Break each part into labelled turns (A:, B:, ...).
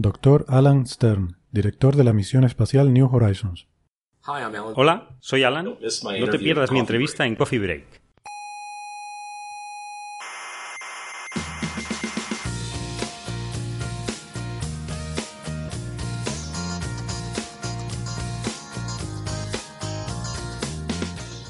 A: Dr. Alan Stern, director de la misión espacial New Horizons.
B: Hola, soy Alan. No te pierdas mi entrevista en Coffee Break.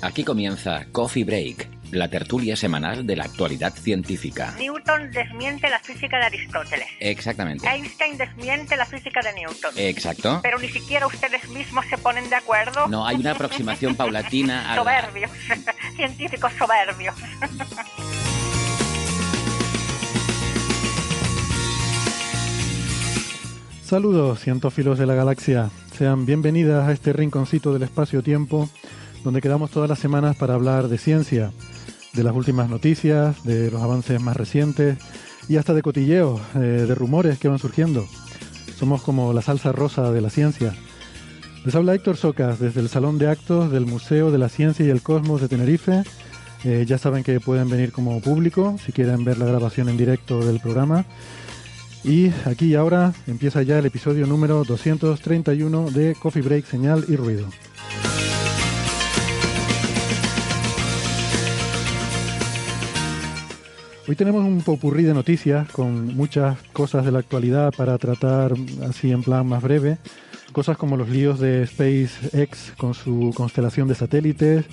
C: Aquí comienza Coffee Break, la tertulia semanal de la actualidad científica.
D: Newton desmiente la física de Aristóteles.
C: Exactamente.
D: Einstein desmiente la física de Newton.
C: Exacto.
D: Pero ni siquiera ustedes mismos se ponen de acuerdo.
C: No, hay una aproximación paulatina a la-
D: Soberbios. Científicos soberbios.
A: Saludos, cientófilos de la galaxia. Sean bienvenidas a este rinconcito del espacio-tiempo, donde quedamos todas las semanas para hablar de ciencia, de las últimas noticias, de los avances más recientes y hasta de cotilleos, eh, de rumores que van surgiendo. Somos como la salsa rosa de la ciencia. Les habla Héctor Socas desde el Salón de Actos del Museo de la Ciencia y el Cosmos de Tenerife. Eh, ya saben que pueden venir como público si quieren ver la grabación en directo del programa. Y aquí y ahora empieza ya el episodio número 231 de Coffee Break, Señal y Ruido. Hoy tenemos un popurrí de noticias con muchas cosas de la actualidad para tratar así en plan más breve. Cosas como los líos de SpaceX con su constelación de satélites,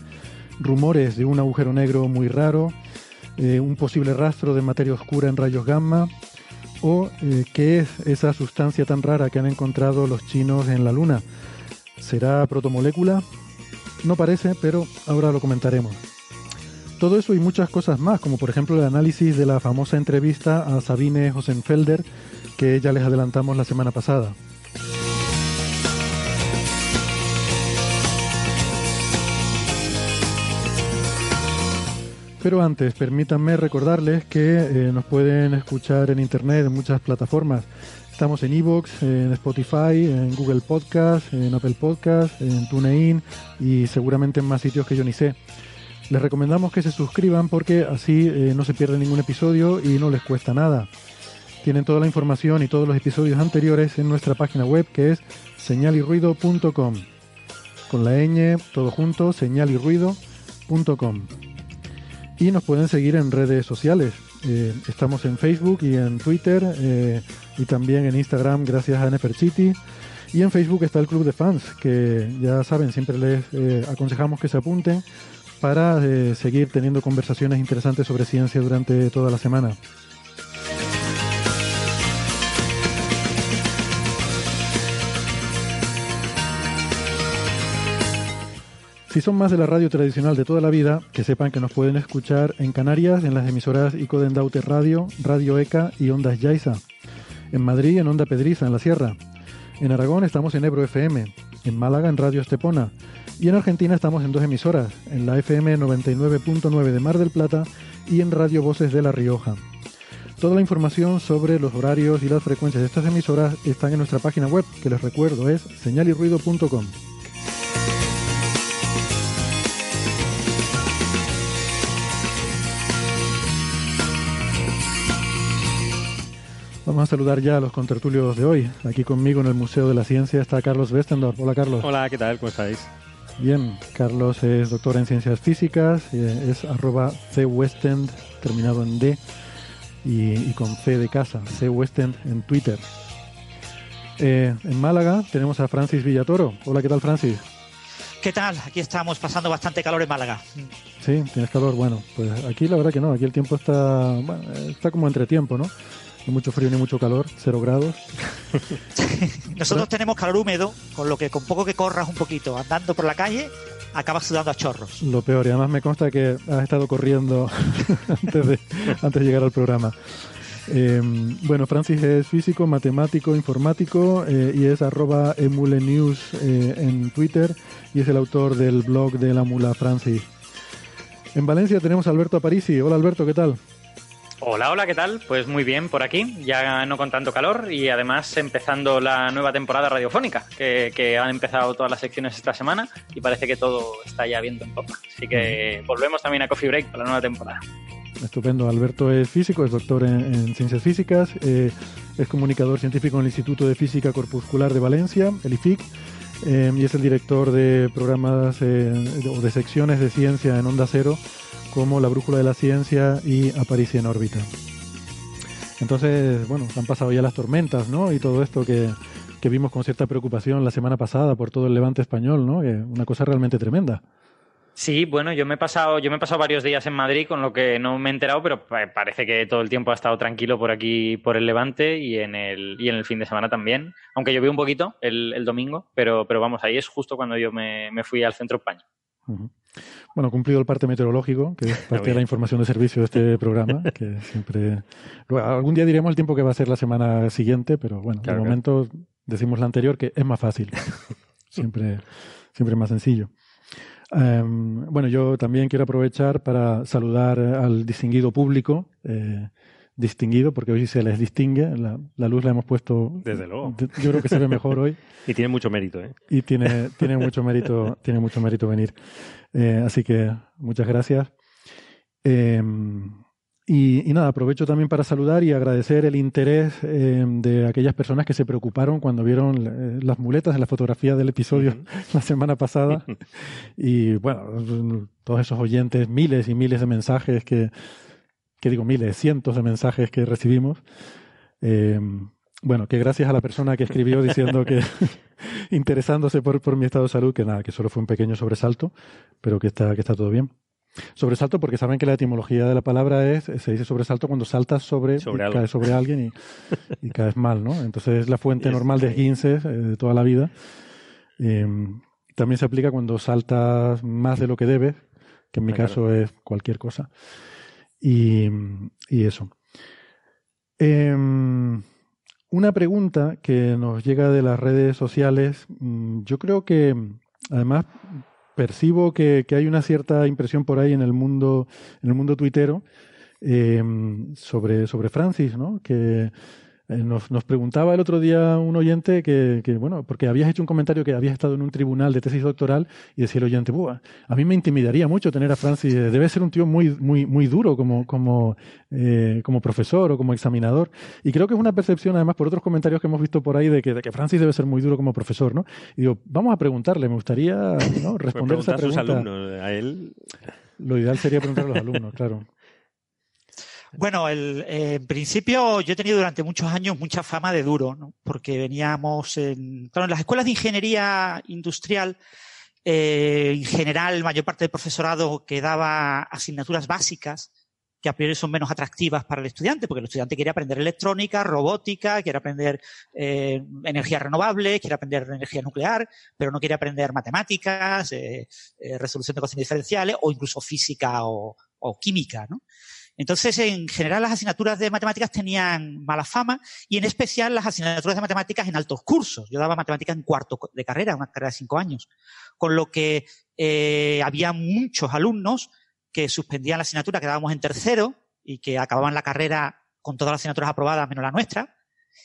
A: rumores de un agujero negro muy raro, eh, un posible rastro de materia oscura en rayos gamma, o eh, qué es esa sustancia tan rara que han encontrado los chinos en la Luna. ¿Será protomolécula? No parece, pero ahora lo comentaremos. Todo eso y muchas cosas más, como por ejemplo el análisis de la famosa entrevista a Sabine Hosenfelder, que ya les adelantamos la semana pasada. Pero antes, permítanme recordarles que eh, nos pueden escuchar en internet en muchas plataformas. Estamos en Evox, en Spotify, en Google Podcast, en Apple Podcast, en TuneIn y seguramente en más sitios que yo ni sé. Les recomendamos que se suscriban porque así eh, no se pierde ningún episodio y no les cuesta nada. Tienen toda la información y todos los episodios anteriores en nuestra página web que es señalirruido.com. Con la ñ, todo junto, señalirruido.com. Y nos pueden seguir en redes sociales. Eh, estamos en Facebook y en Twitter eh, y también en Instagram gracias a Neferchiti. Y en Facebook está el Club de Fans, que ya saben, siempre les aconsejamos que se apunten para eh, seguir teniendo conversaciones interesantes sobre ciencia durante toda la semana. Si son más de la radio tradicional de toda la vida, que sepan que nos pueden escuchar en Canarias en las emisoras Icodendaute Radio, Radio ECA y Ondas Yaiza. En Madrid en Onda Pedriza, en la Sierra. En Aragón estamos en Ebro FM. En Málaga en Radio Estepona. Y en Argentina estamos en dos emisoras, en la FM 99.9 de Mar del Plata y en Radio Voces de La Rioja. Toda la información sobre los horarios y las frecuencias de estas emisoras están en nuestra página web, que les recuerdo es señalirruido.com. Vamos a saludar ya a los contertulios de hoy. Aquí conmigo en el Museo de la Ciencia está Carlos Westendorf. Hola Carlos.
B: Hola, ¿qué tal? ¿Cómo estáis?
A: Bien, Carlos es doctor en ciencias físicas, eh, es arroba cwestend, terminado en D, y, y con C de casa, cwestend en Twitter. Eh, en Málaga tenemos a Francis Villatoro. Hola, ¿qué tal Francis?
E: ¿Qué tal? Aquí estamos pasando bastante calor en Málaga.
A: Sí, tienes calor. Bueno, pues aquí la verdad que no, aquí el tiempo está, bueno, está como entre tiempo, ¿no? Ni mucho frío ni mucho calor, cero grados.
E: Nosotros tenemos calor húmedo, con lo que con poco que corras un poquito andando por la calle, acabas sudando a chorros.
A: Lo peor, y además me consta que has estado corriendo antes, de, antes de llegar al programa. Em, bueno, Francis es físico, matemático, informático eh, y es arroba emulenews eh, en Twitter y es el autor del blog de la mula Francis. En Valencia tenemos a Alberto Aparici. Hola Alberto, ¿qué tal?
F: Hola, hola, ¿qué tal? Pues muy bien por aquí, ya no con tanto calor y además empezando la nueva temporada radiofónica, que, han empezado todas las secciones esta semana y parece que todo está ya viendo en popa. Así que volvemos también a Coffee Break para la nueva temporada.
A: Estupendo. Alberto es físico, es doctor en, ciencias físicas, eh, es comunicador científico en el Instituto de Física Corpuscular de Valencia, el IFIC, eh, y es el director de programas eh, o de secciones de ciencia en Onda Cero, como La Brújula de la Ciencia y Aparicio en órbita. Entonces, bueno, han pasado ya las tormentas, ¿no? Y todo esto que, que vimos con cierta preocupación la semana pasada por todo el levante español, ¿no? una cosa realmente tremenda.
F: Sí, bueno, yo me he pasado, yo me he pasado varios días en Madrid, con lo que no me he enterado, pero parece que todo el tiempo ha estado tranquilo por aquí, por el Levante y en el, y en el fin de semana también. Aunque llovió un poquito el, domingo, pero, pero vamos, ahí es justo cuando yo me, fui al centro España.
A: Bueno, cumplido el parte meteorológico, que es parte de la información de servicio de este programa, que siempre... algún día diremos el tiempo que va a ser la semana siguiente, pero bueno, de momento decimos la anterior, que es más fácil. siempre, siempre más sencillo. Em, bueno, yo también quiero aprovechar para saludar al distinguido público, eh, distinguido, porque hoy se les distingue, la, luz la hemos puesto...
B: Desde luego.
A: Yo creo que se ve mejor hoy.
B: y tiene mucho mérito, ¿eh?
A: Y tiene, tiene mucho mérito, tiene mucho mérito venir. Eh, así que muchas gracias. Em, y, nada, aprovecho también para saludar y agradecer el interés eh, de aquellas personas que se preocuparon cuando vieron eh, las muletas en la fotografía del episodio la semana pasada. y bueno, todos esos oyentes, miles y miles de mensajes que, que digo miles, cientos de mensajes que recibimos. Eh, bueno, que gracias a la persona que escribió diciendo que interesándose por, por mi estado de salud, que nada, que solo fue un pequeño sobresalto, pero que está, que está todo bien. Sobresalto porque saben que la etimología de la palabra es, se dice sobresalto cuando saltas sobre, caes sobre alguien y, caes mal, ¿no? Entonces es la fuente normal de esguinces eh, de toda la vida. Em, también se aplica cuando saltas más de lo que debes, que en mi caso es cualquier cosa. Y, eso. Em, una pregunta que nos llega de las redes sociales, mm, yo creo que además percibo que, hay una cierta impresión por ahí en el mundo, en el mundo tuitero eh, sobre, sobre Francis, ¿no? Que nos, nos, preguntaba el otro día un oyente que, que, bueno, porque habías hecho un comentario que habías estado en un tribunal de tesis doctoral y decía el oyente, Buah, a mí me intimidaría mucho tener a Francis, eh, debe ser un tío muy, muy, muy duro como, como, eh, como profesor o como examinador. Y creo que es una percepción, además, por otros comentarios que hemos visto por ahí, de que, de que Francis debe ser muy duro como profesor, ¿no? Y digo, vamos a preguntarle, me gustaría ¿no?
B: Pues responder esa pregunta. A sus alumnos, a él.
A: Lo ideal sería preguntar a los alumnos, claro.
E: Bueno, el, en principio yo he tenido durante muchos años mucha fama de duro, ¿no? porque veníamos en, claro, en las escuelas de ingeniería industrial, eh, en general, mayor parte del profesorado que daba asignaturas básicas, que a priori son menos atractivas para el estudiante, porque el estudiante quiere aprender electrónica, robótica, quiere aprender eh, energía renovable, quiere aprender energía nuclear, pero no quiere aprender matemáticas, eh, eh resolución de ecuaciones diferenciales o incluso física o, o química, ¿no? Entonces, en general, las asignaturas de matemáticas tenían mala fama y en especial las asignaturas de matemáticas en altos cursos. Yo daba matemáticas en cuarto de carrera, una carrera de cinco años, con lo que eh, había muchos alumnos que suspendían la asignatura que dábamos en tercero y que acababan la carrera con todas las asignaturas aprobadas menos la nuestra,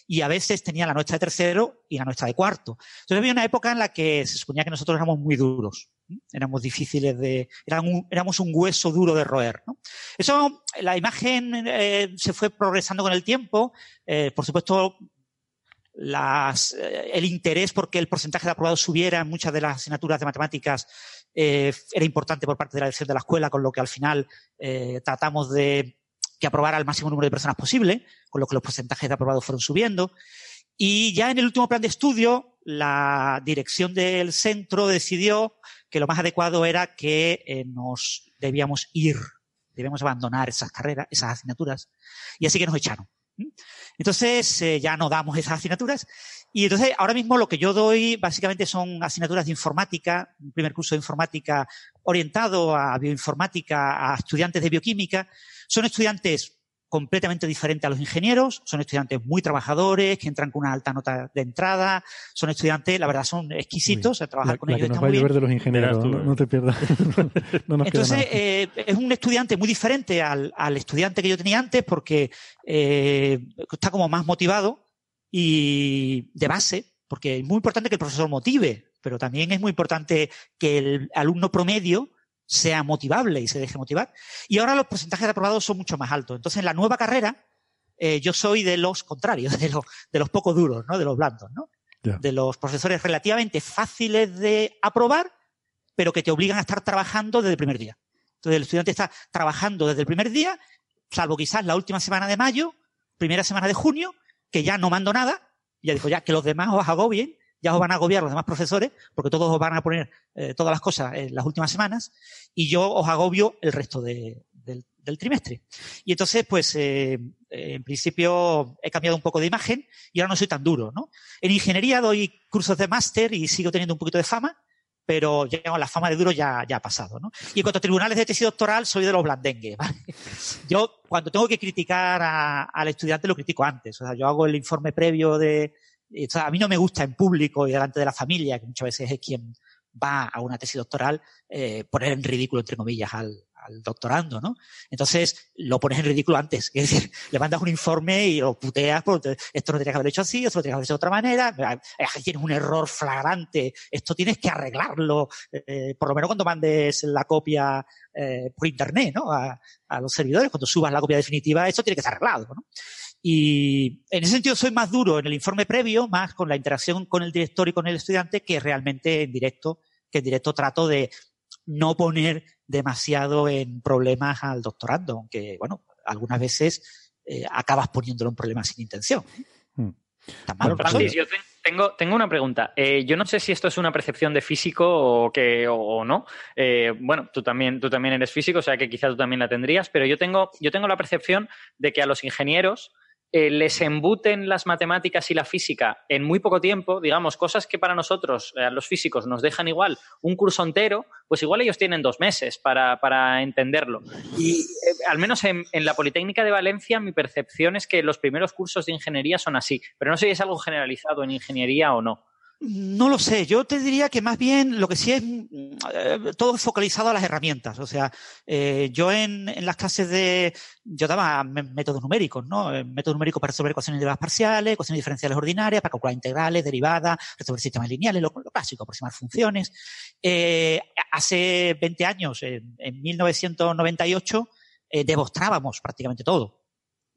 E: y a veces tenían la nuestra de tercero y la nuestra de cuarto. Entonces había una época en la que se suponía que nosotros éramos muy duros éramos difíciles de, éramos un hueso duro de roer. Eso, la imagen eh, se fue progresando con el tiempo. Eh, por supuesto, eh, el interés porque el porcentaje de aprobados subiera en muchas de las asignaturas de matemáticas era importante por parte de la dirección de la escuela, con lo que al final tratamos de que aprobara el máximo número de personas posible, con lo que los porcentajes de aprobados fueron subiendo. Y ya en el último plan de estudio, la dirección del centro decidió que lo más adecuado era que eh, nos debíamos ir, debíamos abandonar esas carreras, esas asignaturas, y así que nos echaron. Entonces eh, ya no damos esas asignaturas y entonces ahora mismo lo que yo doy básicamente son asignaturas de informática, un primer curso de informática orientado a bioinformática, a estudiantes de bioquímica. Son estudiantes completamente diferente a los ingenieros, son estudiantes muy trabajadores, que entran con una alta nota de entrada, son estudiantes, la verdad, son exquisitos, a trabajar con ellos
A: que nos va a de los ingenieros, no, te pierdas.
E: Entonces, eh, es un estudiante muy diferente al, estudiante que yo tenía antes porque eh, está como más motivado y de base, porque es muy importante que el profesor motive, pero también es muy importante que el alumno promedio sea motivable y se deje motivar. Y ahora los porcentajes de aprobados son mucho más altos. Entonces, en la nueva carrera, eh, yo soy de los contrarios, de los, de los poco duros, ¿no? De los blandos, ¿no? De los profesores relativamente fáciles de aprobar, pero que te obligan a estar trabajando desde el primer día. Entonces, el estudiante está trabajando desde el primer día, salvo quizás la última semana de mayo, primera semana de junio, que ya no mando nada, ya dijo ya que los demás os hago bien, ya os van a agobiar los demás profesores, porque todos os van a poner eh, todas las cosas en las últimas semanas, y yo os agobio el resto del, trimestre. Y entonces, pues, eh, en principio he cambiado un poco de imagen y ahora no soy tan duro, ¿no? En ingeniería doy cursos de máster y sigo teniendo un poquito de fama, pero ya la fama de duro ya, ya ha pasado, ¿no? Y en cuanto a tribunales de tesis doctoral, soy de los blandengues, ¿vale? Yo, cuando tengo que criticar al estudiante, lo critico antes. O sea, yo hago el informe previo de, a mí no me gusta en público y delante de la familia, que muchas veces es quien va a una tesis doctoral, eh, poner en ridículo, entre comillas, al, doctorando, ¿no? Entonces, lo pones en ridículo antes. Es decir, le mandas un informe y lo puteas, porque esto no tenía que haberlo hecho así, esto lo tenía que haber hecho de otra manera, tienes un error flagrante, esto tienes que arreglarlo, eh, por lo menos cuando mandes la copia eh, por internet, ¿no? A, a, los servidores, cuando subas la copia definitiva, esto tiene que estar arreglado, ¿no? Y en ese sentido soy más duro en el informe previo, más con la interacción con el director y con el estudiante, que realmente en directo, que en directo trato de no poner demasiado en problemas al doctorando, aunque, bueno, algunas veces eh, acabas poniéndolo en problemas sin intención. Hmm.
F: yo tengo, tengo una pregunta. Eh, yo no sé si esto es una percepción de físico o, que, o, no. Eh, bueno, tú también, tú también eres físico, o sea que quizá tú también la tendrías, pero yo tengo, yo tengo la percepción de que a los ingenieros eh, les embuten las matemáticas y la física en muy poco tiempo, digamos, cosas que para nosotros, eh, los físicos, nos dejan igual un curso entero, pues igual ellos tienen dos meses para, para entenderlo. Y eh, al menos en, en, la Politécnica de Valencia, mi percepción es que los primeros cursos de ingeniería son así, pero no sé si es algo generalizado en ingeniería o no.
E: No lo sé, yo te diría que más bien lo que sí es mm, eh, todo focalizado a las herramientas. O sea, eh, yo en, las clases de. Yo daba métodos numéricos, ¿no? Eh, métodos numéricos para resolver ecuaciones derivadas parciales, ecuaciones diferenciales ordinarias, para calcular integrales, derivadas, resolver sistemas lineales, lo, clásico, aproximar funciones. hace 20 años, en, en 1998, demostrábamos prácticamente todo.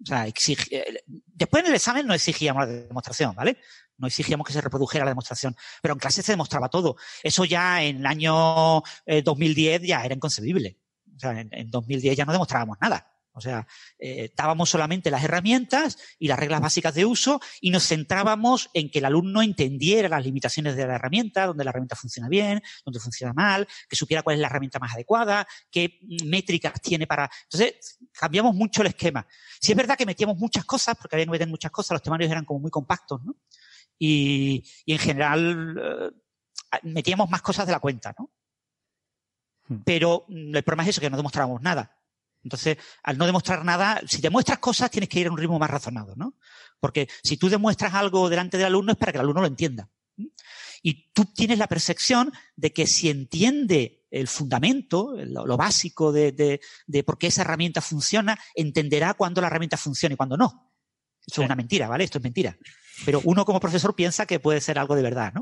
E: O sea, después en el examen no exigíamos la demostración, ¿vale? No exigíamos que se reprodujera la demostración, pero en clase se demostraba todo. Eso ya en el año 2010 eh, ya era inconcebible. O sea, en, en 2010 ya no demostrábamos nada. O sea, eh, dábamos solamente las herramientas y las reglas básicas de uso y nos centrábamos en que el alumno entendiera las limitaciones de la herramienta, donde la herramienta funciona bien, donde funciona mal, que supiera cuál es la herramienta más adecuada, qué métricas tiene para. Entonces, cambiamos mucho el esquema. Si es verdad que metíamos muchas cosas, porque había que meter muchas cosas, los temarios eran como muy compactos, ¿no? Y, y en general eh, metíamos más cosas de la cuenta, ¿no? Hmm. Pero el problema es eso, que no demostrábamos nada. Entonces, al no demostrar nada, si demuestras cosas, tienes que ir a un ritmo más razonado, ¿no? Porque si tú demuestras algo delante del alumno es para que el alumno lo entienda. Y tú tienes la percepción de que si entiende el fundamento, lo, básico de, de, de, por qué esa herramienta funciona, entenderá cuándo la herramienta funciona y cuándo no. Eso es una mentira, ¿vale? Esto es mentira. Pero uno como profesor piensa que puede ser algo de verdad, ¿no?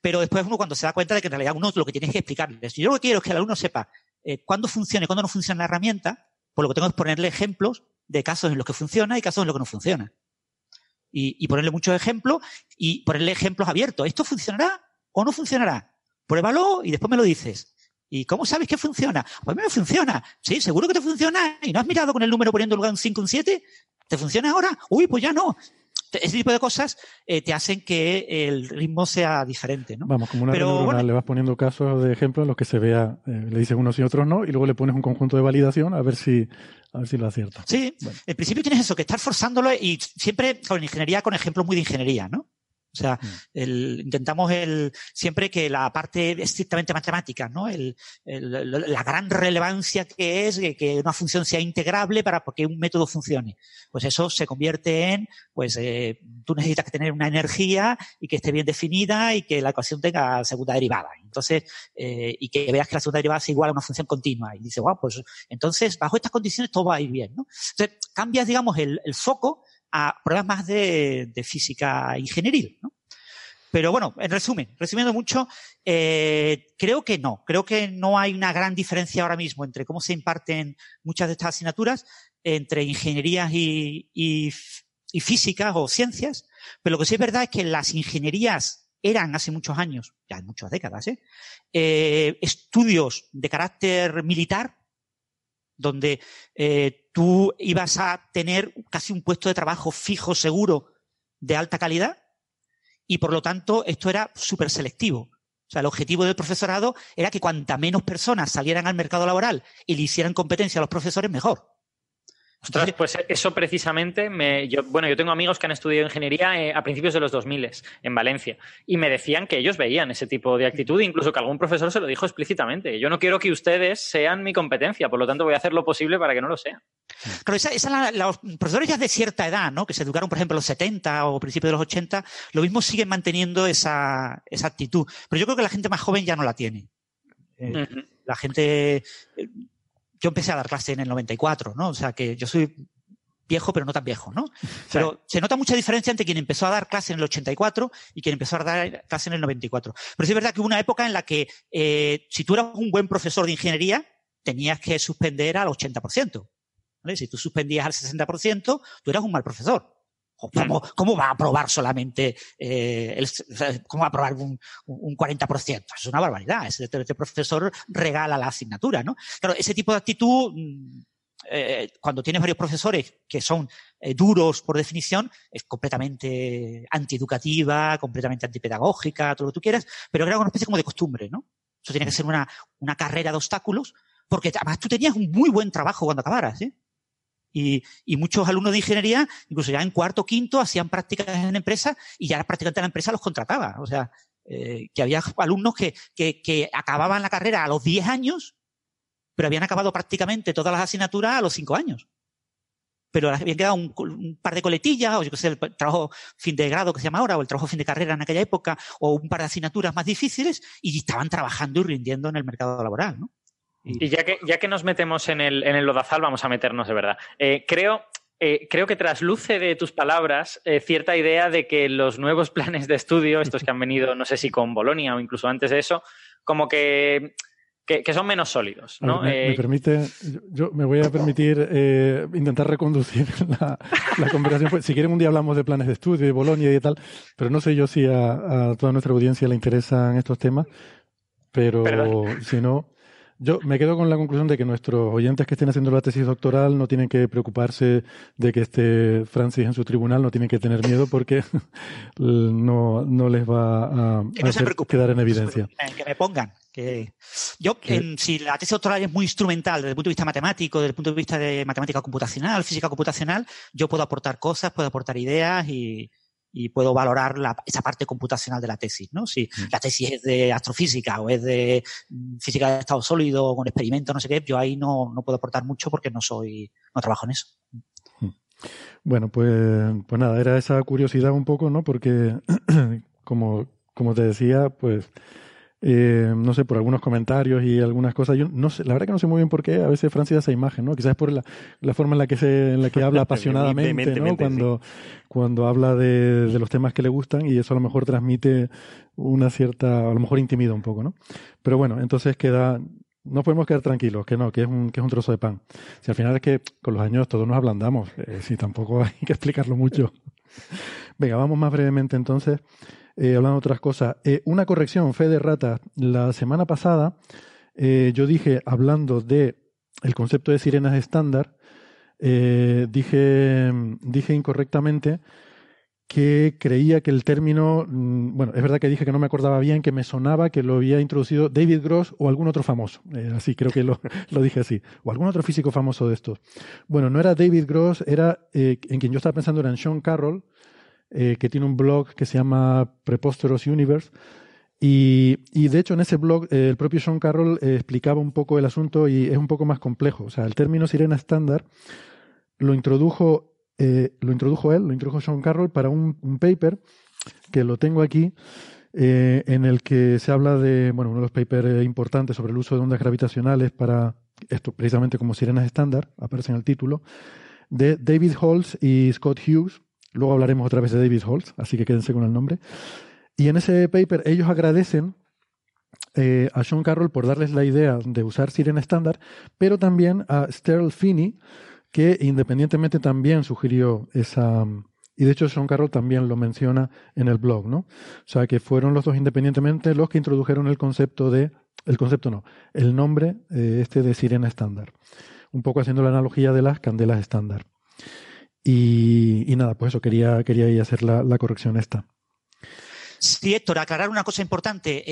E: Pero después uno cuando se da cuenta de que en realidad uno lo que tiene que explicarles. Yo lo que quiero es que el alumno sepa eh, cuándo funciona y cuándo no funciona la herramienta, por lo que tengo que ponerle ejemplos de casos en los que funciona y casos en los que no funciona. Y, ponerle muchos ejemplos y ponerle ejemplos abiertos. ¿Esto funcionará o no funcionará? Pruébalo y después me lo dices. ¿Y cómo sabes que funciona? Pues me funciona. Sí, seguro que te funciona. ¿Y no has mirado con el número poniendo en lugar un 5, un 7? ¿Te funciona ahora? Uy, pues ya no. Ese tipo de cosas eh, te hacen que el ritmo sea diferente, ¿no?
A: Vamos, como una Pero, le vas poniendo casos de ejemplos en los que se vea, eh, le dices unos y otros no, y luego le pones un conjunto de validación a ver si, a ver si lo acierta.
E: Sí, en principio tienes eso, que estar forzándolo y siempre con ingeniería con ejemplos muy de ingeniería, ¿no? O sea, mm. intentamos el, siempre que la parte estrictamente matemática, ¿no? El, la gran relevancia que es que, una función sea integrable para que un método funcione. Pues eso se convierte en, pues, eh, tú necesitas que tener una energía y que esté bien definida y que la ecuación tenga segunda derivada. Entonces, eh, y que veas que la segunda derivada es igual a una función continua. Y dices, wow, pues entonces, bajo estas condiciones todo va a ir bien, ¿no? Entonces, cambias, digamos, el, el foco a pruebas más de, física ingenieril. ¿no? Pero bueno, en resumen, resumiendo mucho, eh, creo que no. Creo que no hay una gran diferencia ahora mismo entre cómo se imparten muchas de estas asignaturas entre ingenierías y, y, físicas o ciencias. Pero lo que sí es verdad es que las ingenierías eran hace muchos años, ya en muchas décadas, ¿eh? Eh, estudios de carácter militar donde eh, tú ibas a tener casi un puesto de trabajo fijo, seguro, de alta calidad, y por lo tanto esto era súper selectivo. O sea, el objetivo del profesorado era que cuanta menos personas salieran al mercado laboral y le hicieran competencia a los profesores, mejor
F: pues eso precisamente, me, yo, bueno, yo tengo amigos que han estudiado ingeniería eh, a principios de los 2000 en Valencia y me decían que ellos veían ese tipo de actitud, incluso que algún profesor se lo dijo explícitamente. Yo no quiero que ustedes sean mi competencia, por lo tanto voy a hacer lo posible para que no lo sean.
E: Claro, esa, los profesores ya de cierta edad, ¿no? que se educaron, por ejemplo, en los 70 o principios de los 80, lo mismo siguen manteniendo esa, esa actitud. Pero yo creo que la gente más joven ya no la tiene. Eh, la gente yo empecé a dar clase en el 94, ¿no? O sea que yo soy viejo, pero no tan viejo, ¿no? Pero se nota mucha diferencia entre quien empezó a dar clase en el 84 y quien empezó a dar clase en el 94. Pero sí es verdad que hubo una época en la que eh, si tú eras un buen profesor de ingeniería, tenías que suspender al 80%. ¿vale? Si tú suspendías al 60%, tú eras un mal profesor. ¿Cómo, cómo va a aprobar solamente, eh, el, cómo va a aprobar un, un 40%? Es una barbaridad. Ese, este profesor regala la asignatura, ¿no? Claro, ese tipo de actitud, mm, eh, cuando tienes varios profesores que son eh, duros por definición, es completamente antieducativa, completamente antipedagógica, todo lo que tú quieras, pero era una especie como de costumbre, ¿no? Eso tiene que ser una, una carrera de obstáculos, porque además tú tenías un muy buen trabajo cuando acabaras, ¿eh? Y, y, muchos alumnos de ingeniería, incluso ya en cuarto, quinto, hacían prácticas en empresas y ya prácticamente la empresa los contrataba. O sea, eh, que había alumnos que, que, que, acababan la carrera a los 10 años, pero habían acabado prácticamente todas las asignaturas a los 5 años. Pero habían quedado un, un, par de coletillas, o yo qué sé, el trabajo fin de grado que se llama ahora, o el trabajo fin de carrera en aquella época, o un par de asignaturas más difíciles, y estaban trabajando y rindiendo en el mercado laboral, ¿no?
F: Y ya que, ya que nos metemos en el, en el lodazal, vamos a meternos de verdad. Eh, creo, eh, creo que trasluce de tus palabras eh, cierta idea de que los nuevos planes de estudio, estos que han venido, no sé si con Bolonia o incluso antes de eso, como que, que, son menos sólidos. ¿no?
A: me, permite, yo me voy a permitir intentar reconducir la, la conversación. Pues, si quieren, un día hablamos de planes de estudio, de Bolonia y tal, pero no sé yo si a, a toda nuestra audiencia le interesan estos temas, pero si no. Yo me quedo con la conclusión de que nuestros oyentes que estén haciendo la tesis doctoral no tienen que preocuparse de que esté Francis en su tribunal, no tienen que tener miedo porque no, no les va a, quedar en evidencia.
E: Que me pongan. Que yo, si la tesis doctoral es muy instrumental desde el punto de vista matemático, desde el punto de vista de matemática computacional, física computacional, yo puedo aportar cosas, puedo aportar ideas y, y puedo valorar la, esa parte computacional de la tesis, ¿no? Si mm. la tesis es de astrofísica o es de mm, física de estado sólido con experimentos, no sé qué, yo ahí no, no puedo aportar mucho porque no soy, no trabajo en eso.
A: Mm. Bueno, pues, pues nada, era esa curiosidad un poco, ¿no? Porque, como, como te decía, pues eh, no sé, por algunos comentarios y algunas cosas. Yo no sé, la verdad que no sé muy bien por qué a veces Francis da esa imagen, ¿no? Quizás por la, la forma en la que se, en la que habla apasionadamente, ¿no? Cuando, cuando habla de, de, los temas que le gustan y eso a lo mejor transmite una cierta, a lo mejor intimida un poco, ¿no? Pero bueno, entonces queda, no podemos quedar tranquilos, que no, que es un, que es un trozo de pan. Si al final es que con los años todos nos ablandamos, eh, si tampoco hay que explicarlo mucho. Venga, vamos más brevemente entonces eh, hablando de otras cosas. Eh, una corrección, fe de rata. La semana pasada eh, yo dije, hablando de el concepto de sirenas estándar, dije, dije incorrectamente que creía que el término, mm, bueno, es verdad que dije que no me acordaba bien, que me sonaba que lo había introducido David Gross o algún otro famoso, así creo que lo, lo, dije así, o algún otro físico famoso de estos. Bueno, no era David Gross, era en quien yo estaba pensando era en Sean Carroll, eh, que tiene un blog que se llama Preposterous Universe. Y, y de hecho en ese blog eh, el propio Sean Carroll eh, explicaba un poco el asunto y es un poco más complejo. O sea, el término sirena estándar lo introdujo, lo introdujo él, lo introdujo Sean Carroll para un, un paper que lo tengo aquí, en el que se habla de, bueno, uno de los papers importantes sobre el uso de ondas gravitacionales para esto precisamente como sirenas estándar, aparece en el título, de David Holtz y Scott Hughes. Luego hablaremos otra vez de David Holtz, así que quédense con el nombre. Y en ese paper ellos agradecen eh, a Sean Carroll por darles la idea de usar sirena estándar, pero también a Sterl Finney, que independientemente también sugirió esa... Y de hecho Sean Carroll también lo menciona en el blog, ¿no? O sea que fueron los dos independientemente los que introdujeron el concepto de... El concepto no, el nombre eh, este de sirena estándar un poco haciendo la analogía de las candelas estándar. Y, nada, pues eso, quería, quería ir hacer la, corrección esta.
E: Sí, Héctor, aclarar una cosa importante.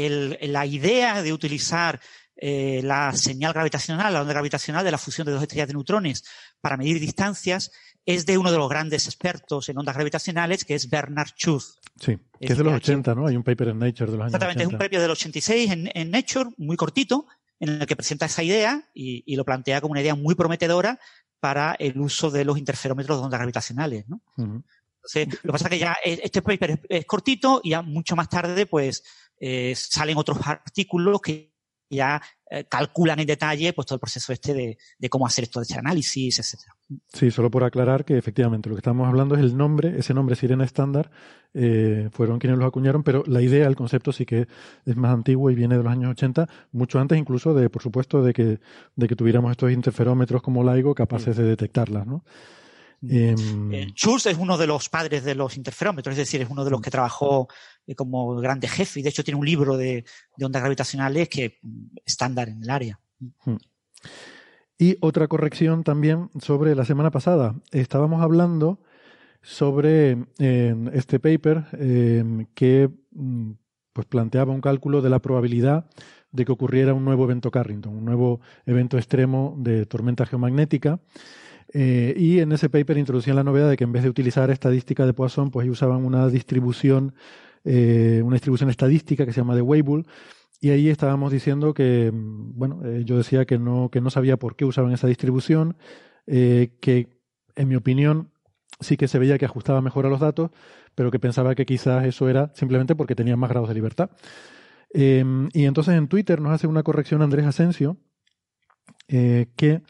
E: la idea de utilizar eh, la señal gravitacional, la onda gravitacional de la fusión de dos estrellas de neutrones para medir distancias es de uno de los grandes expertos en ondas gravitacionales, que es Bernard Schuth.
A: Sí, que es de los 80, ¿no? Hay un paper en Nature de los años
E: Exactamente, es un paper del 86 en, en Nature, muy cortito, en el que presenta esa idea y, lo plantea como una idea muy prometedora para el uso de los interferómetros de ondas gravitacionales. ¿no? Entonces, lo que pasa es que ya este paper es, cortito y ya mucho más tarde pues eh, salen otros artículos que ya eh, calculan en detalle pues todo el proceso este de, cómo hacer esto de este análisis, etcétera.
A: Sí, solo por aclarar que efectivamente lo que estamos hablando es el nombre, ese nombre Sirena estándar, eh, fueron quienes lo acuñaron, pero la idea, el concepto sí que es más antiguo y viene de los años 80, mucho antes incluso de, por supuesto, de que, de que tuviéramos estos interferómetros como LIGO capaces de detectarlas, ¿no?
E: Eh, Schultz es uno de los padres de los interferómetros, es decir, es uno de los que trabajó eh, como grande jefe y de hecho tiene un libro de, ondas gravitacionales que estándar en el área. Hmm.
A: Y otra corrección también sobre la semana pasada. Estábamos hablando sobre este paper em, que mm, pues planteaba un cálculo de la probabilidad de que ocurriera un nuevo evento Carrington, un nuevo evento extremo de tormenta geomagnética. Eh, y en ese paper introducían la novedad de que en vez de utilizar estadística de Poisson, pues usaban una distribución, eh, una distribución estadística que se llama de Weibull, y ahí estábamos diciendo que, mm, bueno, eh, yo decía que no, que no sabía por qué usaban esa distribución, que en mi opinión sí que se veía que ajustaba mejor a los datos, pero que pensaba que quizás eso era simplemente porque tenían más grados de libertad. Em, y entonces en Twitter nos hace una corrección Andrés Asensio, que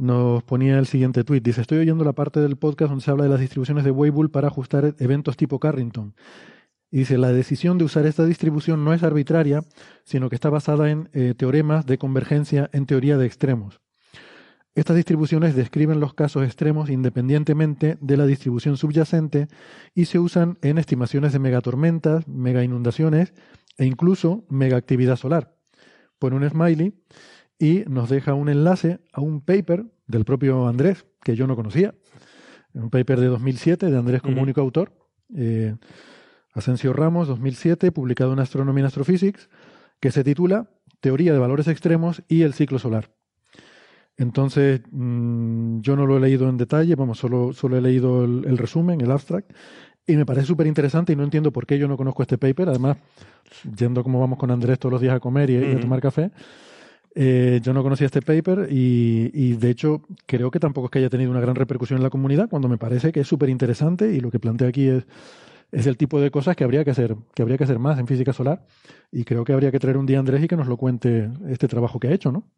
A: nos ponía el siguiente tweet. Dice, estoy oyendo la parte del podcast donde se habla de las distribuciones de Weibull para ajustar eventos tipo Carrington. Y dice, la decisión de usar esta distribución no es arbitraria, sino que está basada en eh, teoremas de convergencia en teoría de extremos. Estas distribuciones describen los casos extremos independientemente de la distribución subyacente y se usan en estimaciones de megatormentas, mega inundaciones e incluso megaactividad solar. Pone un smiley y nos deja un enlace a un paper del propio Andrés, que yo no conocía, un paper de 2007 de Andrés como único autor, eh, Asensio Ramos, 2007, publicado en Astronomy and Astrophysics, que se titula Teoría de valores extremos y el ciclo solar. Entonces, mm, yo no lo he leído en detalle, vamos, solo, solo he leído el, resumen, el abstract, y me parece súper interesante y no entiendo por qué yo no conozco este paper. Además, yendo como vamos con Andrés todos los días a comer y a tomar café, eh, yo no conocía este paper y, de hecho creo que tampoco es que haya tenido una gran repercusión en la comunidad, cuando me parece que es súper interesante y lo que plantea aquí es, es el tipo de cosas que habría que hacer, que habría que hacer más en física solar y creo que habría que traer un día a Andrés y que nos lo cuente este trabajo que ha hecho, ¿no?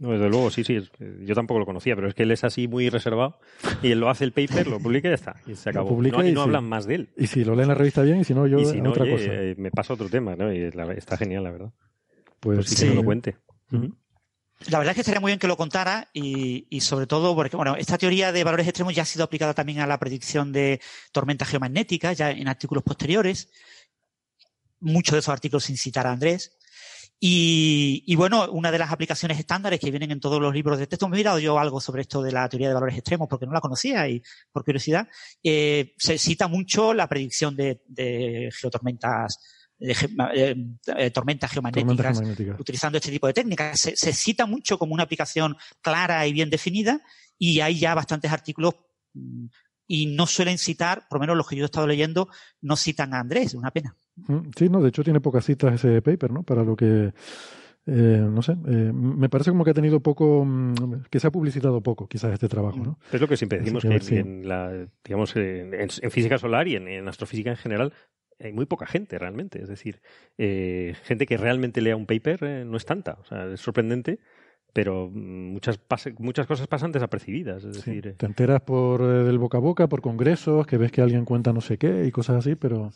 B: No, desde luego, sí, sí. Yo tampoco lo conocía, pero es que él es así muy reservado y él lo hace el paper, lo publica y ya está. Y se acabó. no, y no hablan más de él.
A: Y si lo leen en la revista bien y si no, yo
B: y
A: otra cosa.
B: Eh, me pasa otro tema, ¿no? Y está genial, la verdad. Pues, pues sí, que lo cuente.
E: La verdad es que estaría muy bien que lo contara y, sobre todo porque, bueno, esta teoría de valores extremos ya ha sido aplicada también a la predicción de tormentas geomagnéticas, ya en artículos posteriores. Muchos de esos artículos sin citar a Andrés. Y, bueno, una de las aplicaciones estándares que vienen en todos los libros de texto, me he mirado yo algo sobre esto de la teoría de valores extremos porque no la conocía y por curiosidad, eh, se cita mucho la predicción de, de geotormentas tormentas geomagnéticas, utilizando este tipo de técnicas. Se, cita mucho como una aplicación clara y bien definida y hay ya bastantes artículos mm, y no suelen citar, por lo menos los que yo he estado leyendo, no citan a Andrés, una pena.
A: Mm, sí, no, de hecho tiene pocas citas ese paper, ¿no? Para lo que, eh, no sé, eh, me parece como que ha tenido poco, mm, que se ha publicitado poco quizás este trabajo, ¿no?
B: Es lo que siempre decimos, que, en, la, digamos, en, física solar y en, astrofísica en general hay muy poca gente realmente, es decir, eh, gente que realmente lea un paper no es tanta, o sea, es sorprendente pero muchas muchas cosas pasan desapercibidas. Es decir,
A: te enteras por del boca a boca, por congresos, que ves que alguien cuenta no sé qué y cosas así, pero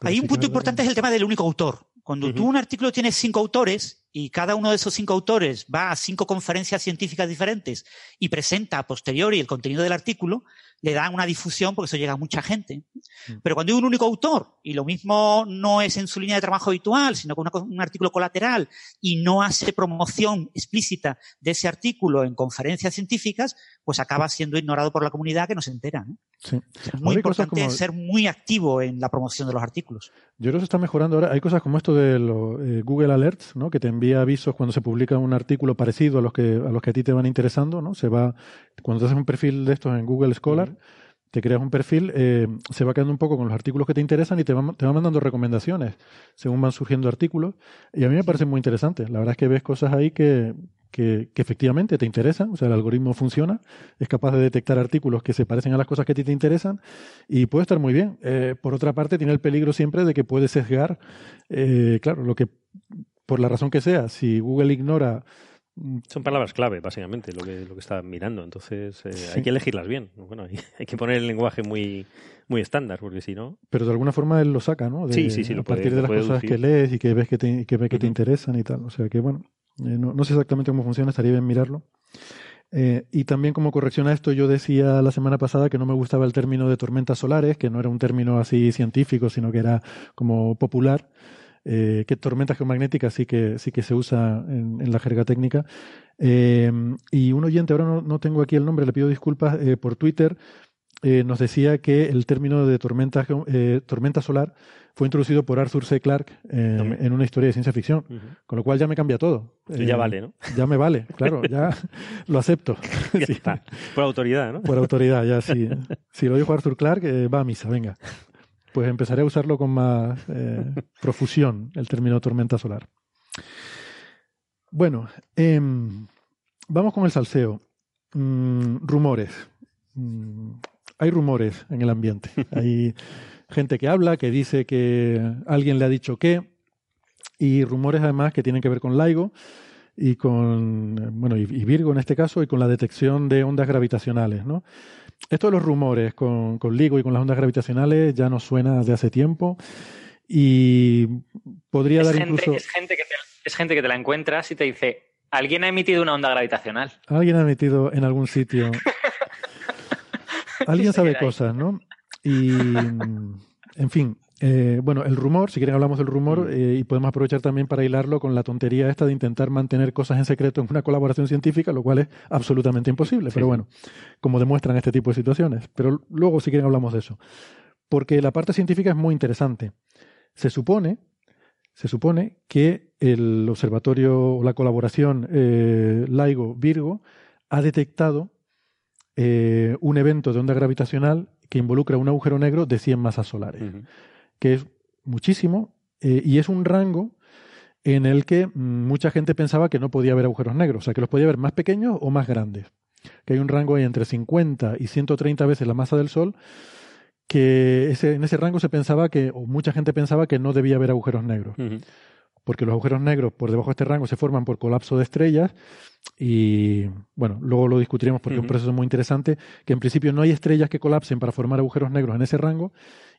E: hay un punto importante es el tema del único autor. Cuando tú un artículo tienes cinco autores y cada uno de esos cinco autores va a cinco conferencias científicas diferentes y presenta a posteriori el contenido del artículo, le da una difusión porque eso llega a mucha gente. Mm. Pero cuando hay un único autor y lo mismo no es en su línea de trabajo habitual, sino con un artículo colateral y no hace promoción explícita de ese artículo en conferencias científicas, pues acaba siendo ignorado por la comunidad que no se entera. ¿no? Es muy importante ser muy activo en la promoción de los artículos.
A: Yo creo que se está mejorando ahora. Hay cosas como esto de eh, Google Alerts, ¿no? que te envía avisos cuando se publica un artículo parecido a los que a los que a ti te van interesando. ¿no? Se va cuando te haces un perfil de estos en Google Scholar. Te creas un perfil, eh, se va quedando un poco con los artículos que te interesan y te va, te va mandando recomendaciones según van surgiendo artículos. Y a mí me parece muy interesante. La verdad es que ves cosas ahí que, que, efectivamente te interesan, o sea, el algoritmo funciona, es capaz de detectar artículos que se parecen a las cosas que a ti te interesan y puede estar muy bien. Eh, por otra parte, tiene el peligro siempre de que puede sesgar, eh, claro, lo que, por la razón que sea, si Google ignora
B: son palabras clave, básicamente, lo que, lo que está mirando. Entonces, eh, hay que elegirlas bien. Bueno, hay, que poner el lenguaje muy, muy estándar, porque si no.
A: Pero de alguna forma él lo saca, ¿no?
B: sí, sí, sí.
A: a partir de las cosas que lees y que ves que te, que, ves que te interesan y tal. O sea que, bueno, eh, no, sé exactamente cómo funciona, estaría bien mirarlo. Eh, y también como corrección a esto, yo decía la semana pasada que no me gustaba el término de tormentas solares, que no era un término así científico, sino que era como popular. Eh, que tormentas geomagnéticas sí que, sí que se usa en, la jerga técnica. y un oyente, ahora no, no, tengo aquí el nombre, le pido disculpas, por Twitter nos decía que el término de tormenta, tormenta solar fue introducido por Arthur C. Clarke eh, en una historia de ciencia ficción, con lo cual ya me cambia todo.
B: ya eh, vale, ¿no?
A: Ya me vale, claro, ya lo acepto.
B: Por autoridad, ¿no?
A: Por autoridad, ya sí. Si lo dijo Arthur Clarke, eh, va a misa, venga. Pues empezaré a usarlo con más profusión, el término tormenta solar. Bueno, em, vamos con el salseo. Mm, rumores. Mm, hay rumores en el ambiente. Hay gente que habla, que dice que alguien le ha dicho que, y rumores además que tienen que ver con LIGO y con, bueno, y, Virgo en este caso, y con la detección de ondas gravitacionales, ¿no? Esto de los rumores con, con LIGO y con las ondas gravitacionales ya nos suena de hace tiempo y podría dar incluso...
F: Es gente, que te, es gente que te la encuentras y te dice, alguien ha emitido una onda gravitacional.
A: Alguien ha emitido en algún sitio... Alguien sabe cosas, ¿no? Y, en fin, eh, bueno, el rumor, si quieren hablamos del rumor eh, y podemos aprovechar también para hilarlo con la tontería esta de intentar mantener cosas en secreto en una colaboración científica, lo cual es absolutamente imposible, pero bueno, como demuestran este tipo de situaciones. Pero luego, si quieren, hablamos de eso. Porque la parte científica es muy interesante. Se supone, se supone que el observatorio o la colaboración eh, LIGO-Virgo ha detectado eh, un evento de onda gravitacional que involucra un agujero negro de 100 masas solares, que es muchísimo eh, y es un rango en el que mucha gente pensaba que no podía haber agujeros negros, o sea, que los podía haber más pequeños o más grandes, que hay un rango ahí entre 50 y 130 veces la masa del Sol, que ese, en ese rango se pensaba que, o mucha gente pensaba que no debía haber agujeros negros. Porque los agujeros negros por debajo de este rango se forman por colapso de estrellas y bueno, luego lo discutiremos porque es un proceso muy interesante, que en principio no hay estrellas que colapsen para formar agujeros negros en ese rango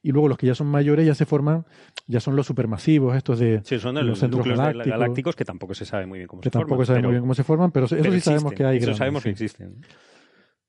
A: y luego los que ya son mayores ya se forman, ya son los supermasivos, estos de,
B: sí, son de los, centros galácticos, que tampoco se sabe muy bien cómo
A: se
B: forman.
A: Que tampoco se sabe muy bien cómo se forman, pero, eso sí sabemos que hay.
B: Eso sabemos que existen.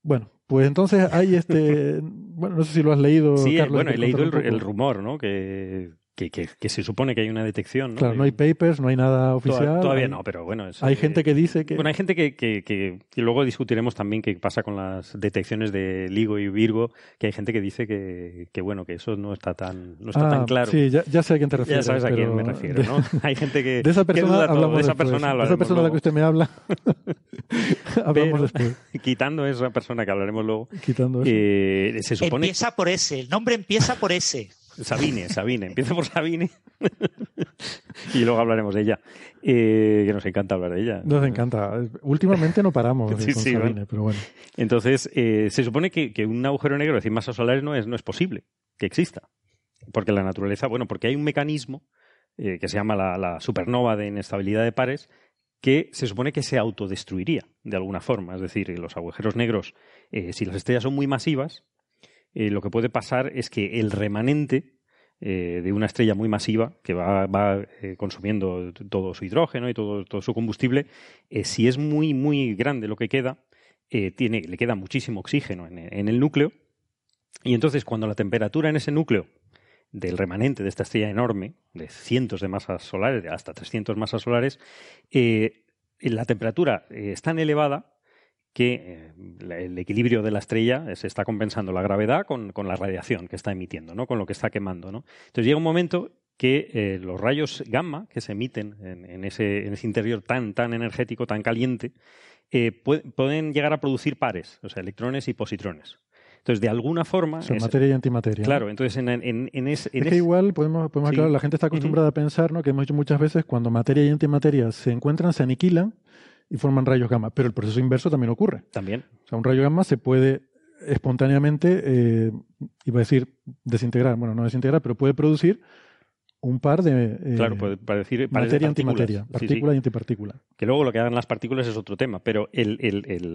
A: Bueno, pues entonces hay este, bueno, no sé si lo has leído.
B: Sí, bueno, he leído el, el rumor, ¿no? Que que, se supone que hay una detección.
A: Claro, no hay papers, no hay nada oficial.
B: Todavía no, pero bueno.
A: hay gente que dice que.
B: Bueno, hay gente que, que, luego discutiremos también qué pasa con las detecciones de LIGO y Virgo, que hay gente que dice que, bueno, que eso no está tan, no está tan
A: ah,
B: claro.
A: Sí, ya, sé a quién te refieres.
B: Ya sabes a quién me refiero, ¿no? hay gente que.
A: De esa persona hablamos
B: de esa
A: después.
B: persona,
A: de esa persona a la que usted me habla. hablamos después.
B: Quitando esa persona que hablaremos luego.
A: Quitando eso.
B: Eh, se supone...
E: Empieza por ese, el nombre empieza por ese.
B: Sabine, Sabine, empieza por Sabine y luego hablaremos de ella, eh, que nos encanta hablar de ella.
A: Nos encanta. Últimamente no paramos con Sabine, pero bueno.
B: Entonces, eh, se supone que, un agujero negro de 100 masas solares no es, no es posible que exista, porque la naturaleza, bueno, porque hay un mecanismo eh, que se llama la, supernova de inestabilidad de pares que se supone que se autodestruiría de alguna forma. Es decir, los agujeros negros, si las estrellas son muy masivas, eh, lo que puede pasar es que el remanente eh, de una estrella muy masiva que va, eh, consumiendo todo su hidrógeno y todo, su combustible, si es muy, muy grande lo que queda, tiene, le queda muchísimo oxígeno en, el núcleo. Y entonces, cuando la temperatura en ese núcleo del remanente de esta estrella enorme, de cientos de masas solares, de hasta 300 masas solares, la temperatura es tan elevada que eh, el equilibrio de la estrella se está compensando la gravedad con, la radiación que está emitiendo, ¿no? con lo que está quemando. ¿no? Entonces llega un momento que eh, los rayos gamma que se emiten en, ese, en, ese, interior tan, tan energético, tan caliente, eh, pueden llegar a producir pares, o sea, electrones y positrones. Entonces, de alguna forma...
A: Son materia y antimateria.
B: Claro, entonces en, en, en, es,
A: que igual podemos, podemos aclarar, la gente está acostumbrada a pensar, ¿no? que hemos dicho muchas veces, cuando materia y antimateria se encuentran, se aniquilan, y forman rayos gamma. Pero el proceso inverso también ocurre.
B: También.
A: O sea, un rayo gamma se puede espontáneamente, eh, iba a decir desintegrar, bueno, no desintegrar, pero puede producir un par de
B: eh, claro, puede, decir
A: materia antimateria, partícula y antipartícula.
B: Que luego lo que hagan las partículas es otro tema, pero el, el,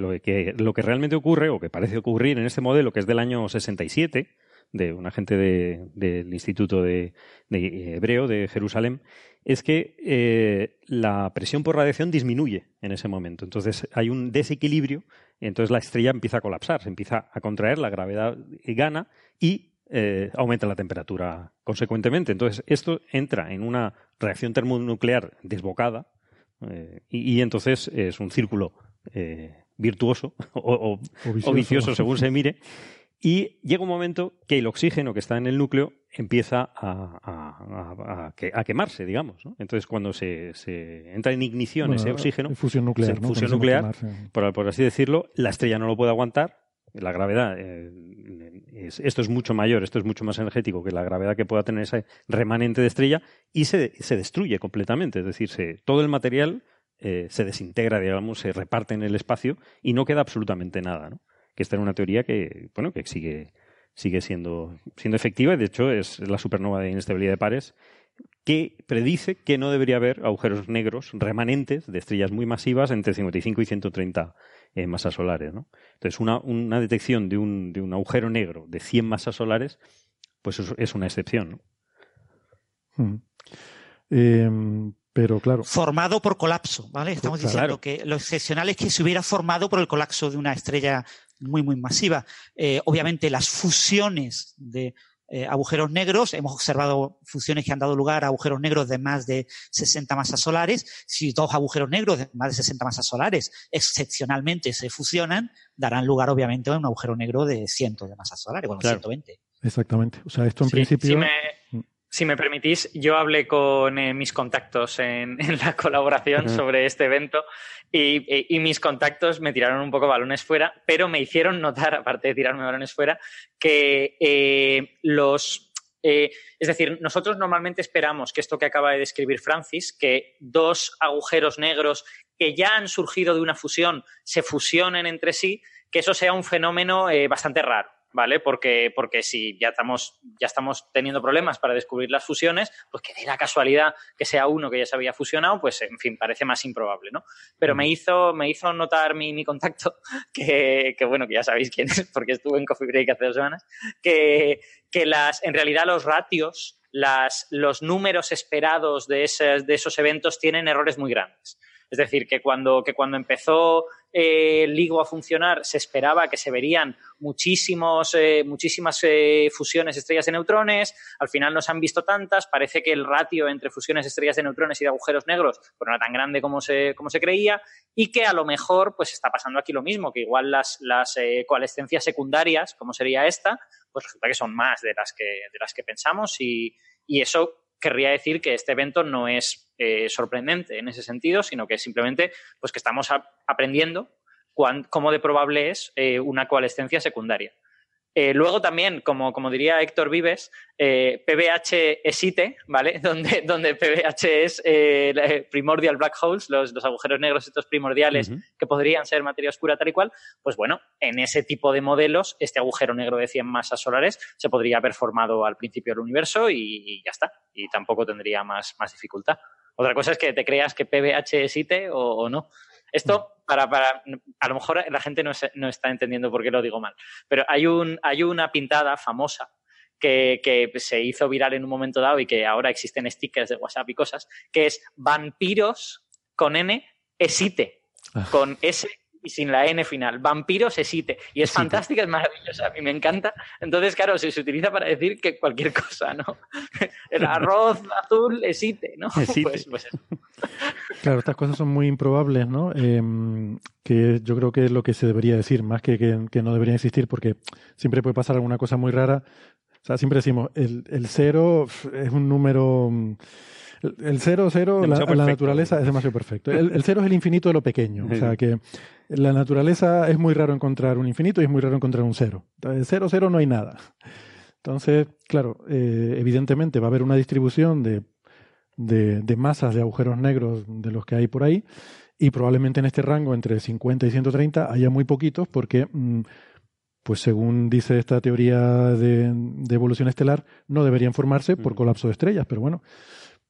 B: lo, que, lo que realmente ocurre, o que parece ocurrir en este modelo, que es del año 67, de un agente del Instituto de, de, Hebreo de Jerusalén, es que eh, la presión por radiación disminuye en ese momento. Entonces hay un desequilibrio y entonces la estrella empieza a colapsar, se empieza a contraer, la gravedad gana y eh, aumenta la temperatura consecuentemente. Entonces esto entra en una reacción termonuclear desbocada eh, y, entonces es un círculo virtuoso o, o vicioso según se mire y llega un momento que el oxígeno que está en el núcleo empieza a, quemarse, digamos. Entonces, cuando se, entra en ignición ese oxígeno,
A: fusión nuclear,
B: fusión nuclear por, así decirlo, la estrella no lo puede aguantar. La gravedad, eh, esto es mucho mayor, esto es mucho más energético que la gravedad que pueda tener ese remanente de estrella y se, destruye completamente. Es decir, todo el material eh, se desintegra, digamos, se reparte en el espacio y no queda absolutamente nada. ¿no? Que esta era una teoría que, bueno, que sigue, sigue siendo, siendo efectiva y de hecho es la supernova de inestabilidad de pares que predice que no debería haber agujeros negros remanentes de estrellas muy masivas entre 55 y 130 eh, masas solares. ¿no? Entonces, una, una detección de un, de un, agujero negro de 100 masas solares, pues es, una excepción.
A: ¿no? Hmm. Em, pero claro.
E: Formado por colapso, ¿vale? Estamos diciendo que lo excepcional es que se hubiera formado por el colapso de una estrella muy, muy masiva. Eh, obviamente, las fusiones de eh, agujeros negros, hemos observado fusiones que han dado lugar a agujeros negros de más de 60 masas solares. Si dos agujeros negros de más de 60 masas solares excepcionalmente se fusionan, darán lugar, obviamente, a un agujero negro de cientos de masas solares, bueno, 120.
A: Exactamente. O sea, esto en principio.
F: Si me permitís, yo hablé con eh, mis contactos en, la colaboración sobre este evento y, mis contactos me tiraron un poco balones fuera, pero me hicieron notar, aparte de tirarme balones fuera, que eh, los... Eh, es decir, nosotros normalmente esperamos que esto que acaba de describir Francis, que dos agujeros negros que ya han surgido de una fusión se fusionen entre sí, que eso sea un fenómeno bastante raro. ¿Vale? Porque, porque si ya estamos, ya estamos teniendo problemas para descubrir las fusiones, pues que de la casualidad que sea uno que ya se había fusionado, pues en fin, parece más improbable, ¿no? Pero me hizo, me hizo notar mi, mi contacto, que, que, bueno, que ya sabéis quién es, porque estuve en Coffee Break hace dos semanas, que, que las, en realidad los ratios, las, los números esperados de, esos, de esos eventos tienen errores muy grandes. Es decir, que cuando, que cuando empezó eh, el LIGO a funcionar, se esperaba que se verían muchísimos, eh, muchísimas eh, fusiones estrellas de neutrones. Al final no se han visto tantas. Parece que el ratio entre fusiones estrellas de neutrones y de agujeros negros pues, no era tan grande como se, como se creía. Y que a lo mejor pues está pasando aquí lo mismo, que igual las, las coalescencias secundarias, como sería esta, pues resulta que son más de las que, de las que pensamos. Y, y eso querría decir que este evento no es eh, sorprendente en ese sentido, sino que simplemente pues que estamos aprendiendo cómo de probable es eh, una coalescencia secundaria. Eh, luego también, como, como, diría Héctor Vives, PBH existe, ¿vale? Donde, donde PBH es primordial black holes, los, agujeros negros estos primordiales que podrían ser materia oscura tal y cual, pues bueno, en ese tipo de modelos, este agujero negro de 100 masas solares se podría haber formado al principio del universo y, ya está. Y tampoco tendría más, más dificultad. Otra cosa es que te creas que PBH es o, o no. Esto, para, para, a lo mejor la gente no, no, está entendiendo por qué lo digo mal, pero hay, un, hay una pintada famosa que, que, se hizo viral en un momento dado y que ahora existen stickers de WhatsApp y cosas, que es vampiros con N esite, ah. con S y sin la N final. Vampiros existe. Y es fantástica, es maravillosa, a mí me encanta. Entonces, claro, se, se utiliza para decir que cualquier cosa, ¿no? El arroz azul existe, ¿no? Pues, pues
A: claro, estas cosas son muy improbables, ¿no? Em, que yo creo que es lo que se debería decir, más que, que, no debería existir, porque siempre puede pasar alguna cosa muy rara. O sea, siempre decimos, el, el cero es un número el cero, cero, la, naturaleza es demasiado perfecto. El, cero es el infinito de lo pequeño. O sea que la naturaleza es muy raro encontrar un infinito y es muy raro encontrar un cero. Entonces, cero, cero no hay nada. Entonces, claro, eh, evidentemente va a haber una distribución de, de, masas de agujeros negros de los que hay por ahí y probablemente en este rango entre 50 y 130 haya muy poquitos porque... Mm, pues según dice esta teoría de, de, evolución estelar, no deberían formarse por colapso de estrellas, pero bueno,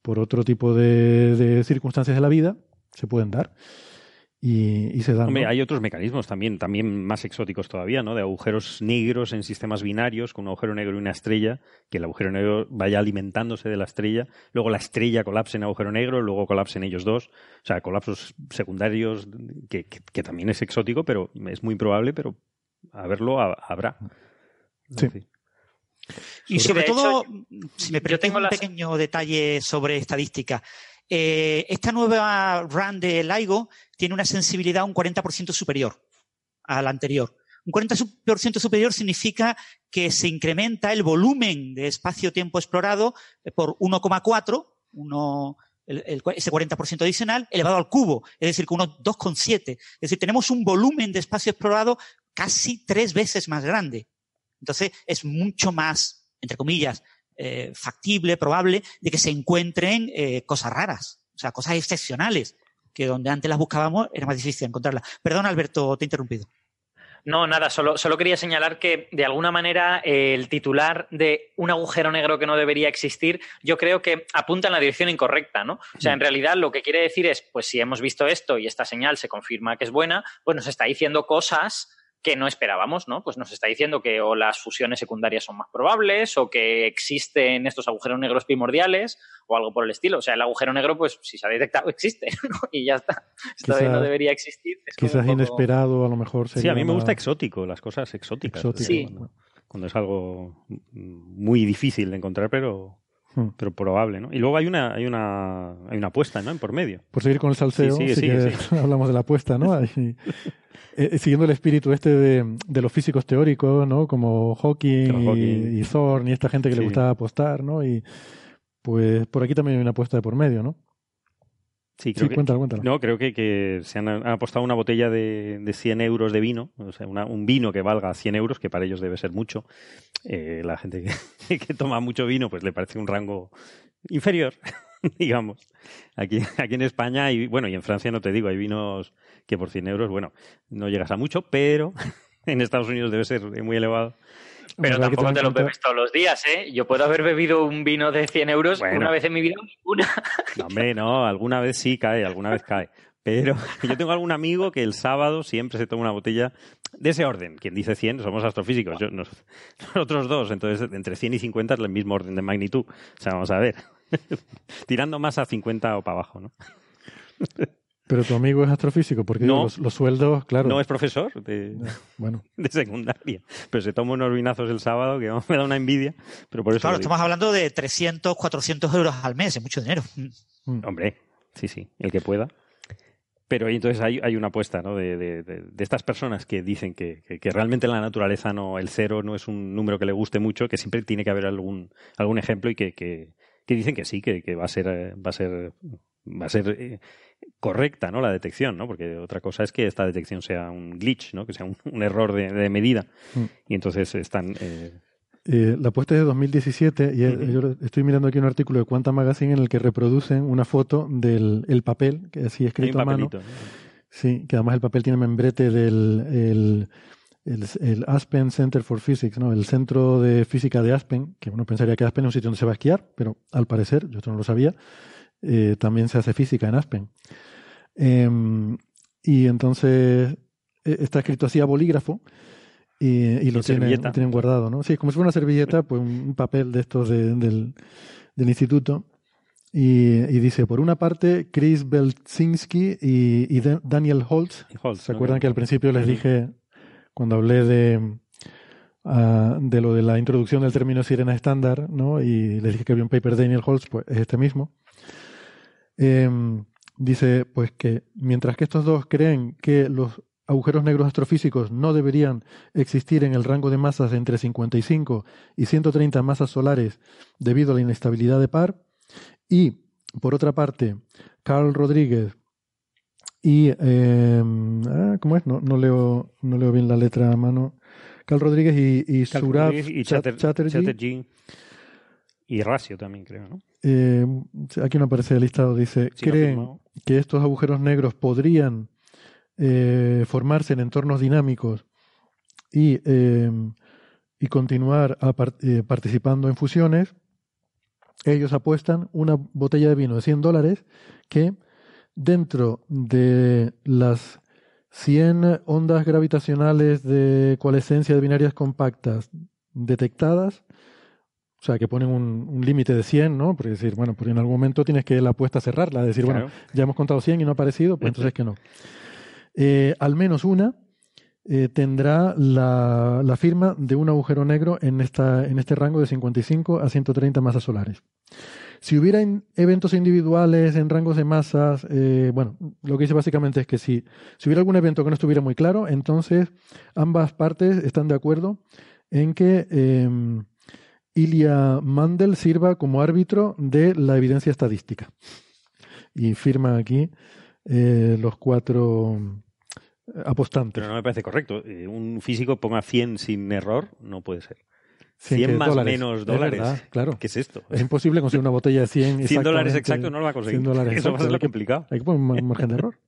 A: por otro tipo de, circunstancias de la vida, se pueden dar. Y, se dan.
B: Hombre, hay otros mecanismos también, también más exóticos todavía, ¿no? De agujeros negros en sistemas binarios, con un agujero negro y una estrella, que el agujero negro vaya alimentándose de la estrella, luego la estrella colapse en agujero negro, luego colapsen ellos dos. O sea, colapsos secundarios, que, también es exótico, pero es muy probable, pero a verlo habrá.
A: Sí.
E: Y sobre todo, si me permite un pequeño detalle sobre estadística. Eh, esta nueva run de LIGO tiene una sensibilidad un 40% superior a la anterior. Un 40% superior significa que se incrementa el volumen de espacio-tiempo explorado por 1,4, ese 40% adicional, elevado al cubo, es decir, con unos 2,7. Es decir, tenemos un volumen de espacio explorado casi tres veces más grande. Entonces, es mucho más, entre comillas, eh, factible, probable, de que se encuentren eh, cosas raras, o sea, cosas excepcionales, que donde antes las buscábamos era más difícil encontrarlas. Perdón, Alberto, te he interrumpido.
F: No, nada, solo, solo quería señalar que de alguna manera el titular de un agujero negro que no debería existir, yo creo que apunta en la dirección incorrecta, ¿no? O sea, en mm. realidad lo que quiere decir es, pues si hemos visto esto y esta señal se confirma que es buena, pues nos está diciendo cosas que no esperábamos, ¿no? Pues nos está diciendo que o las fusiones secundarias son más probables o que existen estos agujeros negros primordiales o algo por el estilo. O sea, el agujero negro, pues si se ha detectado, existe, ¿no? Y ya está. Esto no debería existir.
A: quizás inesperado, a lo mejor.
B: sí, a mí me gusta exótico, las cosas exóticas.
A: Sí.
B: Cuando, es algo muy difícil de encontrar, pero hmm. pero probable, ¿no? Y luego hay una, hay una, hay una apuesta, ¿no? En por medio.
A: Por seguir con el salseo, sí, hablamos de la apuesta, ¿no? Eh, eh, siguiendo el espíritu este de, de, los físicos teóricos, ¿no? Como Hawking, y, y, Thorne y esta gente que le gustaba apostar, ¿no? Y pues por aquí también hay una apuesta de por medio, ¿no?
B: Sí, creo que, cuéntalo, cuéntalo. No, creo que, que se han, apostado una botella de, de 100 euros de vino, o sea, un vino que valga 100 euros, que para ellos debe ser mucho. Eh, la gente que, que, toma mucho vino, pues le parece un rango inferior, digamos. Aquí, aquí en España, y bueno, y en Francia no te digo, hay vinos que por 100 euros, bueno, no llegas a mucho, pero en Estados Unidos debe ser muy elevado.
F: Pero tampoco te lo bebes todos los días, ¿eh? Yo puedo haber bebido un vino de 100 euros una vez en mi vida, una.
B: No, hombre, no, alguna vez sí cae, alguna vez cae. Pero yo tengo algún amigo que el sábado siempre se toma una botella de ese orden. Quien dice 100 somos astrofísicos, yo, nosotros dos. Entonces, entre 100 y 50 es el mismo orden de magnitud. O sea, vamos a ver. Tirando más a 50 o para abajo, ¿no?
A: Pero tu amigo es astrofísico, porque
B: No.
A: los, los sueldos, claro.
B: No es profesor de,
A: Bueno,
B: de secundaria, pero se toma unos vinazos el sábado que me da una envidia. Pero por eso
E: Claro,
B: digo.
E: estamos hablando de 300, 400 euros al mes, es mucho dinero.
B: Hombre, sí, sí, el que pueda. Pero entonces hay, hay una apuesta ¿no? de, de- de- de estas personas que dicen que, que- que realmente en la naturaleza no, el cero no es un número que le guste mucho, que siempre tiene que haber algún, algún ejemplo y que, que, que dicen que sí, que, que va a ser, eh, va a ser, va a ser eh, correcta ¿no? la detección, ¿no? porque otra cosa es que esta detección sea un glitch, ¿no? que sea un, un error de, de medida.
A: Mm.
B: Y entonces están... eh,
A: eh, la apuesta es de 2017 y yo estoy mirando aquí un artículo de Quantum Magazine en el que reproducen una foto del el papel, que así escrito a mano. Sí, que además el papel tiene membrete del el, el- el Aspen Center for Physics, ¿no? El centro de física de Aspen, que uno pensaría que Aspen es un sitio donde se va a esquiar, pero al parecer, yo esto no lo sabía, eh, también se hace física en Aspen. Em, y entonces eh, está escrito así a bolígrafo y, y lo tienen, guardado, ¿no? Sí, como si fuera una servilleta, pues un, papel de estos de- del, del instituto. Y, y dice, por una parte, Chris Belzinski y, y Dan- Daniel Holtz.
B: Holtz,
A: ¿Se
B: ¿no?
A: acuerdan que al principio les dije, cuando hablé de, ah, de lo de la introducción del término sirena estándar, ¿no? Y les dije que había un paper de Daniel Holtz, pues es este mismo. Em, dice, pues que mientras que estos dos creen que los agujeros negros astrofísicos no deberían existir en el rango de masas de entre 55 y 130 masas solares debido a la inestabilidad de par, y por otra parte, Carl Rodríguez y em, ah, ¿cómo es? No, no leo no leo bien la letra a mano. Carl Rodríguez y, y
B: Carl
A: Surab
B: Rodríguez y
A: Chat-
B: Chatter-
A: Chatterjee.
B: Chatterjee. Y Rasio también, creo, ¿no?
A: Eh, aquí no aparece el listado, dice,
B: ha
A: creen que estos agujeros negros podrían eh, formarse en entornos dinámicos y, eh, y continuar a par- eh, participando en fusiones, ellos apuestan una botella de vino de 100 dólares que dentro de las 100 ondas gravitacionales de coalescencia de binarias compactas detectadas, o sea, que ponen un, un límite de 100, ¿no? Porque decir, bueno, porque en algún momento tienes que la apuesta cerrarla, decir, bueno, ya hemos contado 100 y no ha aparecido, pues entonces que no. Eh, al menos una eh, tendrá la, la firma de un agujero negro en, esta, en este rango de 55 a 130 masas solares. Si hubiera in- eventos individuales en rangos de masas, eh, bueno, lo que dice básicamente es que si, si hubiera algún evento que no estuviera muy claro, entonces ambas partes están de acuerdo en que eh, Ilya Mandel sirva como árbitro de la evidencia estadística. Y firma aquí eh, los cuatro eh, apostantes.
B: Pero no me parece correcto. Eh, Un físico ponga 100 sin error, no puede ser.
A: 100
B: 100
A: que
B: más
A: dólares.
B: menos
A: Es
B: dólares.
A: verdad, claro.
B: ¿Qué es esto?
A: Es imposible conseguir una botella de 100
B: 100 dólares exactos no lo va a conseguir.
A: 100 dólares
B: Eso va a ser lo complicado.
A: Hay que poner un ma- margen de error.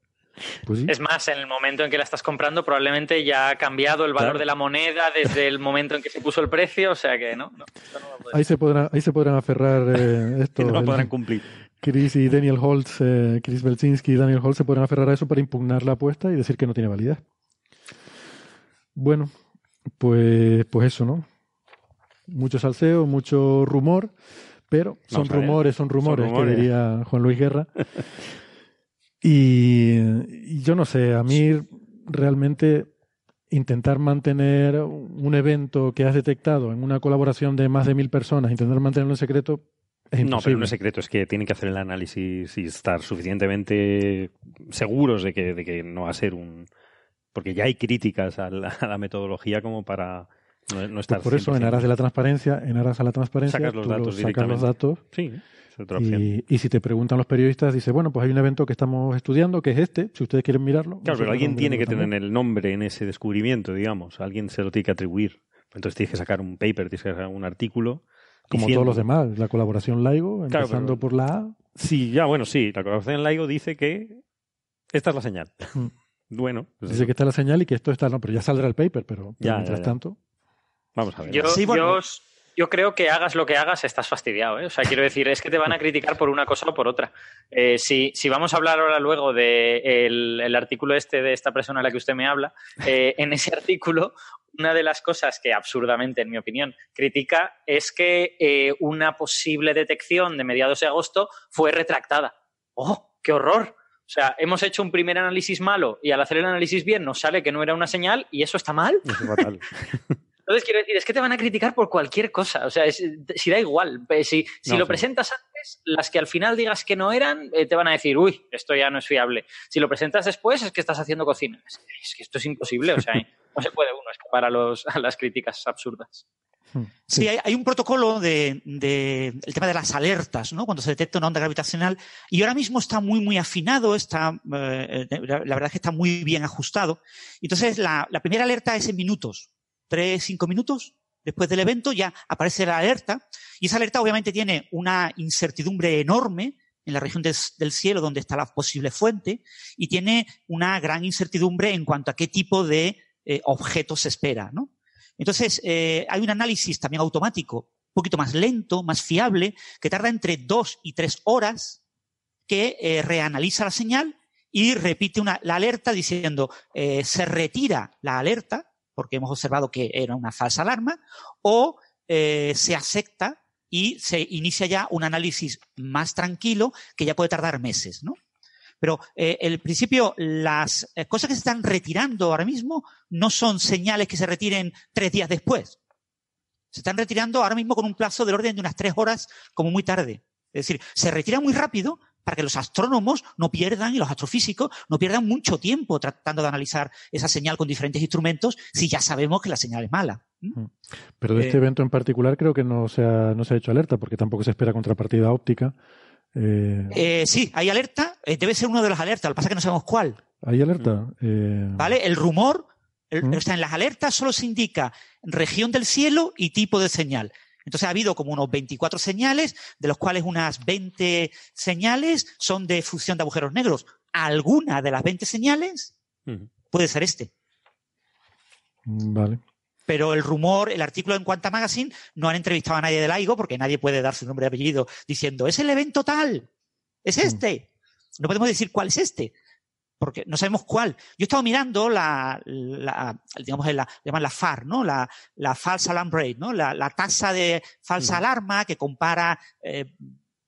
A: Pues sí.
F: Es más, en el momento en que la estás comprando, probablemente ya ha cambiado el valor
B: Claro.
F: de la moneda desde el momento en que se puso el precio, o sea que no. no, no
A: Ahí se podrán, ahí se podrán aferrar eh, esto.
B: Que no lo podrán cumplir.
A: Chris y Daniel Holtz, eh, Chris Belzinski y Daniel Holtz se podrán aferrar a eso para impugnar la apuesta y decir que no tiene validez. Bueno, pues, pues eso, ¿no? Mucho salseo, mucho rumor, pero son rumores, son rumores,
B: rumores.
A: que diría Juan Luis Guerra. y, y yo no sé, a mí realmente intentar mantener un evento que has detectado en una colaboración de más de mil personas, intentar mantenerlo en secreto,
B: No, pero no es secreto, es que tienen que hacer el análisis y estar suficientemente seguros de que, de que no va a ser un... Porque ya hay críticas a la, a la metodología como para no, no estar...
A: Pues por eso, en
B: 100%.
A: aras de la transparencia, en aras a la transparencia,
B: Sacas los
A: tú
B: datos
A: sacas los datos.
B: Sí, es otra opción.
A: y, y si te preguntan los periodistas, dice, bueno, pues hay un evento que estamos estudiando, que es este, si ustedes quieren mirarlo.
B: Claro, pero alguien tiene que
A: miramos
B: tener el nombre en ese descubrimiento, digamos. Alguien se lo tiene que atribuir. Entonces tienes que sacar un paper, tienes que sacar un artículo.
A: Como
B: diciendo-
A: todos los demás, la colaboración LIGO,
B: Claro,
A: empezando
B: pero-
A: por la A.
B: Sí, ya, bueno, sí. La colaboración LIGO dice que esta es la señal.
A: Mm.
B: bueno, pues
A: Dice que está la señal y que esto está, no, pero ya saldrá el paper, pero, pero
B: Ya,
A: mientras
B: ya, ya.
A: tanto.
B: vamos a ver.
F: Yo,
E: Sí, bueno.
F: yo, yo creo que hagas lo que hagas, estás fastidiado. ¿eh? O sea, quiero decir, es que te van a criticar por una cosa o por otra. Eh, si, si vamos a hablar ahora luego del de el, el artículo este de esta persona a la que usted me habla, eh, en ese artículo, una de las cosas que absurdamente, en mi opinión, critica es que eh, una posible detección de mediados de agosto fue retractada. ¡Oh, qué horror! O sea, hemos hecho un primer análisis malo y al hacer el análisis bien nos sale que no era una señal y eso está mal.
B: Eso es fatal.
F: Entonces, quiero decir, es que te van a criticar por cualquier cosa. O sea, es- si da igual. Si, si
B: No,
F: lo
B: sí.
F: presentas antes, las que al final digas que no eran, eh, te van a decir, uy, esto ya no es fiable. Si lo presentas después, es que estás haciendo cocina. Es, que- es que esto es imposible. O sea, no se puede uno escapar a, los, a las críticas absurdas.
E: Sí, hay, hay un protocolo de, de- el tema de las alertas, ¿no? Cuando se detecta una onda gravitacional y ahora mismo está muy muy afinado, está eh, la, la verdad es que está muy bien ajustado. Entonces la, la primera alerta es en minutos, tres cinco minutos después del evento ya aparece la alerta y esa alerta obviamente tiene una incertidumbre enorme en la región del, cielo donde está la posible fuente y tiene una gran incertidumbre en cuanto a qué tipo de eh, objeto se espera, ¿no? Entonces, eh, hay un análisis también automático, un poquito más lento, más fiable, que tarda entre dos y tres horas, que eh, reanaliza la señal y repite una, la alerta diciendo, eh, se retira la alerta, porque hemos observado que era una falsa alarma, o eh, se acepta y se inicia ya un análisis más tranquilo que ya puede tardar meses, ¿no? Pero eh, el principio, las eh, cosas que se están retirando ahora mismo no son señales que se retiren tres días después. Se están retirando ahora mismo con un plazo del orden de unas tres horas, como muy tarde. Es decir, se retira muy rápido para que los astrónomos no pierdan y los astrofísicos no pierdan mucho tiempo tratando de analizar esa señal con diferentes instrumentos si ya sabemos que la señal es mala. ¿Mm?
A: Pero de este
E: Eh,
A: evento en particular creo que no se ha, no se ha hecho alerta porque tampoco se espera contrapartida óptica. Eh,
E: Eh, sí, hay alerta, eh, debe ser uno de los alertas, lo que pasa es que no sabemos cuál.
A: ¿Hay alerta? Eh,
E: ¿Vale? El rumor, el-
A: Mm.
E: o sea, en las alertas solo se indica región del cielo y tipo de señal. Entonces ha habido como unos 24 señales, de los cuales unas 20 señales son de fusión de agujeros negros. Alguna de las 20 señales puede ser este.
A: Vale.
E: Pero el rumor, el artículo en Quanta Magazine, no han entrevistado a nadie de LIGO porque nadie puede dar su nombre y apellido diciendo, es el evento tal, es este. No podemos decir cuál es este, porque no sabemos cuál. Yo he estado mirando la, la digamos, la, llaman la FAR, ¿no? La, la false alarm rate, ¿no? La, la tasa de falsa alarma que compara, eh,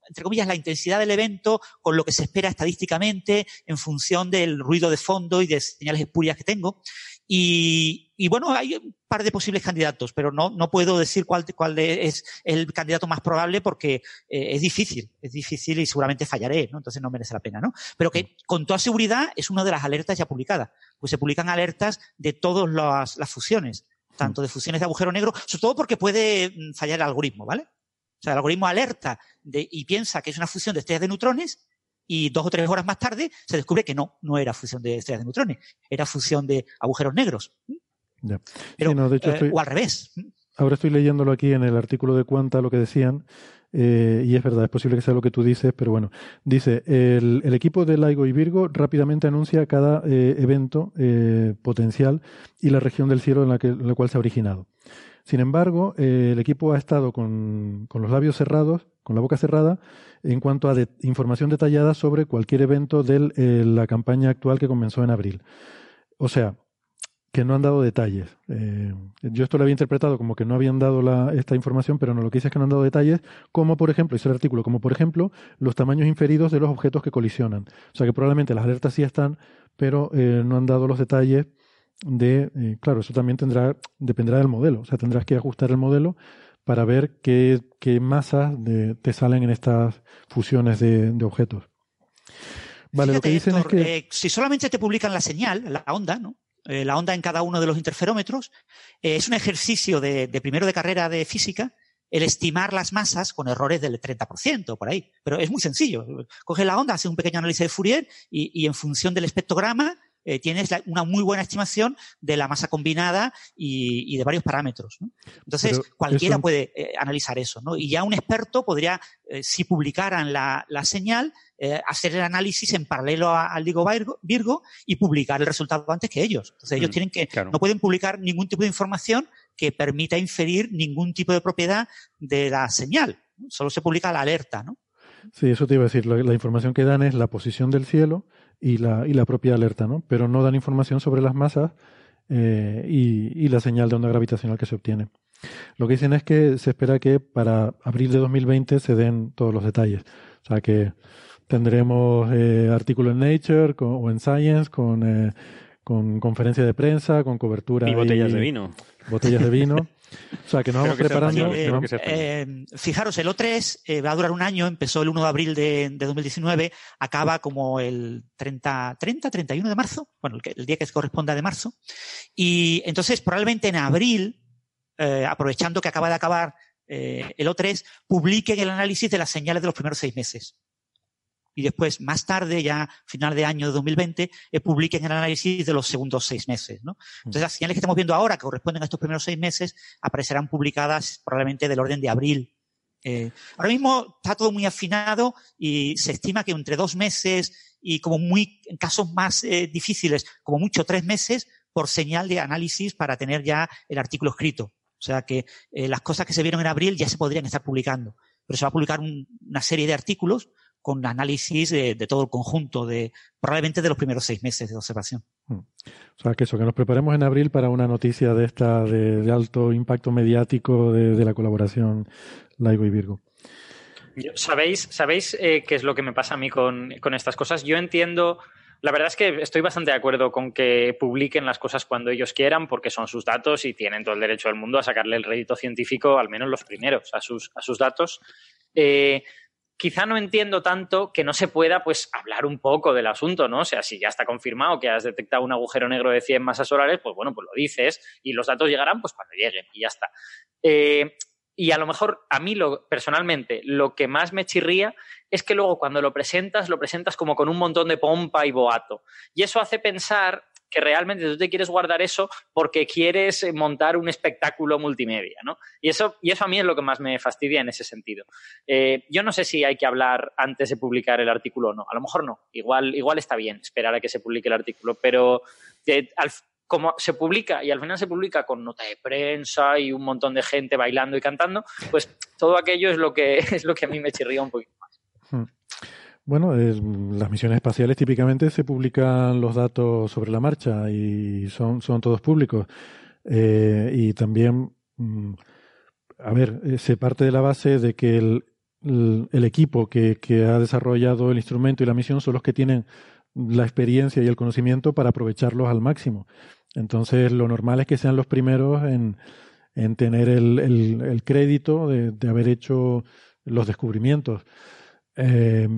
E: entre comillas, la intensidad del evento con lo que se espera estadísticamente en función del ruido de fondo y de señales espurias que tengo. Y, y bueno, hay un par de posibles candidatos, pero no, no puedo decir cuál, cuál es el candidato más probable porque eh, es difícil, es difícil y seguramente fallaré, ¿no? Entonces no merece la pena, ¿no? Pero que con toda seguridad es una de las alertas ya publicadas. Pues se publican alertas de todas las, las fusiones, tanto de fusiones de agujero negro, sobre todo porque puede mm, fallar el algoritmo, ¿vale? O sea, el algoritmo alerta de, y piensa que es una fusión de estrellas de neutrones y dos o tres horas más tarde se descubre que no, no era fusión de estrellas de neutrones, era fusión de agujeros negros.
A: Ya.
E: Pero,
A: Sí, no, de hecho
E: eh,
A: estoy-
E: O al revés.
A: Ahora estoy leyéndolo aquí en el artículo de Cuanta lo que decían, eh, y es verdad, es posible que sea lo que tú dices, pero bueno, dice, el, el equipo de LIGO y Virgo rápidamente anuncia cada eh, evento potencial y la región del cielo en la, que, en la cual se ha originado. Sin embargo, eh, el equipo ha estado con, los labios cerrados, con la boca cerrada, en cuanto a información detallada sobre cualquier evento de la campaña actual que comenzó en abril. O sea, que no han dado detalles. Eh, yo esto lo había interpretado como que no habían dado esta información, pero no, lo que dice es que no han dado detalles, como por ejemplo, dice el artículo, como por ejemplo los tamaños inferidos de los objetos que colisionan. O sea que probablemente las alertas sí están, pero eh, no han dado los detalles de, eh, claro, eso también tendrá, dependerá del modelo. O sea, tendrás que ajustar el modelo para ver qué, qué masas de- te salen en estas fusiones de, de objetos. Vale, lo que dicen
E: Héctor,
A: es que...
E: eh, si solamente te publican la señal, la onda, ¿no? Eh, la onda en cada uno de los interferómetros, es un ejercicio de, de primero de carrera de física el estimar las masas con errores del 30%, por ahí. Pero es muy sencillo. Coges la onda, haces un pequeño análisis de Fourier y, y en función del espectrograma eh, tienes la- una muy buena estimación de la masa combinada y, y de varios parámetros. ¿no? Entonces,
A: Pero
E: cualquiera
A: eso-
E: puede eh, analizar eso. ¿no? Y ya un experto podría, eh, si publicaran la, la señal, hacer el análisis en paralelo al Ligo Virgo, Virgo y publicar el resultado antes que ellos. Entonces, ellos
B: Mm,
E: tienen que,
B: claro.
E: no pueden publicar ningún tipo de información que permita inferir ningún tipo de propiedad de la señal. ¿no? Solo se publica la alerta, ¿no?
A: Sí, eso te iba a decir. La, la información que dan es la posición del cielo y la, y la propia alerta, ¿no? Pero no dan información sobre las masas eh, y, y la señal de onda gravitacional que se obtiene. Lo que dicen es que se espera que para abril de 2020 se den todos los detalles. O sea que tendremos eh, artículo en Nature o en Science con, con conferencia de prensa, con cobertura.
B: Y botellas de vino.
A: Botellas de vino. O sea, que nos vamos preparando.
E: Eh, fijaros, el O3 eh, va a durar un año, empezó el 1 de abril de, 2019, acaba como el 30, 30, 31 de marzo, bueno, el, día que corresponda de marzo. Y entonces, probablemente en abril, eh, aprovechando que acaba de acabar el O3, publiquen el análisis de las señales de los primeros seis meses y después, más tarde, ya final de año de 2020, eh, publiquen el análisis de los segundos seis meses. Entonces, las señales que estamos viendo ahora, que corresponden a estos primeros seis meses, aparecerán publicadas probablemente del orden de abril. Eh, ahora mismo está todo muy afinado y se estima que entre dos meses y como muy, en casos más eh, difíciles, como mucho tres meses por señal de análisis para tener ya el artículo escrito. O sea que eh, las cosas que se vieron en abril ya se podrían estar publicando. Pero se va a publicar una serie de artículos con análisis de, todo el conjunto, de probablemente de los primeros seis meses de observación.
A: Mm. O sea, que eso, que nos preparemos en abril para una noticia de esta de, alto impacto mediático de, la colaboración Laigo y Virgo.
F: ¿Sabéis, sabéis eh, qué es lo que me pasa a mí con, con estas cosas? Yo entiendo la verdad es que estoy bastante de acuerdo con que publiquen las cosas cuando ellos quieran, porque son sus datos y tienen todo el derecho del mundo a sacarle el rédito científico, al menos los primeros, a sus, a sus datos. Eh, quizá no entiendo tanto que no se pueda pues hablar un poco del asunto, ¿no? O sea, si ya está confirmado que has detectado un agujero negro de 100 masas solares, pues bueno, pues lo dices y los datos llegarán pues cuando lleguen y ya está. Eh, y a lo mejor a mí lo, personalmente lo que más me chirría es que luego cuando lo presentas, lo presentas como con un montón de pompa y boato. Y eso hace pensar que realmente tú te quieres guardar eso porque quieres eh, montar un espectáculo multimedia, ¿no? Y eso, y eso a mí es lo que más me fastidia en ese sentido. Eh, yo no sé si hay que hablar antes de publicar el artículo o no. A lo mejor no. Igual, igual está bien esperar a que se publique el artículo, pero eh, como se publica y al final se publica con nota de prensa y un montón de gente bailando y cantando, pues todo aquello es lo que, es lo que a mí me chirría un poquito más. Hmm.
A: Bueno, las misiones espaciales típicamente se publican los datos sobre la marcha y son, son todos públicos. Eh, y también, mm, a ver, eh, se parte de la base de que el, el, equipo que, que, ha desarrollado el instrumento y la misión son los que tienen la experiencia y el conocimiento para aprovecharlos al máximo. Entonces, lo normal es que sean los primeros en, en tener el, crédito de, de, haber hecho los descubrimientos. Eh,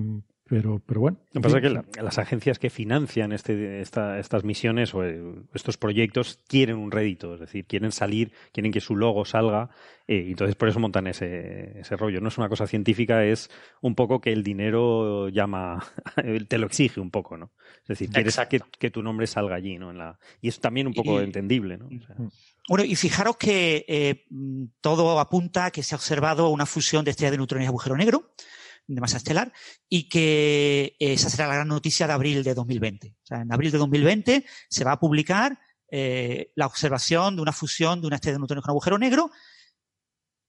A: pero, pero bueno.
B: Lo que pasa es que las agencias que financian este, estas misiones o eh, estos proyectos quieren un rédito, es decir, quieren salir, quieren que su logo salga, eh, y entonces por eso montan ese, ese rollo. No es una cosa científica, es un poco que el dinero llama, te lo exige un poco, ¿no? Es decir, quieres que, que, tu nombre salga allí, ¿no? En la, y es también un poco entendible, ¿no?
E: Bueno, y fijaros que eh, todo apunta a que se ha observado una fusión de estrellas de neutrones y agujero negro de masa estelar y que eh, esa será la gran noticia de abril de 2020. O sea, en abril de 2020 se va a publicar eh, la observación de una fusión de una estrella de neutrones con agujero negro.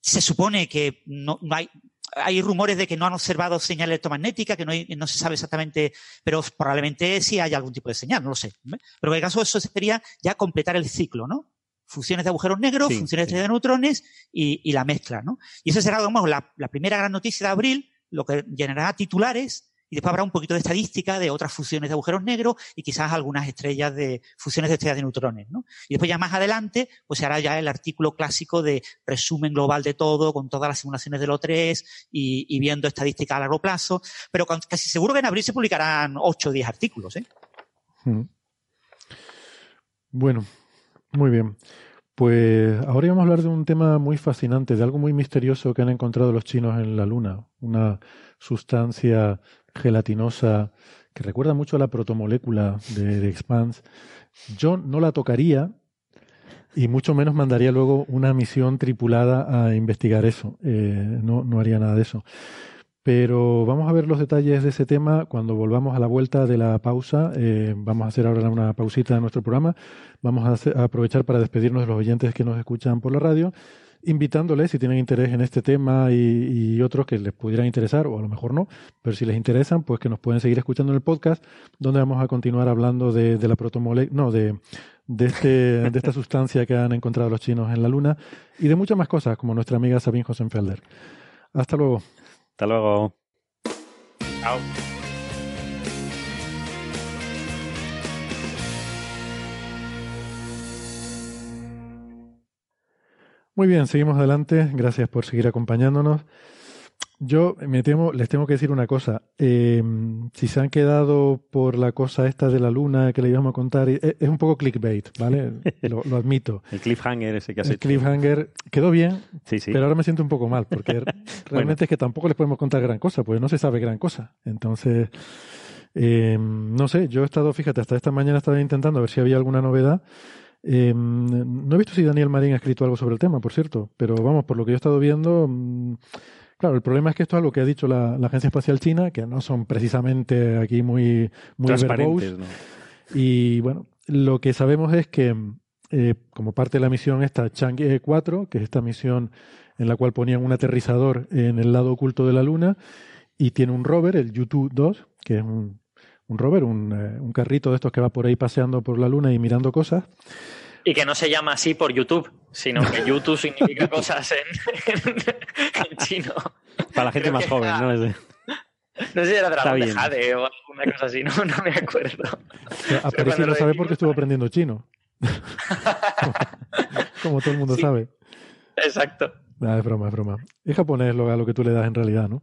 E: Se supone que no, hay, hay rumores de que no han observado señal electromagnética, que no, no, se sabe exactamente, pero probablemente sí hay algún tipo de señal, no lo sé. Pero en el caso eso sería ya completar el ciclo, ¿no? Funciones de agujeros negros, funciones de neutrones y, y, la mezcla, ¿no? Y esa será, digamos, la, la primera gran noticia de abril lo que generará titulares y después habrá un poquito de estadística de otras fusiones de agujeros negros y quizás algunas estrellas de fusiones de estrellas de neutrones, ¿no? Y después ya más adelante, pues se hará ya el artículo clásico de resumen global de todo, con todas las simulaciones del O3 y, viendo estadística a largo plazo. Pero casi seguro que en abril se publicarán 8 o 10 artículos, ¿eh? Hmm.
A: Bueno, muy bien. Pues ahora vamos a hablar de un tema muy fascinante, de algo muy misterioso que han encontrado los chinos en la Luna, una sustancia gelatinosa que recuerda mucho a la protomolécula de, Expanse. Yo no la tocaría y mucho menos mandaría luego una misión tripulada a investigar eso. Eh, no, no haría nada de eso. Pero vamos a ver los detalles de ese tema cuando volvamos a la vuelta de la pausa. Eh, vamos a hacer ahora una pausita de nuestro programa. Vamos a, aprovechar para despedirnos de los oyentes que nos escuchan por la radio, invitándoles, si tienen interés en este tema y, otros que les pudieran interesar, o a lo mejor no, pero si les interesan, pues que nos pueden seguir escuchando en el podcast, donde vamos a continuar hablando de, la protomolécula, no, de, de, este, de esta sustancia que han encontrado los chinos en la Luna y de muchas más cosas, como nuestra amiga Sabine Hosenfelder. Hasta luego.
B: Hasta luego.
F: Chao.
A: Muy bien, seguimos adelante. Gracias por seguir acompañándonos. Yo me temo, les tengo que decir una cosa. Eh, si se han quedado por la cosa esta de la luna que le íbamos a contar, es, un poco clickbait, ¿vale? Lo, admito.
B: El cliffhanger ese que has
A: El cliffhanger quedó bien,
B: sí, sí.
A: pero ahora me siento un poco mal, porque realmente es que tampoco les podemos contar gran cosa, pues no se sabe gran cosa. Entonces, eh, no sé, yo he estado, fíjate, hasta esta mañana estaba intentando a ver si había alguna novedad. Eh, no he visto si Daniel Marín ha escrito algo sobre el tema, por cierto, pero vamos, por lo que yo he estado viendo... Claro, el problema es que esto es algo que ha dicho la, Agencia Espacial China, que no son precisamente aquí muy, muy
B: transparentes.
A: Y bueno, lo que sabemos es que eh, como parte de la misión esta Chang'e 4, que es esta misión en la cual ponían un aterrizador en el lado oculto de la Luna, y tiene un rover, el Yutu 2, que es un, un rover, un, eh, un carrito de estos que va por ahí paseando por la Luna y mirando cosas.
F: Y que no se llama así por YouTube, sino que YouTube significa cosas en, chino.
B: Para la gente más joven, ¿no?
F: No sé si era Dragón de Jade o alguna cosa así, no, no me acuerdo.
A: A si lo sabe porque estuvo aprendiendo chino. como, todo el mundo sabe.
F: Exacto.
A: Ah, es broma, es broma. Es japonés lo, a lo que tú le das en realidad, ¿no?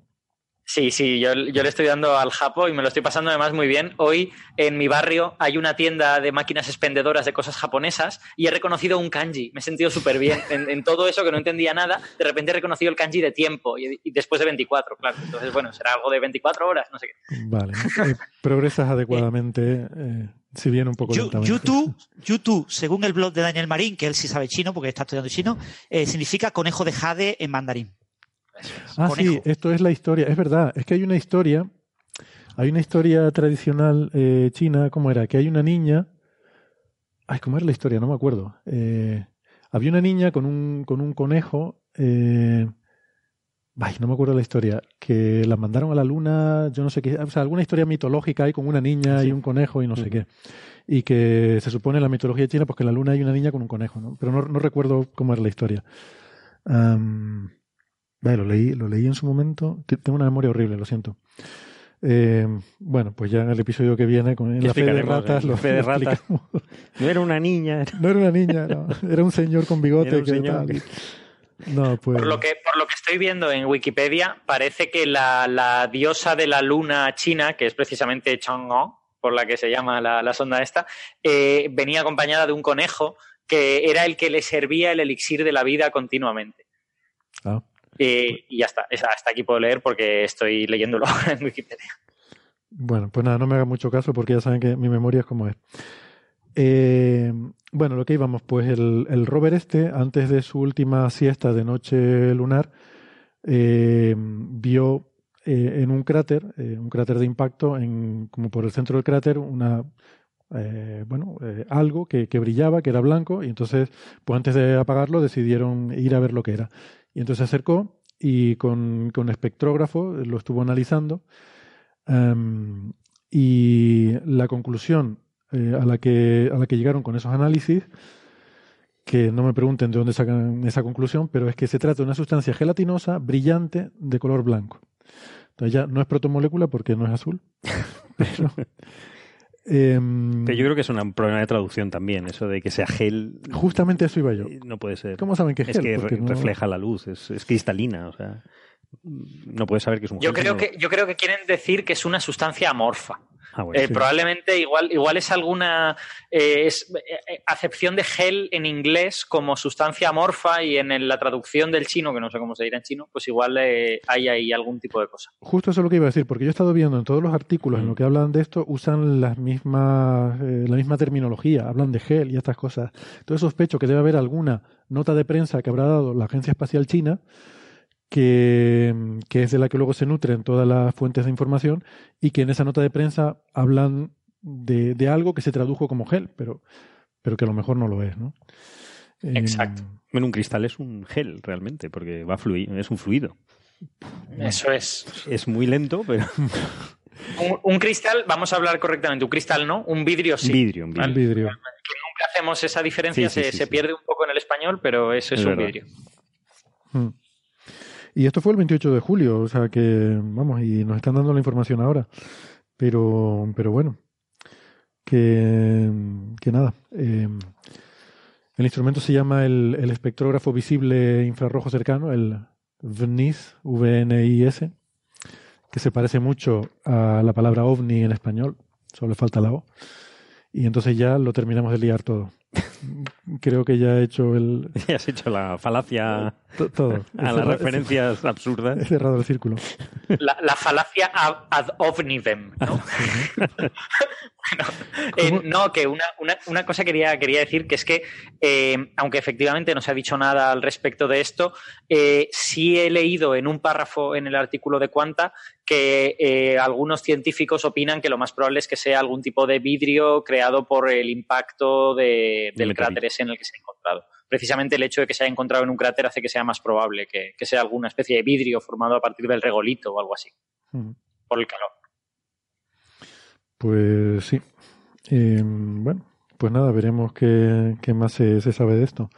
F: Sí, sí, yo, yo, le estoy dando al Japo y me lo estoy pasando además muy bien. Hoy en mi barrio hay una tienda de máquinas expendedoras de cosas japonesas y he reconocido un kanji. Me he sentido súper bien. En, todo eso que no entendía nada, de repente he reconocido el kanji de tiempo y, después de 24, claro. Entonces, bueno, será algo de 24 horas, no sé qué.
A: Vale. Eh, progresas adecuadamente. Eh, si bien un poco lentamente.
E: YouTube, YouTube, según el blog de Daniel Marín, que él sí sabe chino porque está estudiando chino, eh, significa conejo de jade en mandarín.
A: Ah, sí, esto es la historia. Es verdad, es que hay una historia, hay una historia tradicional eh, china, ¿cómo era? Que hay una niña. Ay, ¿cómo era la historia? No me acuerdo. Eh, había una niña con un, con un conejo. Eh, ay, no me acuerdo la historia. Que la mandaron a la luna, yo no sé qué. O sea, alguna historia mitológica hay con una niña y un conejo y no sé qué. Y que se supone en la mitología china, pues que en la luna hay una niña con un conejo, ¿no? Pero no, no recuerdo cómo era la historia. Vale, lo leí, lo leí en su momento. Tengo una memoria horrible, lo siento. Eh, bueno, pues ya en el episodio que viene, con la fe de ratas,
B: lo, fe de ratas. No era una niña.
A: No era una niña, era un señor con bigote. que tal. No, pues...
F: por, lo que, por lo que estoy viendo en Wikipedia, parece que la, diosa de la luna china, que es precisamente Chang'o, por la que se llama la, sonda esta, eh, venía acompañada de un conejo que era el que le servía el elixir de la vida continuamente.
A: Ah.
F: Eh, y ya está, hasta aquí puedo leer porque estoy leyéndolo en Wikipedia.
A: Bueno, pues nada, no me haga mucho caso porque ya saben que mi memoria es como es. Eh, bueno, lo que íbamos, pues el, el, rover este, antes de su última siesta de noche lunar, eh, vio en un cráter, un cráter de impacto, en, como por el centro del cráter, una bueno, algo que, que, brillaba, que era blanco, y entonces, pues antes de apagarlo, decidieron ir a ver lo que era. Y entonces se acercó y con, espectrógrafo lo estuvo analizando. Em, y la conclusión eh, a, la que, a la que llegaron con esos análisis, que no me pregunten de dónde sacan esa conclusión, pero es que se trata de una sustancia gelatinosa brillante de color blanco. Entonces ya no es protomolécula porque no es azul, pero
B: Em, Pero yo creo que es un problema de traducción también, eso de que sea gel.
A: Justamente eso iba yo.
B: No puede ser.
A: ¿Cómo saben que es
B: gel? Es que refleja la luz, es, cristalina, o sea, no puedes saber que es un
F: yo Creo que, yo creo que quieren decir que es una sustancia amorfa. Ah, eh, probablemente igual, igual es alguna eh, eh, acepción de gel en inglés como sustancia amorfa y en la traducción del chino, que no sé cómo se dirá en chino, pues igual hay ahí algún tipo de cosa.
A: Justo eso es lo que iba a decir, porque yo he estado viendo en todos los artículos en lo mm. que hablan de esto, usan las mismas, la misma terminología, hablan de gel y estas cosas. Entonces sospecho que debe haber alguna nota de prensa que habrá dado la Agencia Espacial China que, es de la que luego se nutren todas las fuentes de información y que en esa nota de prensa hablan de, de algo que se tradujo como gel, pero, pero que a lo mejor no lo es, ¿no?
F: Exacto.
B: bueno, un cristal es un gel realmente, porque va a fluir, es un fluido.
F: Eso es.
B: Es muy lento, pero.
F: Un, cristal, vamos a hablar correctamente, un cristal no, un vidrio sí.
B: Vidrio, un
A: vidrio. Que
F: nunca hacemos esa diferencia, se, se pierde un poco en el español, pero eso es, un vidrio.
A: Mm. Y esto fue el 28 de julio, o sea que, vamos, y nos están dando la información ahora. Pero, pero bueno, que, que nada. Eh, El instrumento se llama el, espectrógrafo visible infrarrojo cercano, el VNIS, V-N-I-S, que se parece mucho a la palabra ovni en español, solo falta la O. Y entonces ya lo terminamos de liar todo. Creo que ya he hecho el.
B: Ya has hecho la falacia.
A: todo.
B: A las referencias absurdas.
A: He cerrado el círculo.
F: La, la falacia ad, ad ovnivem, ¿no? eh, no, que una, una, una, cosa quería, quería decir que es que, eh, aunque efectivamente no se ha dicho nada al respecto de esto, eh, sí he leído en un párrafo en el artículo de Quanta que eh, algunos científicos opinan que lo más probable es que sea algún tipo de vidrio creado por el impacto de, del cráter ese en el que se ha encontrado. Precisamente el hecho de que se haya encontrado en un cráter hace que sea más probable que, que sea alguna especie de vidrio formado a partir del regolito o algo así, por el calor.
A: Pues sí. Eh, bueno, pues nada, veremos qué, qué más se, se, sabe de esto.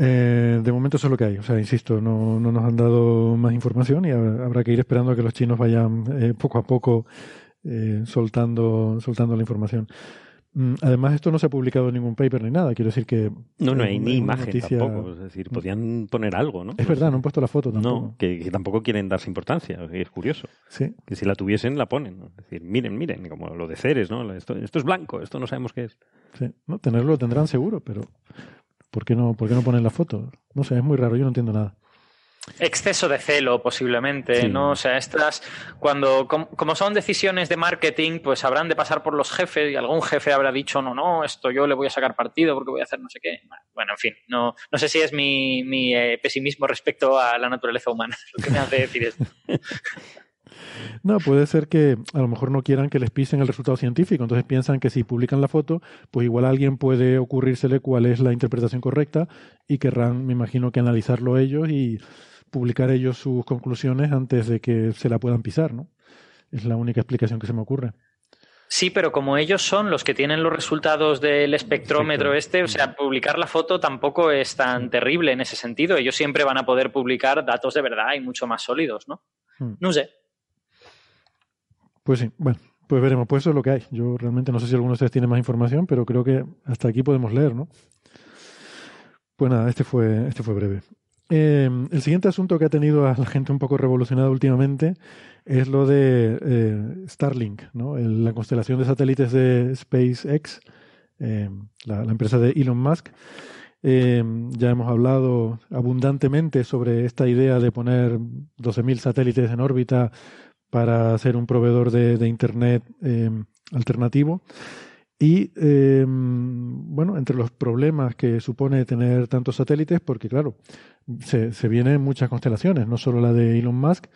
A: Eh, de momento eso es lo que hay. O sea, insisto, no, no nos han dado más información y habrá, que ir esperando a que los chinos vayan eh, poco a poco eh, soltando, soltando la información. Mm, Además, esto no se ha publicado en ningún paper ni nada. Quiero decir que.
B: No, no hay ni imagen
A: noticia-
B: tampoco. Es decir, podían poner algo, ¿no?
A: Es verdad, no han puesto la foto tampoco.
B: No, que, que tampoco quieren darse importancia. Es curioso.
A: Sí,
B: Que si la tuviesen, la ponen. ¿no? Es decir, miren, miren, como lo de Ceres, ¿no? Esto, esto es blanco, esto no sabemos qué es.
A: sí. No, tenerlo lo tendrán seguro, pero ¿por qué no, por qué no ponen la foto? No sé, es muy raro, yo no entiendo nada.
F: Exceso de celo, posiblemente,
B: Sí.
F: ¿no? O sea, estas, cuando, com- como son decisiones de marketing, pues habrán de pasar por los jefes y algún jefe habrá dicho, no, no, esto yo le voy a sacar partido porque voy a hacer no sé qué. Bueno, en fin, no, no sé si es mi, mi eh, pesimismo respecto a la naturaleza humana lo que me hace decir esto.
A: No, puede ser que a lo mejor no quieran que les pisen el resultado científico, entonces piensan que si publican la foto, pues igual a alguien puede ocurrírsele cuál es la interpretación correcta y querrán, me imagino, que analizarlo ellos y publicar ellos sus conclusiones antes de que se la puedan pisar, ¿no? Es la única explicación que se me ocurre.
F: Sí, pero como ellos son los que tienen los resultados del espectrómetro este, o sea, publicar la foto tampoco es tan terrible en ese sentido. Ellos siempre van a poder publicar datos de verdad y mucho más sólidos, ¿no?
A: Hmm.
F: No sé.
A: Pues sí, bueno, pues veremos, pues eso es lo que hay. Yo realmente no sé si alguno de ustedes tiene más información, pero creo que hasta aquí podemos leer, ¿no? Pues nada, este fue, este fue breve. Eh, el siguiente asunto que ha tenido a la gente un poco revolucionada últimamente es lo de eh, Starlink, la constelación de satélites de SpaceX, eh, la, empresa de Elon Musk. Eh, ya hemos hablado abundantemente sobre esta idea de poner 12.000 satélites en órbita para ser un proveedor de, Internet alternativo. Y eh, bueno, entre los problemas que supone tener tantos satélites, porque claro, se, se vienen muchas constelaciones, no solo la de Elon Musk,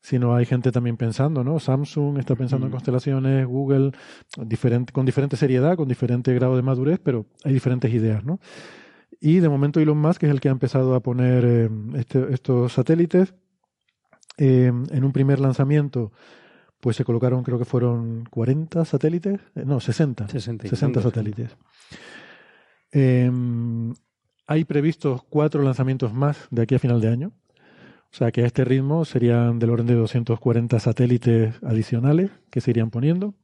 A: sino hay gente también pensando, ¿no? Samsung está pensando en constelaciones, Google, diferente, con diferente seriedad, con diferente grado de madurez, pero hay diferentes ideas, ¿no? Y de momento Elon Musk es el que ha empezado a poner eh, este- estos satélites. Eh, en un primer lanzamiento, pues se colocaron, creo que fueron 40 satélites, eh, no, 60.
B: 60, y
A: 60
B: tantos.
A: satélites. Eh, hay previstos cuatro lanzamientos más de aquí a final de año. O sea que a este ritmo serían del orden de 240 satélites adicionales que se irían poniendo.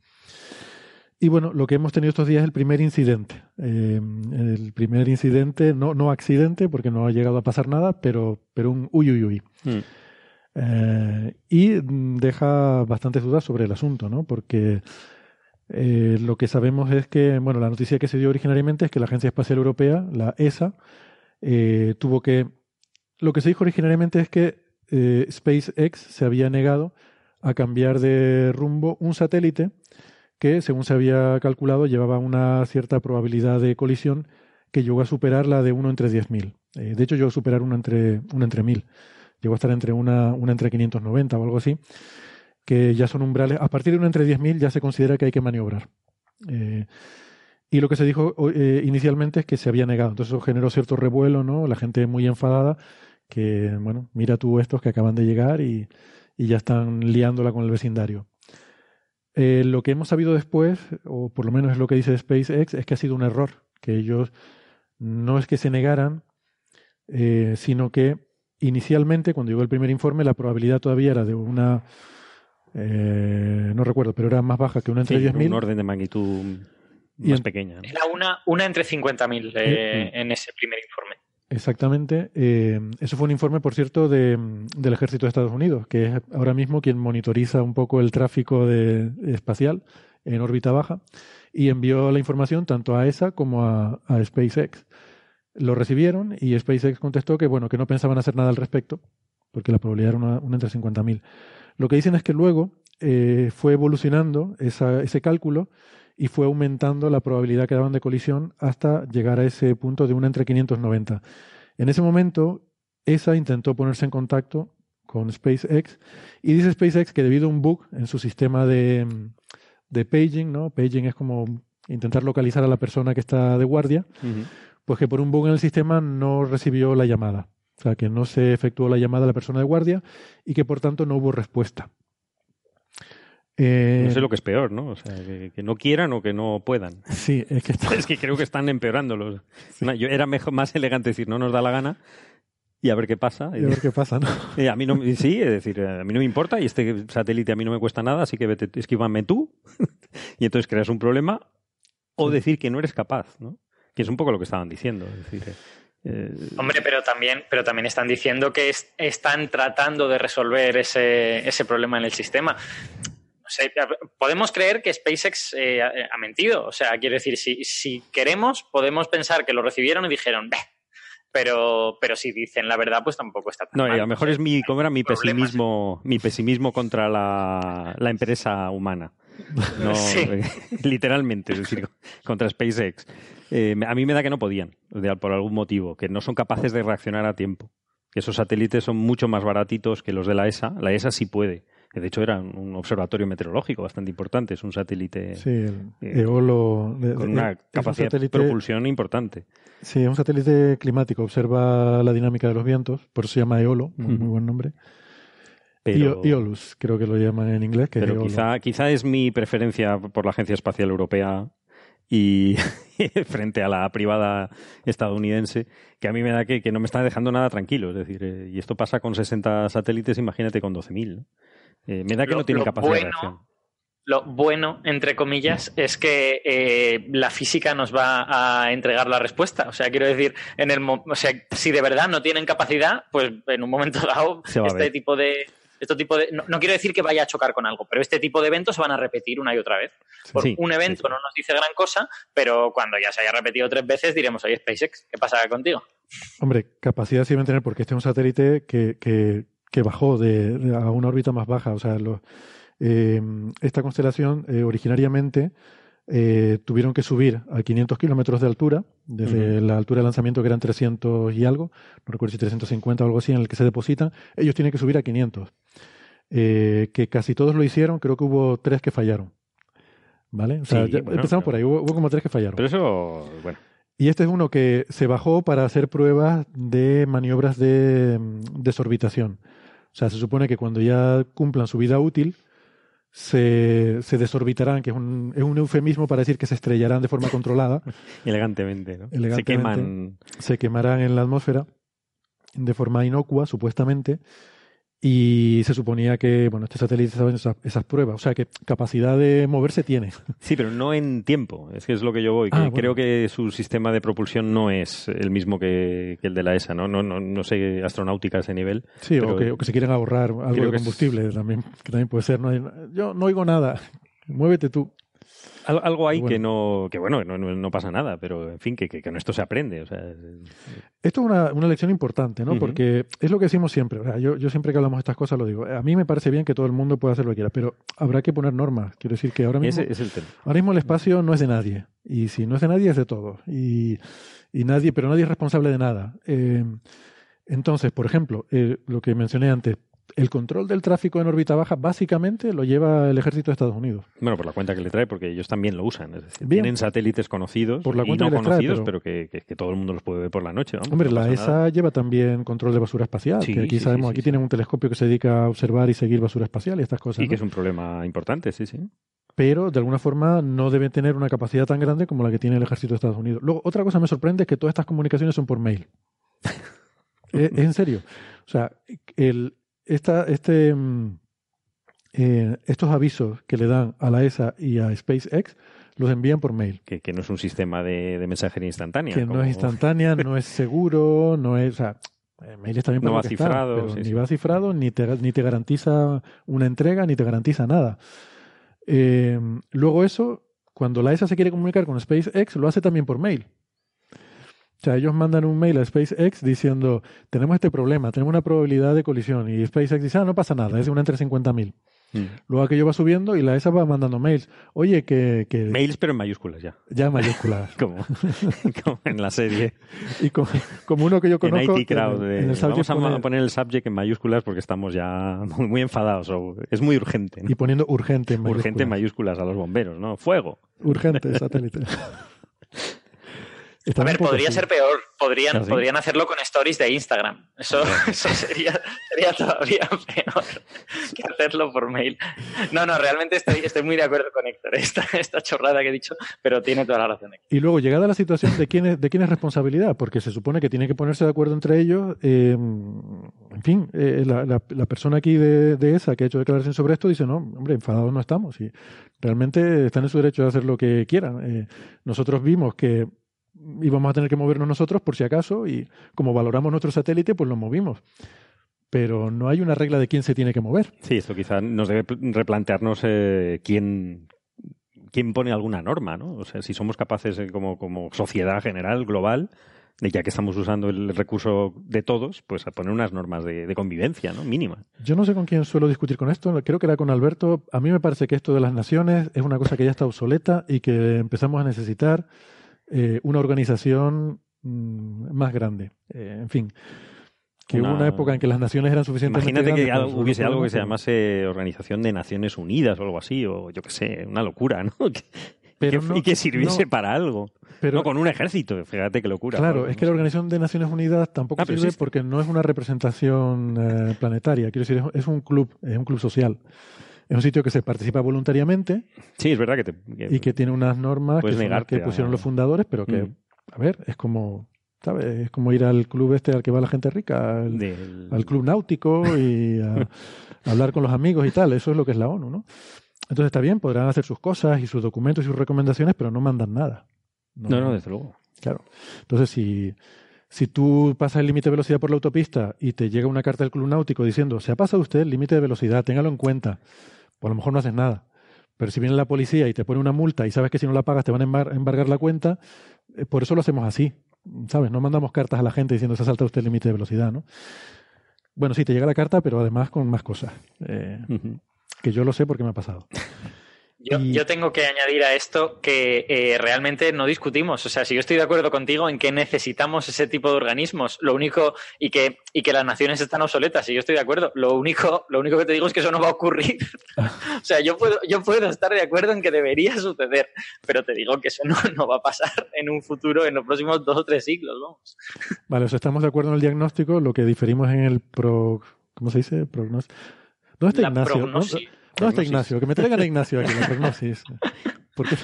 A: Y bueno, lo que hemos tenido estos días es el primer incidente. Eh, el primer incidente, no, no accidente, porque no ha llegado a pasar nada, pero, pero un uy, uy, uy.
B: Mm.
A: Eh, y mm, deja bastantes dudas sobre el asunto, ¿no? Porque eh, lo que sabemos es que, bueno, la noticia que se dio originariamente es que la Agencia Espacial Europea, la ESA, eh, tuvo que. Lo que se dijo originariamente es que eh, SpaceX se había negado a cambiar de rumbo un satélite que, según se había calculado, llevaba una cierta probabilidad de colisión que llegó a superar la de uno entre 10.000. Eh, de hecho, llegó a superar uno entre, uno entre 1.000 llegó a estar entre una, una entre 590 o algo así, que ya son umbrales. A partir de una entre 10.000 ya se considera que hay que maniobrar. Eh, y lo que se dijo eh, inicialmente es que se había negado. Entonces eso generó cierto revuelo, ¿no? La gente muy enfadada, que, bueno, mira tú estos que acaban de llegar y, ya están liándola con el vecindario. Eh, lo que hemos sabido después, o por lo menos es lo que dice SpaceX, es que ha sido un error, que ellos no es que se negaran, sino que inicialmente, cuando llegó el primer informe, la probabilidad todavía era de una, eh, no recuerdo, pero era más baja que una entre
B: Sí,
A: 10.000.
B: un orden de magnitud más pequeña.
F: Era una, una entre 50.000 eh, en ese primer informe.
A: Exactamente. Eh, eso fue un informe, por cierto, de, del Ejército de Estados Unidos, que es ahora mismo quien monitoriza un poco el tráfico de, espacial en órbita baja y envió la información tanto a ESA como a, a, SpaceX. Lo recibieron y SpaceX contestó que bueno que no pensaban hacer nada al respecto, porque la probabilidad era una, entre 50.000. Lo que dicen es que luego eh, fue evolucionando ese cálculo y fue aumentando la probabilidad que daban de colisión hasta llegar a ese punto de una entre 590. En ese momento, ESA intentó ponerse en contacto con SpaceX y dice SpaceX que debido a un bug en su sistema de, de paging, ¿no? Paging es como intentar localizar a la persona que está de guardia, pues que por un bug en el sistema no recibió la llamada. O sea, que no se efectuó la llamada a la persona de guardia y que por tanto no hubo respuesta.
B: Eh, no sé lo que es peor, ¿no? O sea, que, no quieran o que no puedan.
A: Sí, es que,
B: es que creo que están empeorándolos. Yo era mejor, más elegante decir, no nos da la gana y a ver qué pasa.
A: Y a ver qué pasa, ¿no?
B: Y a mí no, sí, es decir, a mí no me importa y este satélite a mí no me cuesta nada, así que vete, esquívame tú y entonces creas un problema o decir que no eres capaz, ¿no? Que es un poco lo que estaban diciendo. Es decir,
F: eh, Hombre, pero también, pero también están diciendo que están tratando de resolver ese, ese problema en el sistema podemos creer que SpaceX eh, ha mentido. O sea, quiero decir, si, si, queremos, podemos pensar que lo recibieron y dijeron, pero, pero si dicen la verdad, pues tampoco está tan
B: No, a lo mejor es mi, ¿cómo era? mi pesimismo, mi pesimismo contra la, la empresa humana. No, literalmente, es decir, contra SpaceX. Eh, a mí me da que no podían, por algún motivo, que no son capaces de reaccionar a tiempo. Que esos satélites son mucho más baratitos que los de la ESA. La ESA sí puede de hecho era un observatorio meteorológico bastante importante, es un satélite
A: sí, el eh, EOLO,
B: con una capacidad de propulsión importante.
A: Sí, es un satélite climático, observa la dinámica de los vientos, por eso se llama EOLO, muy, buen nombre. Pero, EOLUS, creo que lo llaman en inglés. Que
B: pero quizá, quizá es mi preferencia por la Agencia Espacial Europea y frente a la privada estadounidense, que a mí me da que, que no me está dejando nada tranquilo. Es decir, eh, y esto pasa con 60 satélites, imagínate con 12.000. ¿no? Eh, me da que no tiene capacidad de reacción.
F: Lo bueno, entre comillas, es que eh, la física nos va a entregar la respuesta. O sea, quiero decir, en el, o sea, si de verdad no tienen capacidad, pues en un momento dado, este tipo de, este tipo de. No, quiero decir que vaya a chocar con algo, pero este tipo de eventos se van a repetir una y otra vez. un evento no nos dice gran cosa, pero cuando ya se haya repetido tres veces diremos, oye, SpaceX, ¿qué pasa contigo?
A: Hombre, capacidad sí deben tener porque este es un satélite que, que que bajó de, a una órbita más baja. O sea, eh, esta constelación eh, originariamente eh, tuvieron que subir a 500 kilómetros de altura, desde la altura de lanzamiento que eran 300 y algo, no recuerdo si 350 o algo así, en el que se depositan, ellos tienen que subir a 500. que casi todos lo hicieron, creo que hubo tres que fallaron. ¿Vale? O sea, empezamos por ahí, hubo, como tres que fallaron.
B: Pero eso, bueno.
A: Y este es uno que se bajó para hacer pruebas de maniobras de mm, desorbitación. O sea, se supone que cuando ya cumplan su vida útil, se, se desorbitarán, que es un, es un, eufemismo para decir que se estrellarán de forma controlada.
B: Elegantemente, ¿no?
A: se queman. Se quemarán en la atmósfera de forma inocua, supuestamente, y se suponía que, bueno, este satélite estaba en esas, pruebas. O sea, que capacidad de moverse tiene.
B: Sí, pero no en tiempo. Es que es lo que yo voy. Ah, creo que su sistema de propulsión no es el mismo que, el de la ESA, ¿no? No, no, no sé astronáutica a ese nivel.
A: Sí, o, que, se quieren ahorrar algo de combustible también, que también puede ser. No yo no oigo nada. Muévete tú.
B: Algo hay que no, que bueno, no, no, pasa nada, pero en fin, que, que, esto se aprende. O sea,
A: esto es una, una lección importante, ¿no? Porque es lo que decimos siempre. Yo, yo siempre que hablamos de estas cosas lo digo. A mí me parece bien que todo el mundo pueda hacer lo que quiera, pero habrá que poner normas. Quiero decir que ahora mismo,
B: es el
A: ahora mismo el espacio no es de nadie. Y si no es de nadie, es de todos. Y, y nadie, pero nadie es responsable de nada. Eh, entonces, por ejemplo, eh, lo que mencioné antes, el control del tráfico en órbita baja básicamente lo lleva el ejército de Estados Unidos.
B: Bueno, por la cuenta que le trae, porque ellos también lo usan. Es decir, tienen satélites conocidos por la y no conocidos, pero, que, todo el mundo los puede ver por la noche.
A: Hombre, la ESA lleva también control de basura espacial. que aquí sabemos, aquí tienen un telescopio que se dedica a observar y seguir basura espacial y estas cosas.
B: Y que es un problema importante, sí, sí.
A: Pero de alguna forma no deben tener una capacidad tan grande como la que tiene el ejército de Estados Unidos. Luego, otra cosa me sorprende es que todas estas comunicaciones son por mail. es en serio. O sea, el, esta, este, mm, eh, estos avisos que le dan a la ESA y a SpaceX los envían por mail.
B: Que, que no es un sistema de, de mensajería instantánea.
A: Que
B: como-
A: no es instantánea, no es seguro, no es... O sea, mail está bien
B: No va
A: está,
B: cifrado,
A: pero
B: sí,
A: ni
B: sí.
A: va cifrado, ni te, ni te garantiza una entrega, ni te garantiza nada. Eh, luego eso, cuando la ESA se quiere comunicar con SpaceX, lo hace también por mail. O sea, ellos mandan un mail a SpaceX diciendo, tenemos este problema, tenemos una probabilidad de colisión. Y SpaceX dice, ah, no pasa nada, es una entre 50.000.
B: Mm.
A: Luego aquello va subiendo y la ESA va mandando mails. Oye, que... que
B: Mails, pero en mayúsculas ya.
A: Ya mayúsculas.
B: Como, como en la serie.
A: y como, como uno que yo
B: En
A: conozco...
B: IT Crowd.
A: en
B: de,
A: el- en
B: vamos a poner el subject en mayúsculas porque estamos ya muy, muy enfadados. o es muy urgente. ¿no?
A: y poniendo urgente en mayúsculas.
B: Urgente en mayúsculas a los bomberos, ¿no? Fuego.
A: Urgente, satélite.
F: A ver, podría ser peor. Podrían,
B: ¿Ah, sí?
F: podrían hacerlo con stories de Instagram. Eso, eso sería, sería todavía peor que hacerlo por mail. No, no, realmente estoy, estoy muy de acuerdo con Héctor. Esta, esta chorrada que he dicho, pero tiene toda la razón. Héctor.
A: Y luego, llegada la situación de quién es, de quién es responsabilidad, porque se supone que tienen que ponerse de acuerdo entre ellos. eh, en fin, eh, la, la- la persona aquí de, de esa que ha hecho declaración sobre esto dice, no, hombre, enfadados no estamos. Y realmente están en su derecho de hacer lo que quieran. Eh, nosotros vimos que íbamos a tener que movernos nosotros por si acaso y como valoramos nuestro satélite, pues lo movimos. Pero no hay una regla de quién se tiene que mover.
B: Sí, esto quizá nos debe pl- replantearnos eh, quién, quién pone alguna norma, ¿no? O sea, si somos capaces eh, como, como sociedad general, global, de ya que estamos usando el recurso de todos, pues a poner unas normas de, de convivencia, ¿no? Mínima.
A: Yo no sé con quién suelo discutir con esto, creo que era con Alberto. A mí me parece que esto de las naciones es una cosa que ya está obsoleta y que empezamos a necesitar eh, una organización mm, más grande. Eh, en fin, que hubo
B: Una-
A: una época en que las naciones eran suficientemente
B: Imagínate que algo- hubiese algo que se llamase Organización de Naciones Unidas o algo así, o yo qué sé, una locura, ¿no? Que-
A: pero
B: que-
A: no-
B: y que sirviese
A: no,
B: para algo.
A: pero-
B: no con un ejército, fíjate qué locura.
A: Claro,
B: ¿no?
A: es que la Organización de Naciones Unidas tampoco
B: Ah,
A: sirve
B: existe.
A: porque no es una representación eh, planetaria. Quiero decir, es, es un club, es un club social. Es un sitio que se participa voluntariamente
B: Sí, es verdad que te... que-
A: y que tiene unas normas que, son las que pusieron
B: a-
A: los fundadores, pero que,
B: Mm.
A: a ver, es como, ¿sabes? Es como ir al club este al que va la gente rica, al,
B: del-
A: al club náutico y a, a hablar con los amigos y tal. Eso es lo que es la ONU, ¿no? Entonces está bien, podrán hacer sus cosas y sus documentos y sus recomendaciones, pero no mandan nada.
B: No, no, desde luego.
A: Claro. Entonces, si, si tú pasas el límite de velocidad por la autopista y te llega una carta del Club Náutico diciendo, se ha pasado usted el límite de velocidad, téngalo en cuenta, pues a lo mejor no haces nada. Pero si viene la policía y te pone una multa y sabes que si no la pagas te van a embar- embargar la cuenta, eh, por eso lo hacemos así. ¿Sabes? No mandamos cartas a la gente diciendo, se ha saltado usted el límite de velocidad, ¿no? Bueno, sí, te llega la carta, pero además con más cosas. Eh, que yo lo sé porque me ha pasado.
F: Yo,
A: Y-
F: yo tengo que añadir a esto que eh, realmente no discutimos. O sea, si yo estoy de acuerdo contigo en que necesitamos ese tipo de organismos, lo único, y que, y que las naciones están obsoletas, y yo estoy de acuerdo, lo único, lo único que te digo es que eso no va a ocurrir. o sea, yo puedo, yo puedo estar de acuerdo en que debería suceder, pero te digo que eso no, no va a pasar en un futuro, en los próximos dos o tres siglos, vamos.
A: Vale, o sea, estamos de acuerdo en el diagnóstico, lo que diferimos en el pro... ¿Cómo se dice? Prognos... ¿Dónde está
F: La
A: Ignacio? ¿Dónde-
F: prognosis.
A: ¿Dónde está. Ignacio? Que me traigan a Ignacio aquí, la prognosis. ¿Por qué,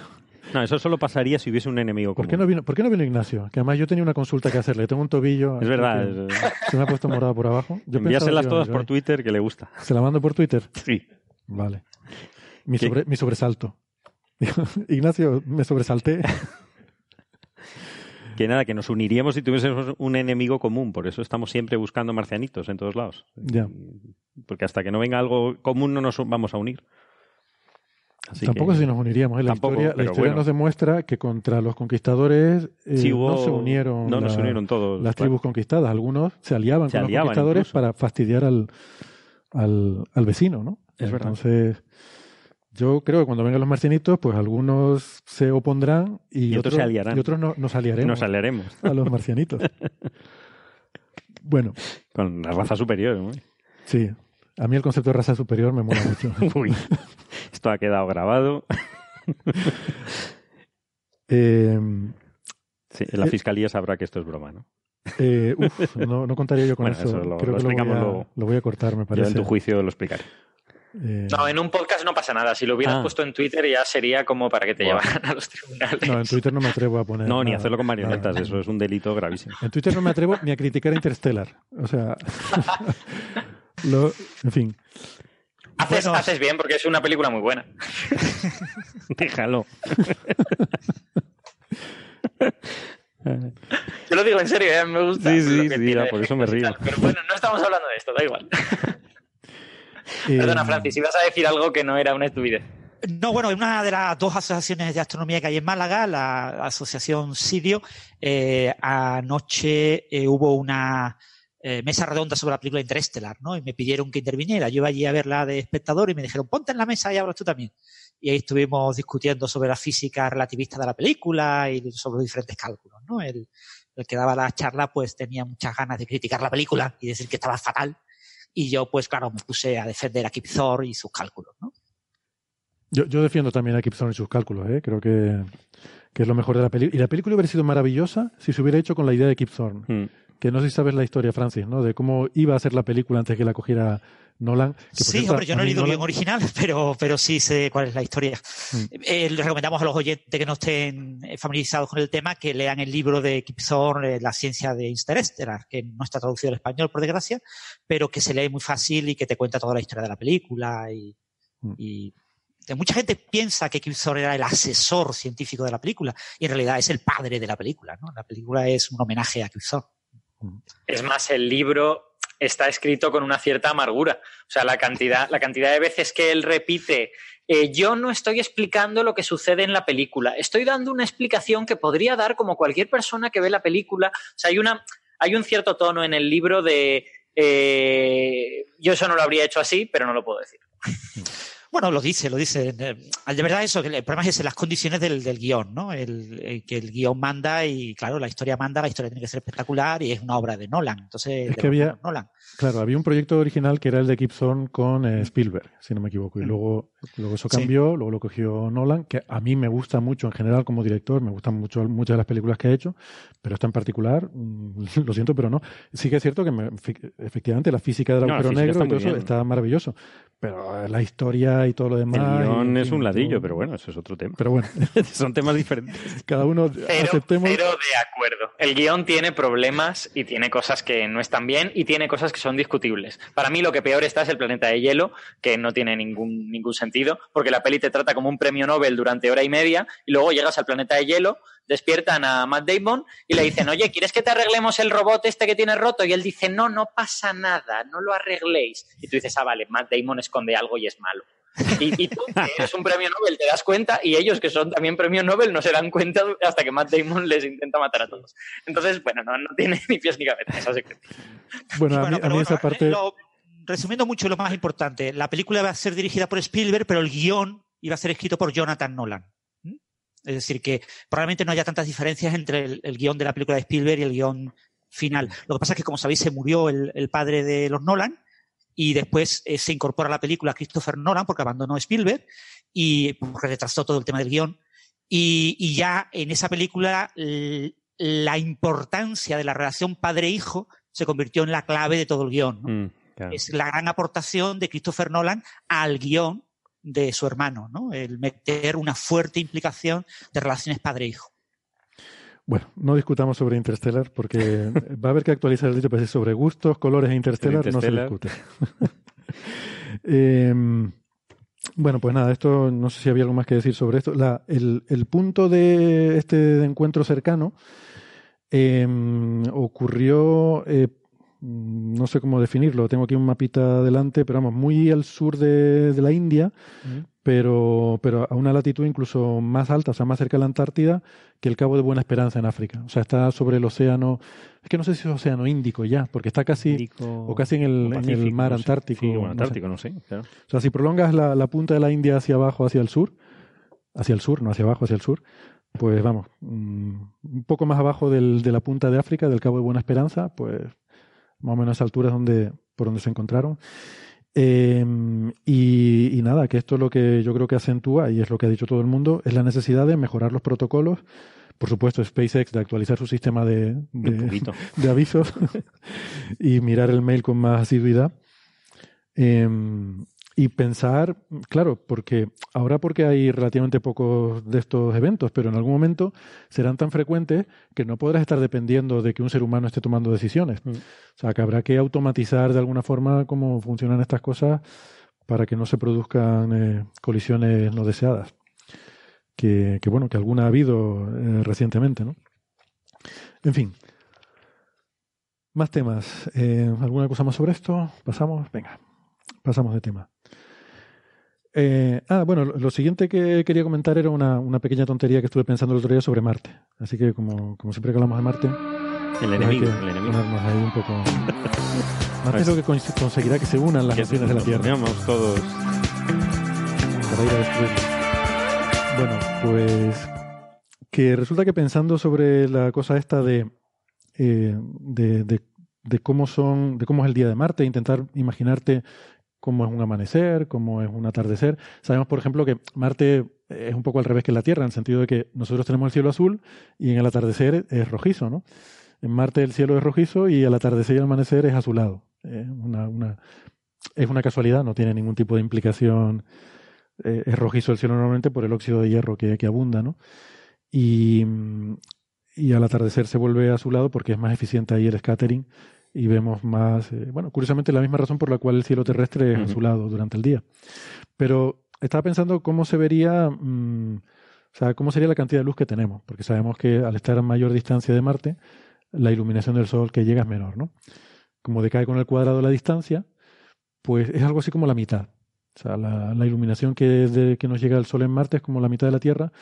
B: No, eso solo pasaría si hubiese un enemigo
A: por
B: común.
A: qué no vino, ¿Por qué no vino Ignacio? Que además yo tenía una consulta que hacerle. Tengo un tobillo...
B: Es verdad.
A: Se me ha puesto morado por abajo. Yo
B: Envíaselas todas por
A: hoy.
B: Twitter que le gusta.
A: ¿Se la mando por Twitter?
B: Sí.
A: Vale. Mi,
B: ¿Qué?
A: sobre- mi sobresalto. Ignacio, me sobresalté.
B: Que nada, que nos uniríamos si tuviésemos un enemigo común. Por eso estamos siempre buscando marcianitos en todos lados.
A: Ya.
B: Porque hasta que no venga algo común no nos vamos a unir. Así
A: Tampoco
B: que-
A: si nos uniríamos. ¿eh? La
B: Tampoco,
A: historia, la historia
B: bueno.
A: nos demuestra que contra los conquistadores eh,
B: Sí, hubo-
A: no se unieron,
B: No,
A: la-
B: unieron todos.
A: las
B: claro.
A: tribus conquistadas. Algunos se aliaban
B: Se
A: con
B: aliaban
A: los conquistadores
B: incluso.
A: para fastidiar al, al, al vecino, ¿no?
B: Es verdad.
A: Yo creo que cuando vengan los marcianitos, pues algunos se opondrán y,
B: Y otros se aliarán.
A: Y otros no, nos aliaremos
B: Nos aliaremos
A: a los marcianitos. bueno,
B: con la raza superior. ¿no?
A: sí. A mí el concepto de raza superior me mola mucho.
B: Uy, esto ha quedado grabado.
A: Eh,
B: Sí, la
A: Eh,
B: fiscalía sabrá que esto es broma, ¿no?
A: eh, uf, no, no contaría yo con
B: Bueno,
A: eso.
B: eso lo-
A: Creo
B: lo
A: que lo voy, a,
B: luego.
A: lo voy a cortar, me
B: Yo
A: parece.
B: en tu juicio lo explicaré.
A: Eh,
F: No, en un podcast no pasa nada. Si lo hubieras
B: Ah.
F: puesto en Twitter ya sería como para que te
B: Buah.
F: llevaran a los tribunales.
A: no, en Twitter no me atrevo a poner.
B: No, ni hacerlo con marionetas,
A: nada.
B: eso es un delito gravísimo.
A: En Twitter no me atrevo ni a criticar a Interstellar. O sea, lo- en fin.
F: Haces, bien porque es una película muy buena.
B: Déjalo.
F: Yo lo digo en serio, ¿eh? me gusta.
B: Sí, sí, sí por eso me río.
F: Pero bueno, no estamos hablando de esto, da igual. Perdona, Francis, si vas a decir algo que no era una estupidez.
E: No, bueno, una de las dos asociaciones de astronomía que hay en Málaga, la Asociación Sidio, eh, anoche eh, hubo una eh, mesa redonda sobre la película Interestelar, ¿no? Y me pidieron que interviniera. Yo iba allí a verla de espectador y me dijeron, ponte en la mesa y hablas tú también. Y ahí estuvimos discutiendo sobre la física relativista de la película y sobre los diferentes cálculos, ¿no? El, el que daba la charla, pues tenía muchas ganas de criticar la película y decir que estaba fatal. Y yo, pues claro, me puse a defender a Kip Thor y sus cálculos, ¿no?
A: Yo, yo defiendo también a Gibson y sus cálculos, ¿eh? creo que, que, es lo mejor de la película. Y la película hubiera sido maravillosa si se hubiera hecho con la idea de Kip Thorne. Hmm. Que no sé si sabes la historia, Francis, ¿no? De cómo iba a ser la película antes que la cogiera Nolan.
E: sí, hombre, yo no he leído bien original, pero, pero sí sé cuál es la historia. Hmm. Eh, les recomendamos a los oyentes que no estén familiarizados con el tema que lean el libro de Kip Thorne, eh, La ciencia de Interestelar, que no está traducido al español, por desgracia, pero que se lee muy fácil y que te cuenta toda la historia de la película y, hmm. y mucha gente piensa que Kip Thorne era el asesor científico de la película y en realidad es el padre de la película. ¿no? La película es un homenaje a Kip Thorne.
F: Es más, el libro está escrito con una cierta amargura. O sea, la cantidad, la cantidad de veces que él repite, eh, yo no estoy explicando lo que sucede en la película, estoy dando una explicación que podría dar como cualquier persona que ve la película. O sea, hay, una, hay un cierto tono en el libro de... Eh, yo eso no lo habría hecho así, pero no lo puedo decir.
E: Bueno, lo dice, lo dice. Eh, de verdad eso, el problema es las condiciones del, guion, ¿no? El, que el guion manda y, claro, la historia manda, la historia tiene que ser espectacular y es una obra de Nolan. Entonces,
A: es que había, Nolan. Claro, había un proyecto original que era el de Gibson con eh, Spielberg, si no me equivoco, y mm. luego, luego eso cambió, luego lo cogió Nolan, que a mí me gusta mucho en general como director, me gustan mucho muchas de las películas que ha hecho, pero esta en particular, mm, lo siento, pero no. Sí que es cierto que efectivamente la física del agujero negro y todo eso está maravilloso, pero la historia y todo lo demás.
B: El guion es un ladrillo, pero bueno, eso es otro tema.
A: Pero bueno,
B: son temas diferentes.
A: Cada uno
F: pero,
A: aceptemos.
F: Pero de acuerdo. El guion tiene problemas y tiene cosas que no están bien y tiene cosas que son discutibles. Para mí lo que peor está es el planeta de hielo, que no tiene ningún, ningún sentido, porque la peli te trata como un premio Nobel durante hora y media y luego llegas al planeta de hielo, despiertan a Matt Damon y le dicen, oye, ¿quieres que te arreglemos el robot este que tienes roto? Y él dice, no, no pasa nada, no lo arregléis. Y tú dices, ah, vale, Matt Damon esconde algo y es malo. Y, tú, que eres un premio Nobel, te das cuenta y ellos, que son también premio Nobel, no se dan cuenta hasta que Matt Damon les intenta matar a todos. Entonces, bueno, no, tiene ni pies ni cabeza, esa
A: Bueno, a mí, esa parte...
E: resumiendo mucho lo más importante, la película va a ser dirigida por Spielberg, pero el guion iba a ser escrito por Jonathan Nolan. Es decir, que probablemente no haya tantas diferencias entre el, guion de la película de Spielberg y el guion final. Lo que pasa es que, como sabéis, se murió el, padre de los Nolan y después eh, se incorpora a la película Christopher Nolan porque abandonó Spielberg y porque retrasó todo el tema del guion. Y, ya en esa película la importancia de la relación padre-hijo se convirtió en la clave de todo el guion. Mm, es la gran aportación de Christopher Nolan al guion de su hermano, ¿no? El meter una fuerte implicación de relaciones padre-hijo.
A: Bueno, no discutamos sobre Interstellar porque va a haber que actualizar el dicho, pero sobre gustos, colores e Interstellar, no se discute. Em, bueno, pues nada, esto no sé si había algo más que decir sobre esto. el, punto de este encuentro cercano em, ocurrió eh, no sé cómo definirlo, tengo aquí un mapita delante, pero vamos, muy al sur de, la India, pero, pero a una latitud incluso más alta, o sea, más cerca de la Antártida que el Cabo de Buena Esperanza en África. O sea, está sobre el océano, es que no sé si es océano Índico ya, porque está casi, o casi en el, en el mar Antártico.
B: Sí, Antártico, no sé. O
A: sea, si prolongas la, la punta de la India hacia abajo, hacia el sur, hacia el sur, no hacia abajo, hacia el sur, pues vamos, mm, un poco más abajo del, de la punta de África, del Cabo de Buena Esperanza, pues más o menos a esa altura donde, por donde se encontraron. Em, y, nada, que esto es lo que yo creo que acentúa, y es lo que ha dicho todo el mundo, es la necesidad de mejorar los protocolos. Por supuesto, SpaceX de actualizar su sistema de, de, avisos y mirar el mail con más asiduidad. Em, y pensar, claro, porque ahora porque hay relativamente pocos de estos eventos, pero en algún momento serán tan frecuentes que no podrás estar dependiendo de que un ser humano esté tomando decisiones. Mm. O sea, que habrá que automatizar de alguna forma cómo funcionan estas cosas para que no se produzcan eh, colisiones no deseadas. Que, bueno, que alguna ha habido eh, recientemente, ¿no? En fin. Más temas. Eh, ¿Alguna cosa más sobre esto? ¿Pasamos? Venga, pasamos de tema. Ah, bueno, lo siguiente que quería comentar era una, una, pequeña tontería que estuve pensando el otro día sobre Marte. Así que, como, como siempre que hablamos de Marte,
B: el enemigo, el enemigo.
A: ahí un poco. Marte es lo que conseguirá que se unan las naciones de la Tierra.
B: todos.
A: Para ir a destruirlo. Bueno, pues que resulta que pensando sobre la cosa esta de, eh, de, de, cómo son, de cómo es el día de Marte, intentar imaginarte cómo es un amanecer, cómo es un atardecer. Sabemos, por ejemplo, que Marte es un poco al revés que la Tierra, en el sentido de que nosotros tenemos el cielo azul y en el atardecer es rojizo, ¿no? En Marte el cielo es rojizo y al atardecer y al amanecer es azulado. Es una, una, es una casualidad, no tiene ningún tipo de implicación. Eh, es rojizo el cielo normalmente por el óxido de hierro que, que abunda, ¿no? Y, y, al atardecer se vuelve azulado porque es más eficiente ahí el scattering y vemos más, eh, bueno, curiosamente la misma razón por la cual el cielo terrestre es azulado durante el día. Pero estaba pensando cómo se vería, mm, o sea, cómo sería la cantidad de luz que tenemos, porque sabemos que al estar a mayor distancia de Marte, la iluminación del Sol que llega es menor, ¿no? Como decae con el cuadrado de la distancia, pues es algo así como la mitad. O sea, la, iluminación que, que nos llega al Sol en Marte es como la mitad de la Tierra.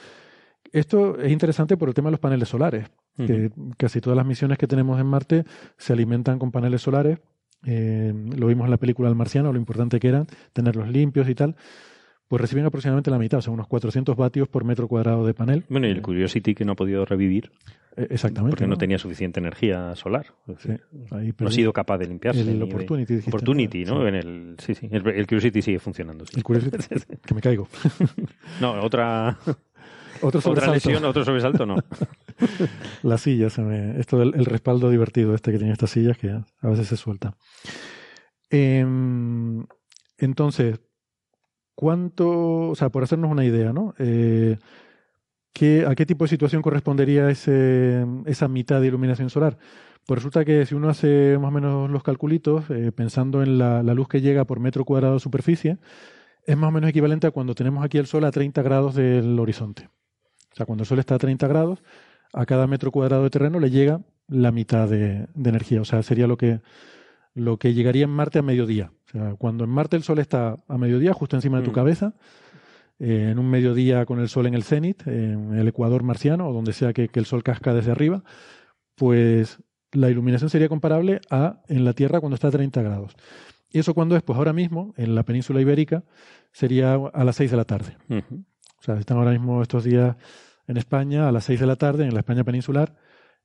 A: Esto es interesante por el tema de los paneles solares, que casi todas las misiones que tenemos en Marte se alimentan con paneles solares. Eh, lo vimos en la película El Marciano, lo importante que era tenerlos limpios y tal pues reciben aproximadamente la mitad, o sea, unos 400 vatios por metro cuadrado de panel.
B: Bueno, y el Curiosity que no ha podido revivir.
A: Eh, exactamente.
B: Porque ¿no? tenía suficiente energía solar. Sí, no ha sido capaz de limpiarse.
A: El Opportunity.
B: De... Opportunity, ¿no? En el, sí, sí. El, Curiosity sigue funcionando.
A: El Curiosity, que me caigo.
B: no, otra...
A: Otro sobresalto.
B: Otra lesión, otro sobresalto, no.
A: La silla, se me... esto del el respaldo divertido este que tiene estas sillas que a veces se suelta. Em, entonces, ¿Cuánto, o sea, por hacernos una idea, ¿no? Eh, ¿A qué tipo de situación correspondería ese, esa mitad de iluminación solar? Pues resulta que si uno hace más o menos los calculitos, eh, pensando en la, luz que llega por metro cuadrado de superficie, es más o menos equivalente a cuando tenemos aquí el Sol a 30 grados del horizonte. Sea, cuando el Sol está a 30 grados, a cada metro cuadrado de terreno le llega la mitad de, de energía. O sea, sería lo que, lo que llegaría en Marte a mediodía. O sea, cuando en Marte el Sol está a mediodía, justo encima de tu mm. cabeza, eh, en un mediodía con el Sol en el cenit, en el ecuador marciano, o donde sea que, el Sol casca desde arriba, pues la iluminación sería comparable a en la Tierra cuando está a 30 grados. ¿Y eso cuando es? Pues ahora mismo, en la península ibérica, sería a las 6 de la tarde. O sea, están ahora mismo estos días en España a las 6 de la tarde, en la España peninsular,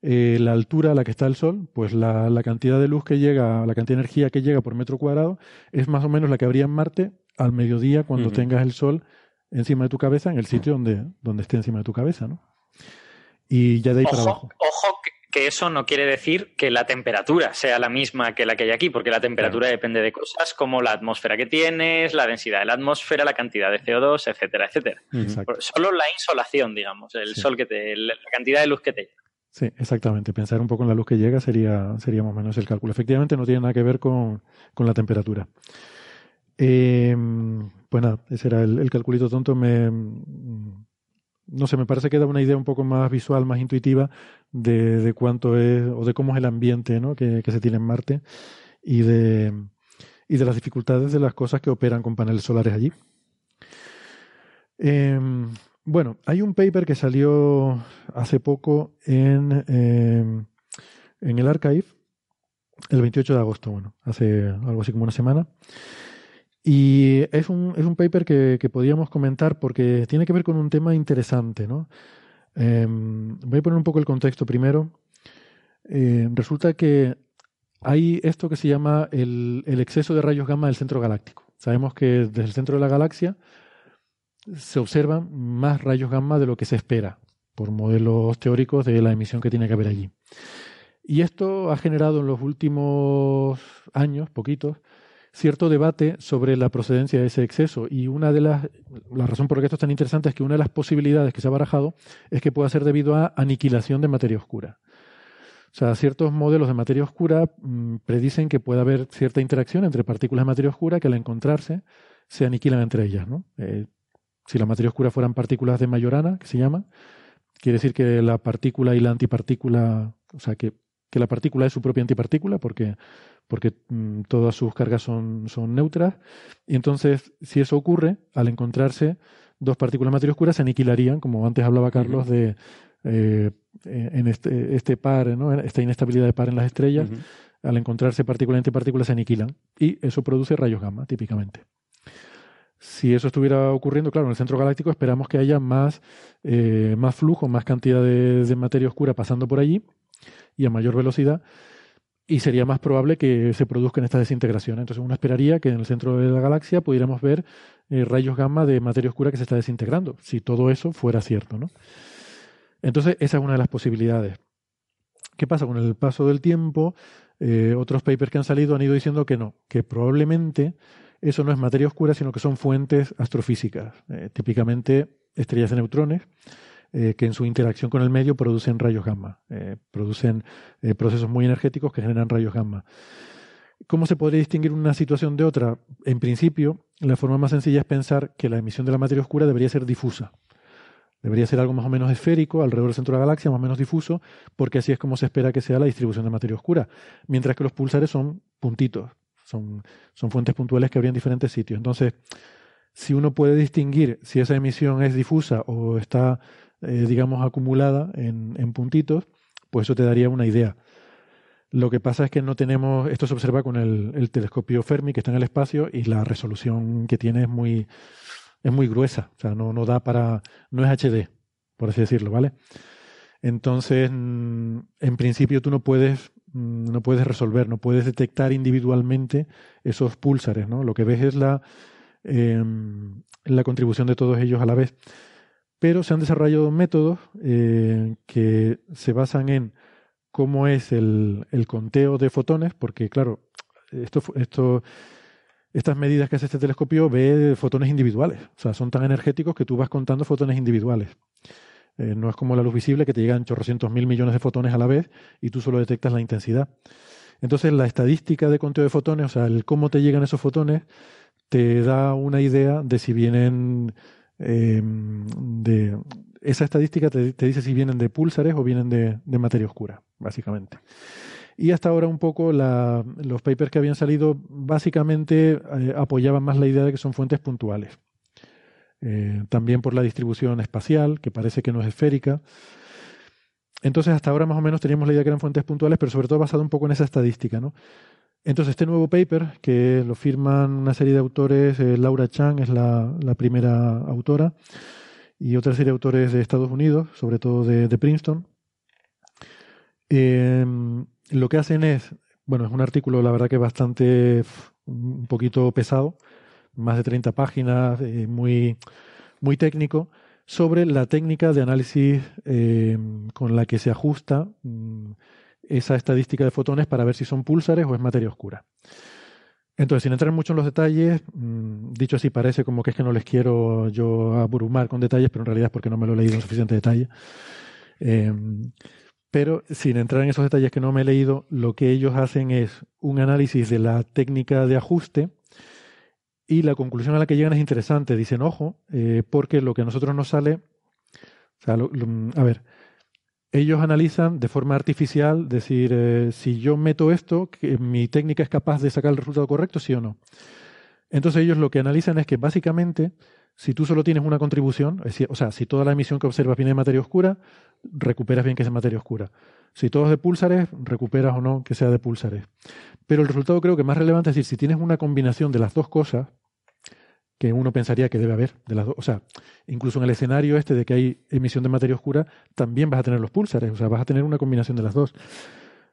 A: eh, la altura a la que está el Sol, pues la, cantidad de luz que llega, la cantidad de energía que llega por metro cuadrado es más o menos la que habría en Marte al mediodía cuando tengas el Sol encima de tu cabeza, en el sitio donde, donde esté encima de tu cabeza, ¿no? Y ya de ahí para abajo.
F: Ojo que eso no quiere decir que la temperatura sea la misma que la que hay aquí, porque la temperatura depende de cosas como la atmósfera que tienes, la densidad de la atmósfera, la cantidad de CO2, etcétera, etcétera. Solo la insolación, digamos, el sol que te, la cantidad de luz que te llega.
A: Sí, exactamente. Pensar un poco en la luz que llega sería, sería más o menos el cálculo. Efectivamente, no tiene nada que ver con, la temperatura. Eh, pues nada, ese era el, calculito tonto. Me, no sé, me parece que da una idea un poco más visual, más intuitiva de, de cuánto es o de cómo es el ambiente ¿no? que, se tiene en Marte y de, y de las dificultades de las cosas que operan con paneles solares allí. Eh, bueno, hay un paper que salió hace poco en, em, en el archive, el 28 de agosto, bueno, hace algo así como una semana. Y es un, es un paper que, que podríamos comentar porque tiene que ver con un tema interesante, ¿no? Em, voy a poner un poco el contexto primero. Eh, resulta que hay esto que se llama el, el exceso de rayos gamma del centro galáctico. Sabemos que desde el centro de la galaxia se observan más rayos gamma de lo que se espera por modelos teóricos de la emisión que tiene que haber allí. Y esto ha generado en los últimos años, poquitos, cierto debate sobre la procedencia de ese exceso. Y una de las, la razón por la que esto es tan interesante es que una de las posibilidades que se ha barajado es que pueda ser debido a aniquilación de materia oscura. O sea, ciertos modelos de materia oscura mm, predicen que puede haber cierta interacción entre partículas de materia oscura que al encontrarse se aniquilan entre ellas. ¿no? Eh, si la materia oscura fueran partículas de Majorana, que se llama, quiere decir que la partícula y la antipartícula, o sea, que, que la partícula es su propia antipartícula, porque, porque mm, todas sus cargas son, son neutras. Y entonces, si eso ocurre, al encontrarse dos partículas de materia oscura, se aniquilarían, como antes hablaba Carlos, de eh, en este, este par, ¿no? esta inestabilidad de par en las estrellas, al encontrarse partícula y antipartícula se aniquilan. Y eso produce rayos gamma, típicamente. Si eso estuviera ocurriendo, claro, en el centro galáctico esperamos que haya más, eh, más flujo, más cantidad de, materia oscura pasando por allí y a mayor velocidad, y sería más probable que se produzcan estas desintegraciones. Entonces uno esperaría que en el centro de la galaxia pudiéramos ver eh, rayos gamma de materia oscura que se está desintegrando, si todo eso fuera cierto. ¿no? Entonces esa es una de las posibilidades. ¿Qué pasa? Con el paso del tiempo, eh, otros papers que han salido han ido diciendo que no, que probablemente eso no es materia oscura, sino que son fuentes astrofísicas, eh, típicamente estrellas de neutrones, eh, que en su interacción con el medio producen rayos gamma, eh, producen procesos muy energéticos que generan rayos gamma. ¿Cómo se podría distinguir una situación de otra? En principio, la forma más sencilla es pensar que la emisión de la materia oscura debería ser difusa. Debería ser algo más o menos esférico, alrededor del centro de la galaxia, más o menos difuso, porque así es como se espera que sea la distribución de materia oscura. Mientras que los pulsares son puntitos, son, son fuentes puntuales que habría en diferentes sitios. Entonces, si uno puede distinguir si esa emisión es difusa o está, eh, digamos, acumulada en, en, puntitos, pues eso te daría una idea. Lo que pasa es que no tenemos, esto se observa con el, el, telescopio Fermi que está en el espacio y la resolución que tiene es muy, es muy gruesa, o sea, no, no da para, no es HD, por así decirlo, ¿vale? Entonces, mm, en principio tú no puedes Mm, no puedes resolver, no puedes detectar individualmente esos púlsares, ¿no? Lo que ves es la, em, la contribución de todos ellos a la vez. Pero se han desarrollado métodos eh, que se basan en cómo es el, conteo de fotones, porque claro, estas medidas que hace este telescopio ve fotones individuales, o sea, son tan energéticos que tú vas contando fotones individuales. Eh, no es como la luz visible que te llegan chorrocientos mil millones de fotones a la vez y tú solo detectas la intensidad. Entonces, la estadística de conteo de fotones, o sea, el cómo te llegan esos fotones, te da una idea de si vienen em. Esa estadística te, dice si vienen de púlsares o vienen de, materia oscura, básicamente. Y hasta ahora un poco los papers que habían salido básicamente eh, apoyaban más la idea de que son fuentes puntuales. Eh, también por la distribución espacial, que parece que no es esférica. Entonces, hasta ahora más o menos teníamos la idea que eran fuentes puntuales, pero sobre todo basado un poco en esa estadística. ¿no? Entonces, este nuevo paper, que lo firman una serie de autores, eh, Laura Chang es la, primera autora, y otra serie de autores de Estados Unidos, sobre todo de, Princeton, em, lo que hacen es, bueno, es un artículo, la verdad que bastante, un poquito pesado, más de 30 páginas, eh, muy, muy técnico, sobre la técnica de análisis eh, con la que se ajusta mm, esa estadística de fotones para ver si son púlsares o es materia oscura. Entonces, sin entrar mucho en los detalles, mm, dicho así, parece como que es que no les quiero yo abrumar con detalles, pero en realidad es porque no me lo he leído en suficiente detalle. Em, pero sin entrar en esos detalles que no me he leído, lo que ellos hacen es un análisis de la técnica de ajuste y la conclusión a la que llegan es interesante. Dicen, ojo, eh, porque lo que a nosotros nos sale, a ver, ellos analizan de forma artificial, decir, eh, si yo meto esto, mi técnica es capaz de sacar el resultado correcto, sí o no. Entonces ellos lo que analizan es que básicamente, si tú solo tienes una contribución, o sea, si toda la emisión que observas viene de materia oscura, recuperas bien que es materia oscura. Si todo es de púlsares, recuperas o no que sea de púlsares. Pero el resultado creo que más relevante es decir, si tienes una combinación de las dos cosas, que uno pensaría que debe haber, de las dos, o sea, incluso en el escenario este de que hay emisión de materia oscura, también vas a tener los púlsares, o sea, vas a tener una combinación de las dos.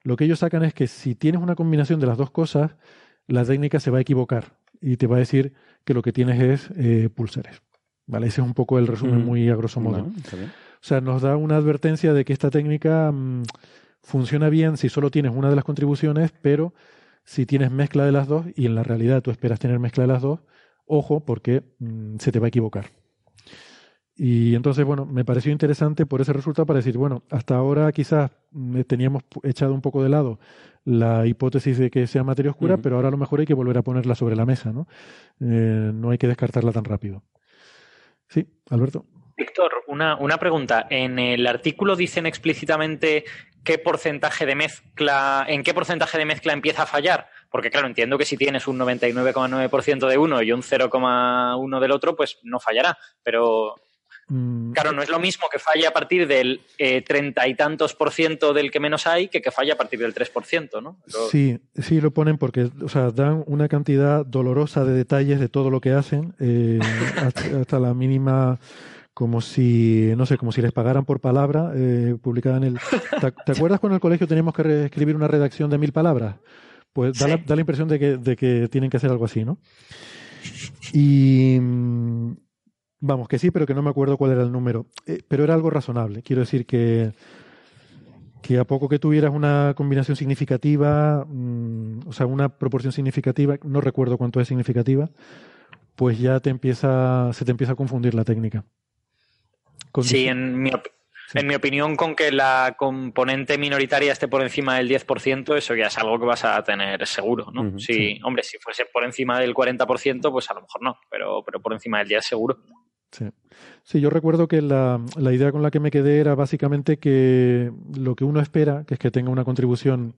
A: Lo que ellos sacan es que si tienes una combinación de las dos cosas, la técnica se va a equivocar y te va a decir que lo que tienes es eh, púlsares. ¿Vale? Ese es un poco el resumen muy a grosso modo. o sea, nos da una advertencia de que esta técnica mm, funciona bien si solo tienes una de las contribuciones, pero si tienes mezcla de las dos y en la realidad tú esperas tener mezcla de las dos, ojo porque mm, se te va a equivocar. Y entonces, bueno, me pareció interesante por ese resultado para decir, bueno, hasta ahora quizás teníamos echado un poco de lado la hipótesis de que sea materia oscura, pero ahora a lo mejor hay que volver a ponerla sobre la mesa, ¿no? Eh, no hay que descartarla tan rápido. Sí, Alberto.
F: Víctor, una, una pregunta. En el artículo dicen explícitamente qué porcentaje de mezcla, en qué porcentaje de mezcla empieza a fallar. Porque claro, entiendo que si tienes un 99,9% de uno y un 0,1 del otro, pues no fallará. Pero mm. Claro, no es lo mismo que falle a partir del eh, treinta y tantos por ciento del que menos hay que que falle a partir del 3%, ¿no?
A: Sí, sí lo ponen porque, o sea, dan una cantidad dolorosa de detalles de todo lo que hacen, eh, hasta, la mínima como si, no sé, como si les pagaran por palabra, eh, publicada en el... ¿Te, acuerdas cuando en el colegio teníamos que escribir una redacción de mil palabras? Pues da, la, da la, impresión de que, de que tienen que hacer algo así, ¿no? Y mm, vamos, que sí, pero que no me acuerdo cuál era el número. Eh, pero era algo razonable. Quiero decir que, que a poco que tuvieras una combinación significativa, mm, o sea, una proporción significativa, no recuerdo cuánto es significativa, pues ya te empieza, se te empieza a confundir la técnica
F: sí, en mi, en mi opinión, con que la componente minoritaria esté por encima del 10%, eso ya es algo que vas a tener seguro, ¿no? sí. Hombre, si fuese por encima del 40%, pues a lo mejor no, pero, pero por encima del 10 seguro.
A: Sí. sí, yo recuerdo que la, la, idea con la que me quedé era básicamente que lo que uno espera, que es que tenga una contribución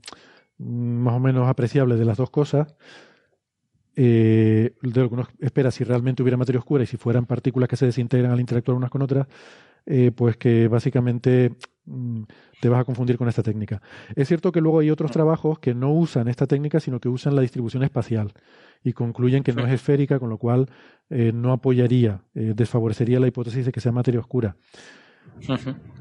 A: más o menos apreciable de las dos cosas, eh, de lo que uno espera si realmente hubiera materia oscura y si fueran partículas que se desintegran al interactuar unas con otras, eh, pues que básicamente mm, te vas a confundir con esta técnica. Es cierto que luego hay otros trabajos que no usan esta técnica, sino que usan la distribución espacial y concluyen que no es esférica, con lo cual eh, no apoyaría, desfavorecería la hipótesis de que sea materia oscura.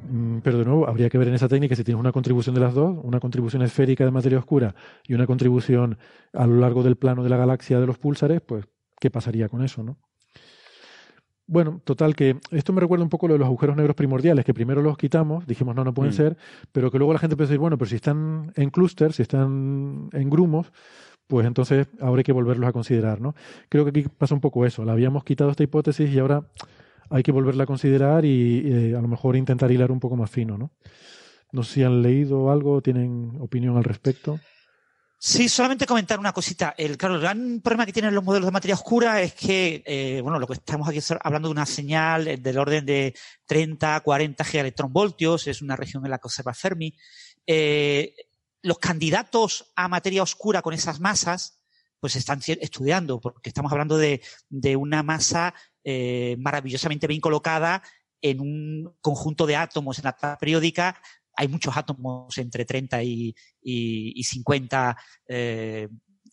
A: Mm, pero de nuevo, habría que ver en esa técnica si tienes una contribución de las dos, una contribución esférica de materia oscura y una contribución a lo largo del plano de la galaxia de los púlsares, pues, ¿qué pasaría con eso, no? Bueno, total, que esto me recuerda un poco lo de los agujeros negros primordiales, que primero los quitamos, dijimos no, no pueden mm. ser, pero que luego la gente empezó a decir, bueno, pero si están en clúster, si están en grumos, pues entonces ahora hay que volverlos a considerar, ¿no? Creo que aquí pasa un poco eso, la habíamos quitado esta hipótesis y ahora hay que volverla a considerar y eh, a lo mejor intentar hilar un poco más fino, ¿no? No sé si han leído algo, tienen opinión al respecto.
E: Sí, solamente comentar una cosita. El, gran problema que tienen los modelos de materia oscura es que, eh, bueno, lo que estamos aquí hablando de una señal del orden de 30, 40 gigaelectronvoltios, es una región en la que observa Fermi. Eh, los candidatos a materia oscura con esas masas, pues están estudiando, porque estamos hablando de, de una masa eh, maravillosamente bien colocada en un conjunto de átomos en la tabla periódica. Hay muchos átomos entre 30 y, y, 50 eh,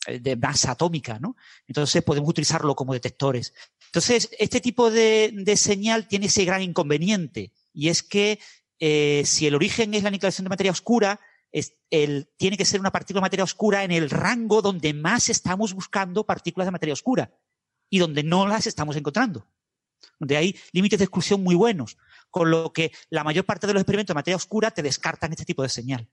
E: de masa atómica, ¿no? Entonces podemos utilizarlo como detectores. Entonces, este tipo de, señal tiene ese gran inconveniente, y es que eh, si el origen es la aniquilación de materia oscura, tiene que ser una partícula de materia oscura en el rango donde más estamos buscando partículas de materia oscura y donde no las estamos encontrando. Donde hay límites de exclusión muy buenos, con lo que la mayor parte de los experimentos de materia oscura te descartan este tipo de señal.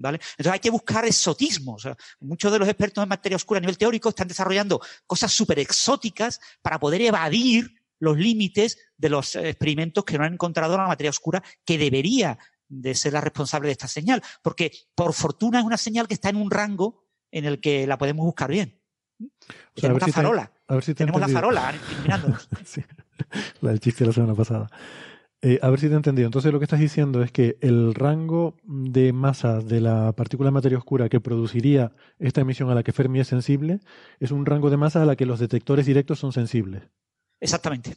E: ¿Vale? Entonces hay que buscar exotismos. muchos de los expertos en materia oscura a nivel teórico están desarrollando cosas súper exóticas para poder evadir los límites de los experimentos que no han encontrado la materia oscura que debería de ser la responsable de esta señal. Porque por fortuna es una señal que está en un rango en el que la podemos buscar bien tenemos la farola. tenemos la farola iluminándonos.
A: la del chiste de la semana pasada. Eh, a ver si te he entendido. Entonces lo que estás diciendo es que el rango de masa de la partícula de materia oscura que produciría esta emisión a la que Fermi es sensible es un rango de masa a la que los detectores directos son sensibles.
E: Exactamente.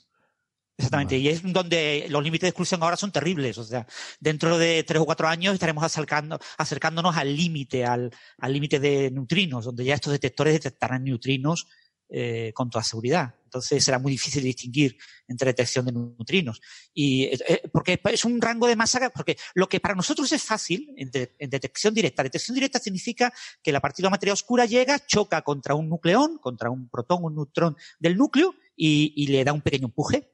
E: Exactamente, y es donde los límites de exclusión ahora son terribles. O sea, dentro de tres o cuatro años estaremos acercando, acercándonos al límite, al límite de neutrinos, donde ya estos detectores detectarán neutrinos eh, con toda seguridad. Entonces será muy difícil distinguir entre detección de neutrinos. Y eh, porque es un rango de masa, porque lo que para nosotros es fácil en, detección directa. Detección directa significa que la partícula de materia oscura llega, choca contra un nucleón, contra un protón un neutrón del núcleo y, le da un pequeño empuje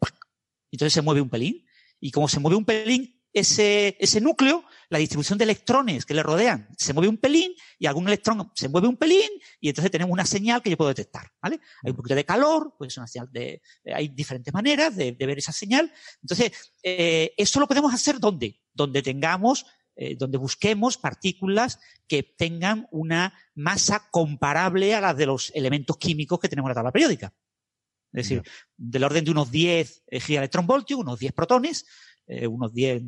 E: entonces se mueve un pelín. Y como se mueve un pelín, ese, ese núcleo, la distribución de electrones que le rodean se mueve un pelín y algún electrón se mueve un pelín y entonces tenemos una señal que yo puedo detectar, ¿vale? Hay un poquito de calor, pues una señal de, hay diferentes maneras de, ver esa señal. Entonces, eh, eso lo podemos hacer ¿dónde? Donde tengamos eh, donde busquemos partículas que tengan una masa comparable a la de los elementos químicos que tenemos en la tabla periódica. Es decir, del orden de unos 10 eh, gigaelectronvoltios, unos 10 protones, eh, unos 10, eh,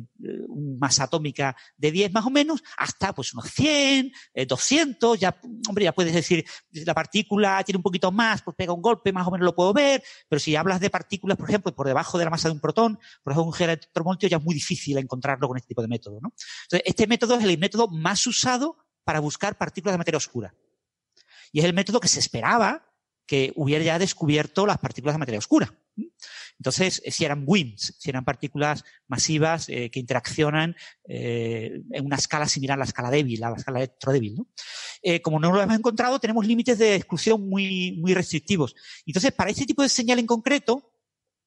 E: masa atómica de 10 más o menos, hasta pues unos 100, 200, ya, hombre, ya puedes decir, la partícula tiene un poquito más, pues pega un golpe, más o menos lo puedo ver, pero si hablas de partículas, por ejemplo, por debajo de la masa de un protón, por ejemplo, un gigaelectronvoltio, ya es muy difícil encontrarlo con este tipo de método, ¿no? Entonces, este método es el método más usado para buscar partículas de materia oscura. Y es el método que se esperaba que hubiera ya descubierto las partículas de materia oscura. Entonces, eh, si eran WIMPs, si eran partículas masivas eh, que interaccionan eh, en una escala similar a la escala débil, a la escala electrodébil. ¿no? como no lo hemos encontrado, tenemos límites de exclusión muy, muy restrictivos. Entonces, para este tipo de señal en concreto,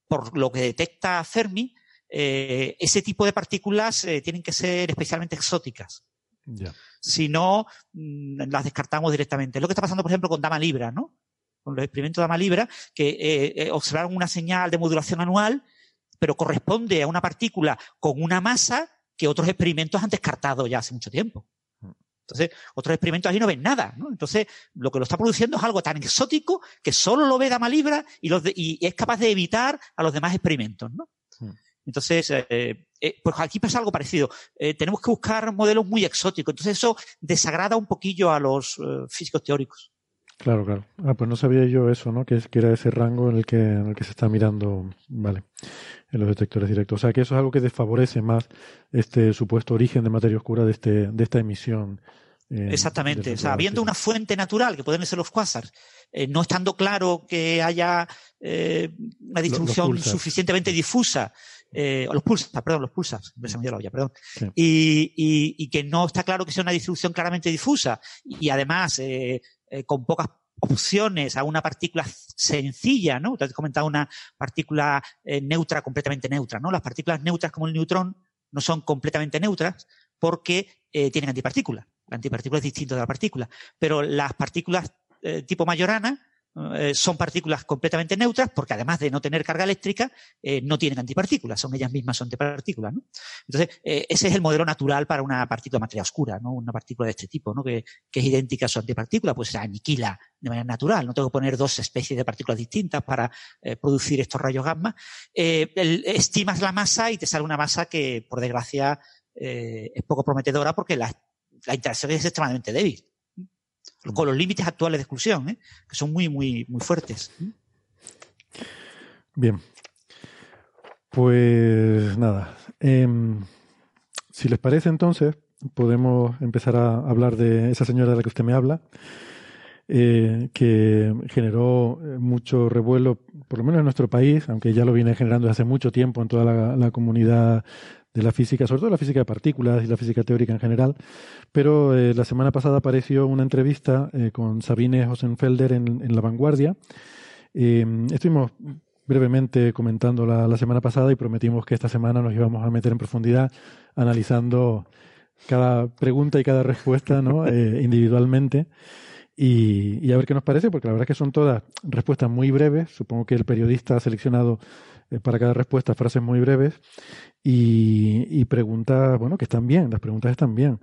E: por lo que detecta Fermi, ese tipo de partículas tienen que ser especialmente exóticas. Si no, mm, las descartamos directamente. lo que está pasando, por ejemplo, con Dama Libra, ¿no? Con los experimentos de Ama Libra, que eh, eh, observaron una señal de modulación anual, pero corresponde a una partícula con una masa que otros experimentos han descartado ya hace mucho tiempo. Entonces, otros experimentos ahí no ven nada, ¿no? Entonces, lo que lo está produciendo es algo tan exótico que solo lo ve Dama Libra y, y es capaz de evitar a los demás experimentos, ¿no? Entonces, eh, pues aquí pasa algo parecido. tenemos que buscar modelos muy exóticos. Entonces, eso desagrada un poquillo a los físicos teóricos.
A: Claro, claro. Ah, pues no sabía yo eso, ¿no? Que, que era ese rango en el que, en el que se está mirando, vale, en los detectores directos. O sea, que eso es algo que desfavorece más este supuesto origen de materia oscura de, este, de esta emisión.
E: Eh, Exactamente. O sea, habiendo una fuente natural, que pueden ser los quasars, eh, no estando claro que haya eh, una distribución suficientemente difusa, o los pulsars, perdón, los pulsars, me se me dio la olla, perdón, y, y, y, que no está claro que sea una distribución claramente difusa, y además eh, con pocas opciones a una partícula sencilla, ¿no? Te has comentado una partícula eh, neutra, completamente neutra, ¿no? Las partículas neutras como el neutrón no son completamente neutras porque eh, tienen antipartícula. La antipartícula es distinto de la partícula. Pero las partículas tipo Majorana eh, son partículas completamente neutras porque además de no tener carga eléctrica, eh, no tienen antipartículas, son ellas mismas son. ¿no? Entonces, eh, ese es el modelo natural para una partícula de materia oscura, ¿no? una partícula de este tipo, ¿no? que, es idéntica a su antipartícula, pues se aniquila de manera natural. No tengo que poner dos especies de partículas distintas para producir estos rayos gamma. estimas la masa y te sale una masa que, por desgracia, es poco prometedora porque la interacción es extremadamente débil con los límites actuales de exclusión, ¿eh? que son muy, muy, muy fuertes.
A: Bien. Pues nada. Em, si les parece entonces, podemos empezar a hablar de esa señora de la que usted me habla, eh, que generó mucho revuelo, por lo menos en nuestro país, aunque ya lo viene generando desde hace mucho tiempo en toda la comunidad de la física, sobre todo la física de partículas y la física teórica en general. Pero eh, la semana pasada apareció una entrevista eh, con Sabine Hosenfelder en, en La Vanguardia. Eh, estuvimos brevemente comentando la, la, semana pasada y prometimos que esta semana nos íbamos a meter en profundidad analizando cada pregunta y cada respuesta ¿no? individualmente. Y, y, a ver qué nos parece, porque la verdad es que son todas respuestas muy breves. Supongo que el periodista ha seleccionado para cada respuesta frases muy breves y, y preguntas, bueno, que están bien, las preguntas están bien.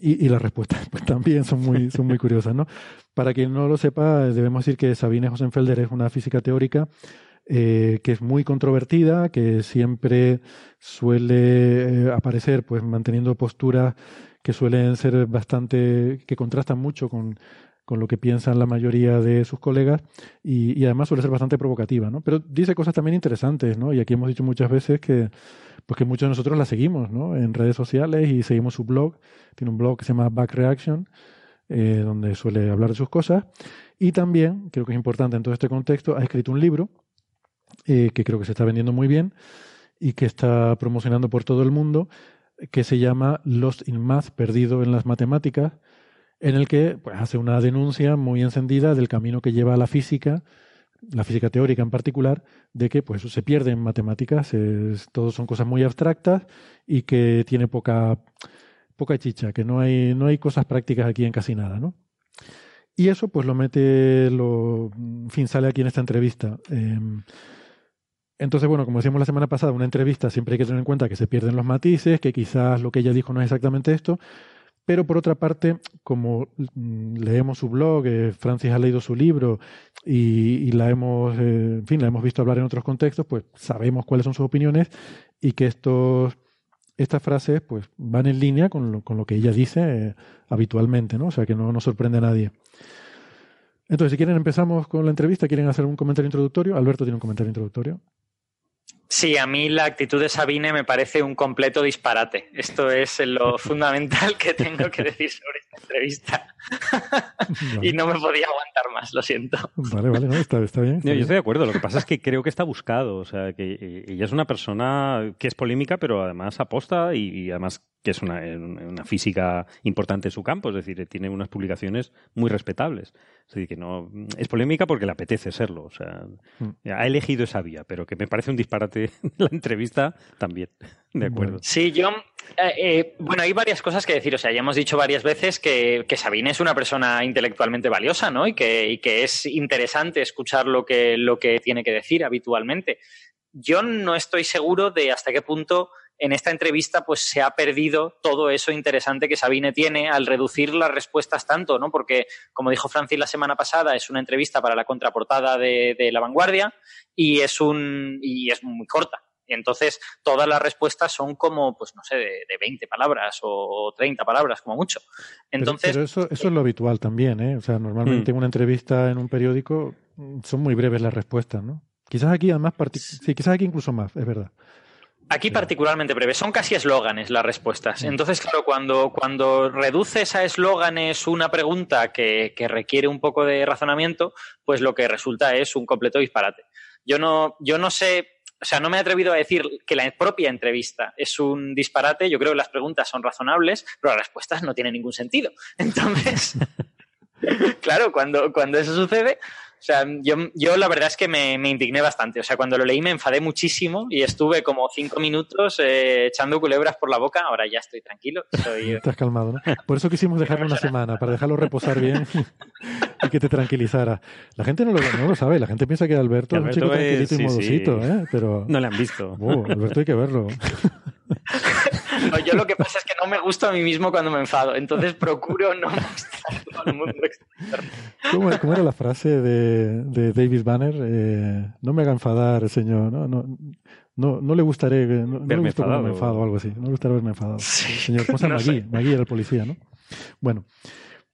A: y, y, las respuestas pues también son muy, son muy curiosas, ¿no? Para quien no lo sepa, debemos decir que Sabine Hosenfelder es una física teórica eh, que es muy controvertida, que siempre suele eh, aparecer pues manteniendo posturas que suelen ser bastante, que contrastan mucho con con lo que piensan la mayoría de sus colegas y, además suele ser bastante provocativa, ¿no? Pero dice cosas también interesantes, ¿no? Y aquí hemos dicho muchas veces que, pues que muchos de nosotros la seguimos, ¿no? En redes sociales y seguimos su blog. Tiene un blog que se llama Back Reaction, eh, donde suele hablar de sus cosas. Y también, creo que es importante en todo este contexto, ha escrito un libro eh, que creo que se está vendiendo muy bien y que está promocionando por todo el mundo, que se llama Lost in Math, Perdido en las Matemáticas, en el que pues, hace una denuncia muy encendida del camino que lleva la física la física teórica en particular, de que pues se pierde en matemáticas, es, todo son cosas muy abstractas y que tiene poca, poca chicha, que no hay, no hay cosas prácticas aquí en casi nada, ¿no? Y eso pues lo mete, lo, en fin, sale aquí en esta entrevista. Em, entonces, bueno, como decíamos la semana pasada, una entrevista siempre hay que tener en cuenta que se pierden los matices, que quizás lo que ella dijo no es exactamente esto, pero por otra parte, como mm, leemos su blog, eh, Francis ha leído su libro y, la hemos, eh, en fin, la hemos visto hablar en otros contextos, pues sabemos cuáles son sus opiniones y que estos, estas frases pues van en línea con lo, con lo que ella dice eh, habitualmente, ¿no? O sea que no nos sorprende a nadie. Entonces, si quieren empezamos con la entrevista, ¿quieren hacer un comentario introductorio? Alberto tiene un comentario introductorio.
F: Sí, a mí la actitud de Sabine me parece un completo disparate. Esto es lo fundamental que tengo que decir sobre entrevista. y no me podía aguantar más, lo siento.
A: Vale, vale, no, está, bien.
B: yo estoy de acuerdo. Lo que pasa es que creo que está buscado. O sea, que eh, ella es una persona que es polémica, pero además aposta y, además que es una, una, física importante en su campo. Es decir, tiene unas publicaciones muy respetables. Es decir, que no es polémica porque le apetece serlo. O sea, mm. ha elegido esa vía, pero que me parece un disparate la entrevista también. De acuerdo.
F: Sí, yo. Eh, eh, bueno, hay varias cosas que decir. O sea, ya hemos dicho varias veces que, Sabine es una persona intelectualmente valiosa, ¿no? Y que, es interesante escuchar lo que, tiene que decir habitualmente. Yo no estoy seguro de hasta qué punto en esta entrevista pues se ha perdido todo eso interesante que Sabine tiene al reducir las respuestas tanto, ¿no? Porque, como dijo Francis la semana pasada, es una entrevista para la contraportada de, La Vanguardia y es un y es muy corta. Y entonces todas las respuestas son como, pues no sé, de, 20 palabras o 30 palabras, como mucho. Entonces,
A: pero, eso, eso es lo habitual también, ¿eh? O sea, normalmente mm. en una entrevista en un periódico mm, son muy breves las respuestas, ¿no? Quizás aquí además, sí, quizás aquí incluso más, es verdad.
F: Aquí particularmente breve, son casi eslóganes las respuestas. Entonces, claro, cuando, cuando reduces a eslóganes una pregunta que, requiere un poco de razonamiento, pues lo que resulta es un completo disparate. Yo no, yo no sé, o sea, no me he atrevido a decir que la propia entrevista es un disparate. Yo creo que las preguntas son razonables, pero las respuestas no tienen ningún sentido. Entonces, claro, cuando, cuando eso sucede, o sea, yo, yo la verdad es que me, me, indigné bastante. O sea, cuando lo leí me enfadé muchísimo y estuve como cinco minutos eh, echando culebras por la boca. Ahora ya estoy tranquilo. Soy...
A: Estás calmado, ¿no? Por eso quisimos dejarlo una semana, para dejarlo reposar bien y que te tranquilizara. La gente no lo, no lo sabe, la gente piensa que Alberto, es un chico tranquilito y modosito, ¿eh? Pero...
B: No le han visto.
A: Uh, Alberto hay que verlo.
F: No, yo lo que pasa es que no me gusto a mí mismo cuando me enfado, entonces procuro no mostrarlo al mundo
A: ¿Cómo, ¿Cómo, era la frase de, de David Banner? Eh, no me haga enfadar, señor. No, no, no, no le gustaré. No, no le gusta me enfado o algo así. No le gustará verme enfadado. señor, ¿cómo se llama? Magui, Magui era el policía, ¿no? Bueno.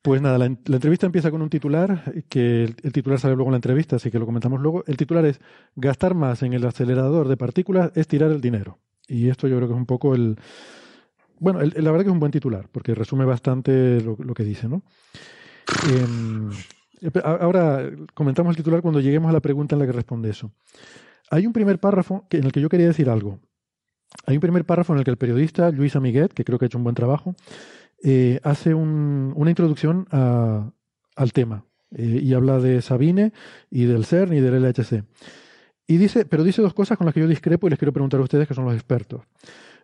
A: Pues nada, la, entrevista empieza con un titular, que el, el, titular sale luego en la entrevista, así que lo comentamos luego. El titular es, gastar más en el acelerador de partículas es tirar el dinero. Y esto yo creo que es un poco el... Bueno, la verdad que es un buen titular, porque resume bastante lo, que dice, ¿no? Em, ahora comentamos el titular cuando lleguemos a la pregunta en la que responde eso. Hay un primer párrafo en el que yo quería decir algo. Hay un primer párrafo en el que el periodista Luis Amiguet, que creo que ha hecho un buen trabajo, eh, hace una introducción al tema eh, y habla de Sabine y del CERN y del LHC. Y dice, pero dice dos cosas con las que yo discrepo y les quiero preguntar a ustedes que son los expertos.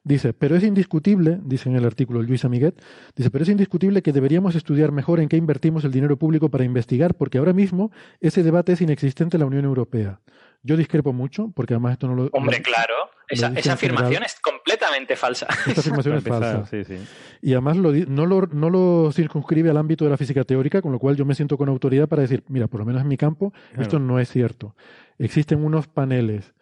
A: Dice, pero es indiscutible, dice en el artículo Luis Amiguet, dice, pero es indiscutible que deberíamos estudiar mejor en qué invertimos el dinero público para investigar, porque ahora mismo ese debate es inexistente en la Unión Europea. Yo discrepo mucho, porque además esto no lo...
F: Hombre, claro, esa, afirmación es completamente falsa.
A: Esta afirmación es falsa. Y además no, lo, no lo circunscribe al ámbito de la física teórica, con lo cual yo me siento con autoridad para decir, mira, por lo menos en mi campo, esto no es cierto existen unos paneles,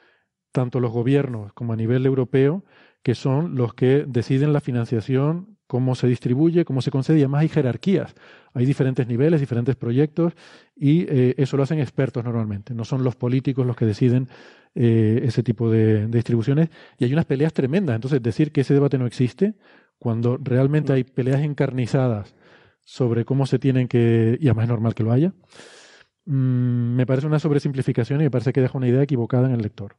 A: tanto los gobiernos como a nivel europeo, que son los que deciden la financiación, cómo se distribuye, cómo se concede, y además hay jerarquías, hay diferentes niveles, diferentes proyectos, y eh, eso lo hacen expertos normalmente, no son los políticos los que deciden eh, ese tipo de, distribuciones, y hay unas peleas tremendas, entonces decir que ese debate no existe, cuando realmente hay peleas encarnizadas sobre cómo se tienen que, y además es normal que lo haya, Mm, me parece una sobresimplificación y me parece que deja una idea equivocada en el lector.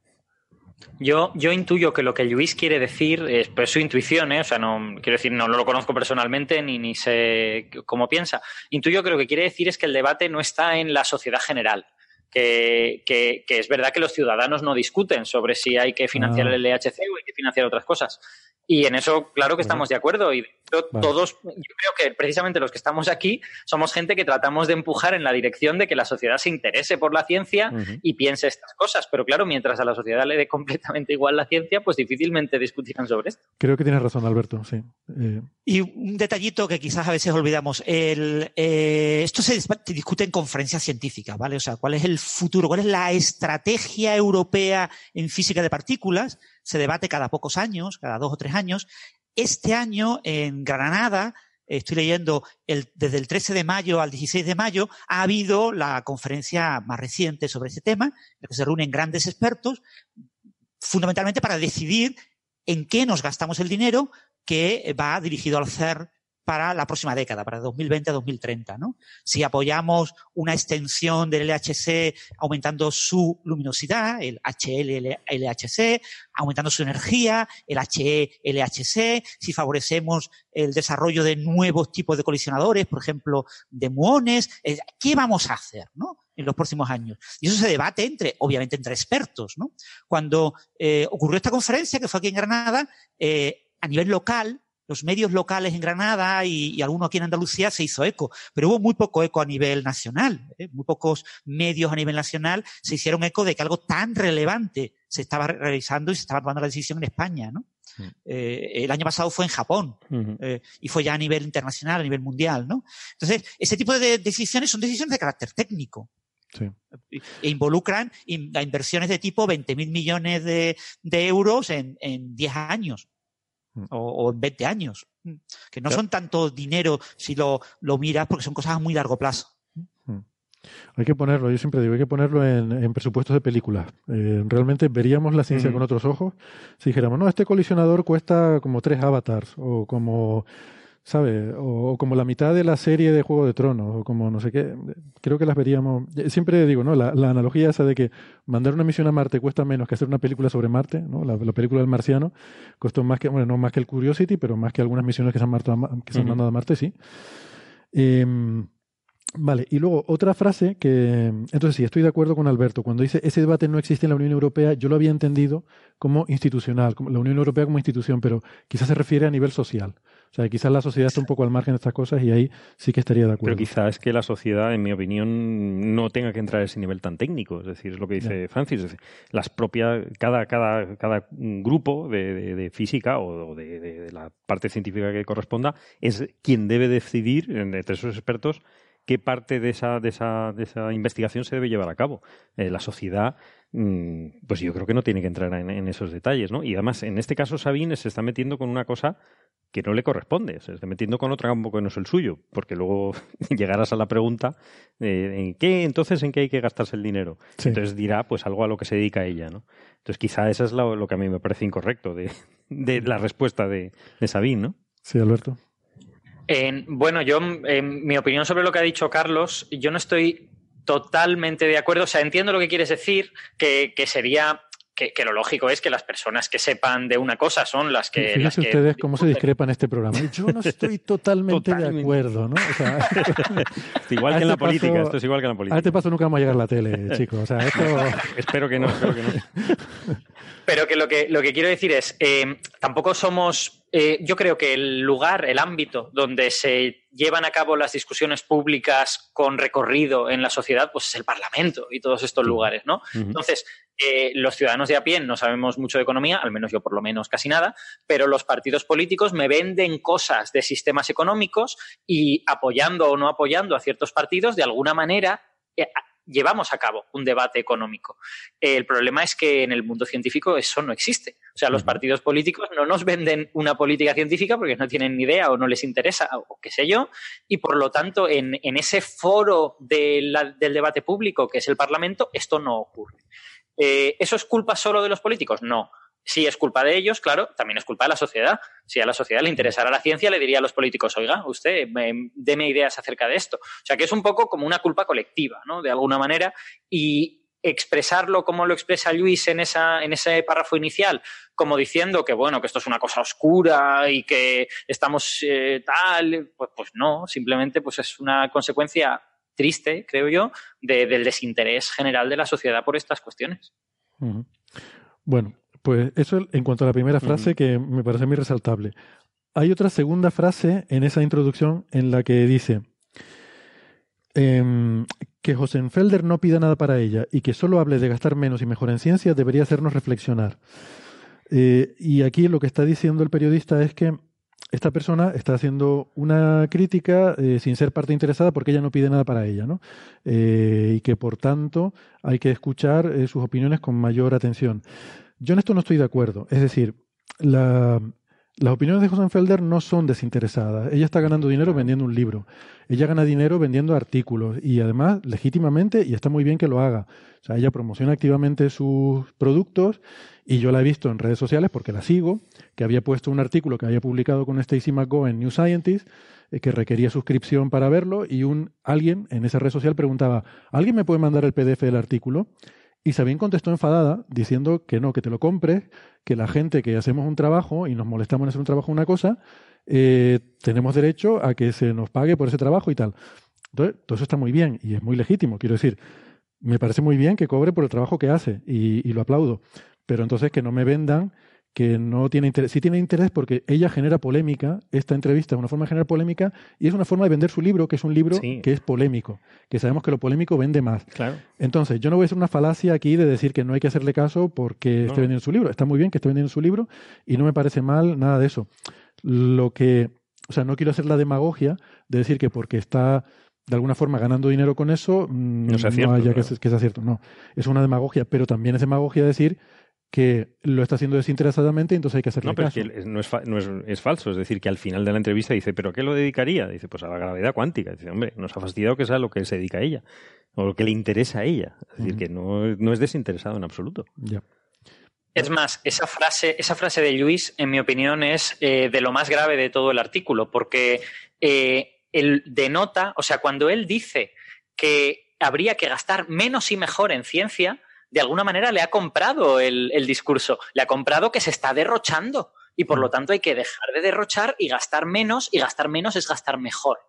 F: Yo, yo intuyo que lo que Luis quiere decir, es pues su intuición, ¿eh? o sea, no quiero decir, no, lo conozco personalmente ni, ni sé cómo piensa. Intuyo que lo que quiere decir es que el debate no está en la sociedad general, Que, que, es verdad que los ciudadanos no discuten sobre si hay que financiar ah. el LHC o hay que financiar otras cosas. Y en eso, claro que estamos de acuerdo. Y todos, yo creo que precisamente los que estamos aquí somos gente que tratamos de empujar en la dirección de que la sociedad se interese por la ciencia y piense estas cosas. Pero claro, mientras a la sociedad le dé completamente igual la ciencia, pues difícilmente discutirán sobre esto.
A: Creo que tienes razón, Alberto, sí.
E: Eh, y un detallito que quizás a veces olvidamos. El, eh, esto se discute en conferencias científicas, ¿vale? O sea, ¿cuál es el futuro? ¿Cuál es la estrategia europea en física de partículas? Se debate cada pocos años, cada dos o tres años. Este año en Granada, estoy leyendo desde el 13 de mayo al 16 de mayo, ha habido la conferencia más reciente sobre este tema, en la que se reúnen grandes expertos, fundamentalmente para decidir en qué nos gastamos el dinero que va dirigido al CER para la próxima década, para 2020 a 2030. ¿no? Si apoyamos una extensión del LHC aumentando su luminosidad, el HL-LHC, aumentando su energía, el HE-LHC, si favorecemos el desarrollo de nuevos tipos de colisionadores, por ejemplo, de muones, eh, ¿qué vamos a hacer? ¿no? en los próximos años. Y eso se debate entre, obviamente, entre expertos. ¿no? Cuando eh, ocurrió esta conferencia, que fue aquí en Granada, eh, a nivel local, los medios locales en Granada y, algunos aquí en Andalucía se hizo eco, pero hubo muy poco eco a nivel nacional. ¿eh? Muy pocos medios a nivel nacional se hicieron eco de que algo tan relevante se estaba realizando y se estaba tomando la decisión en España. ¿no? Mm. Eh, el año pasado fue en Japón eh, y fue ya a nivel internacional, a nivel mundial. ¿no? Entonces, ese tipo de decisiones son decisiones de carácter técnico. Sí. E involucran inversiones de tipo 20.000 millones de, euros en, en 10 años. Mm. o, en 20 años. Mm. Que no son tanto dinero si lo, lo miras porque son cosas a muy largo plazo. Mm.
A: Hay que ponerlo, yo siempre digo, hay que ponerlo en, presupuestos de películas. Eh, realmente veríamos la ciencia con otros ojos si dijéramos, no, este colisionador cuesta como tres avatars o como ¿sabes? O, como la mitad de la serie de Juego de Tronos, o como no sé qué. Creo que las veríamos. Siempre digo, ¿no? La, analogía esa de que mandar una misión a Marte cuesta menos que hacer una película sobre Marte, ¿no? La, película del marciano costó más que, bueno, no más que el Curiosity, pero más que algunas misiones que se han, que se han mandado a Marte, sí. Eh, Vale, y luego otra frase que, entonces sí, estoy de acuerdo con Alberto, cuando dice ese debate no existe en la Unión Europea, yo lo había entendido como institucional, como la Unión Europea como institución, pero quizás se refiere a nivel social. O sea, quizás la sociedad está un poco al margen de estas cosas y ahí sí que estaría de acuerdo.
B: Pero quizás es que la sociedad, en mi opinión, no tenga que entrar a ese nivel tan técnico. Es decir, es lo que dice Francis. Las propias, cada, cada, cada grupo de, física o, de, de, la parte científica que corresponda es quien debe decidir entre esos expertos qué parte de esa, de esa, de esa investigación se debe llevar a cabo. Eh, la sociedad, mm, pues yo creo que no tiene que entrar en, esos detalles, ¿no? Y además, en este caso, Sabine se está metiendo con una cosa que no le corresponde, se está metiendo con otro campo que no es el suyo, porque luego llegarás a la pregunta ¿en qué entonces en qué hay que gastarse el dinero? Entonces dirá pues algo a lo que se dedica ella, ¿no? Entonces quizá eso es lo, que a mí me parece incorrecto de, de la respuesta de, de Sabine, ¿no?
A: Sí, Alberto
F: bueno, yo, en mi opinión sobre lo que ha dicho Carlos, yo no estoy totalmente de acuerdo. O sea, entiendo lo que quieres decir, que, sería que, lo lógico es que las personas que sepan de una cosa son las que.
A: Fíjense ustedes cómo se discrepan este programa. Yo no estoy totalmente, de acuerdo, ¿no?
B: igual que en la este política, esto es igual que en la política.
A: A este paso nunca vamos a llegar a la tele, chicos. O sea, esto...
B: espero que no, espero que no.
F: Pero que lo que, lo que quiero decir es, eh, tampoco somos eh, yo creo que el lugar, el ámbito donde se llevan a cabo las discusiones públicas con recorrido en la sociedad, pues es el Parlamento y todos estos lugares, ¿no? Entonces, eh, los ciudadanos de a pie no sabemos mucho de economía, al menos yo por lo menos casi nada, pero los partidos políticos me venden cosas de sistemas económicos y apoyando o no apoyando a ciertos partidos, de alguna manera eh, llevamos a cabo un debate económico. El problema es que en el mundo científico eso no existe. O sea, los partidos políticos no nos venden una política científica porque no tienen ni idea o no les interesa o qué sé yo. Y por lo tanto, en, ese foro del debate público que es el Parlamento, esto no ocurre. Eh, ¿Eso es culpa solo de los políticos? No. Si es culpa de ellos, claro, también es culpa de la sociedad. Si a la sociedad le interesara la ciencia, le diría a los políticos, oiga, usted, deme ideas acerca de esto. O sea, que es un poco como una culpa colectiva, ¿no? De alguna manera. Y expresarlo como lo expresa Luis en, esa, en ese párrafo inicial, como diciendo que, bueno, que esto es una cosa oscura y que estamos eh, tal, pues, pues no, simplemente pues es una consecuencia triste, creo yo, del desinterés general de la sociedad por estas cuestiones.
A: Bueno, pues eso en cuanto a la primera frase que me parece muy resaltable. Hay otra segunda frase en esa introducción en la que dice eh, que Felder no pida nada para ella y que solo hable de gastar menos y mejor en ciencia debería hacernos reflexionar. Eh, y aquí lo que está diciendo el periodista es que esta persona está haciendo una crítica eh, sin ser parte interesada porque ella no pide nada para ella, ¿no? Eh, y que por tanto hay que escuchar sus opiniones con mayor atención. Yo en esto no estoy de acuerdo. Es decir, la, las opiniones de Felder no son desinteresadas. Ella está ganando dinero vendiendo un libro. Ella gana dinero vendiendo artículos y además legítimamente y está muy bien que lo haga. O sea, ella promociona activamente sus productos y yo la he visto en redes sociales porque la sigo, que había puesto un artículo que había publicado con Stacy McGo en New Scientist eh, que requería suscripción para verlo y un alguien en esa red social preguntaba, ¿alguien me puede mandar el PDF del artículo? Y Sabine contestó enfadada diciendo que no, que te lo compres, que la gente que hacemos un trabajo y nos molestamos en hacer un trabajo una cosa, eh, tenemos derecho a que se nos pague por ese trabajo y tal. Entonces, todo eso está muy bien y es muy legítimo. Quiero decir, me parece muy bien que cobre por el trabajo que hace y, y lo aplaudo. Pero entonces que no me vendan que no tiene interés. Sí tiene interés porque ella genera polémica, esta entrevista es una forma de generar polémica y es una forma de vender su libro, que es un libro que es polémico, que sabemos que lo polémico vende más.
B: Claro.
A: Entonces, yo no voy a hacer una falacia aquí de decir que no hay que hacerle caso porque esté vendiendo su libro. Está muy bien que esté vendiendo su libro y no me parece mal nada de eso. Lo que, o sea, no quiero hacer la demagogia de decir que porque está de alguna forma ganando dinero con eso, mm, no, haya que, que sea cierto. No, es una demagogia, pero también es demagogia decir que lo está haciendo desinteresadamente, entonces hay que hacerle
B: no, pero
A: caso.
B: Es, que no, es, no es, es, falso, es decir, que al final de la entrevista dice, ¿pero qué lo dedicaría? Dice, pues a la gravedad cuántica. Dice, hombre, nos ha fastidiado que sea lo que se dedica a ella, o lo que le interesa a ella. Es decir, que no, no, es desinteresado en absoluto.
A: Ya.
F: Es más, esa frase, esa frase de Luis, en mi opinión, es eh, de lo más grave de todo el artículo, porque eh, él denota, o sea, cuando él dice que habría que gastar menos y mejor en ciencia, de alguna manera le ha comprado el, discurso, le ha comprado que se está derrochando y por lo mm. tanto hay que dejar de derrochar y gastar menos y gastar menos es gastar mejor.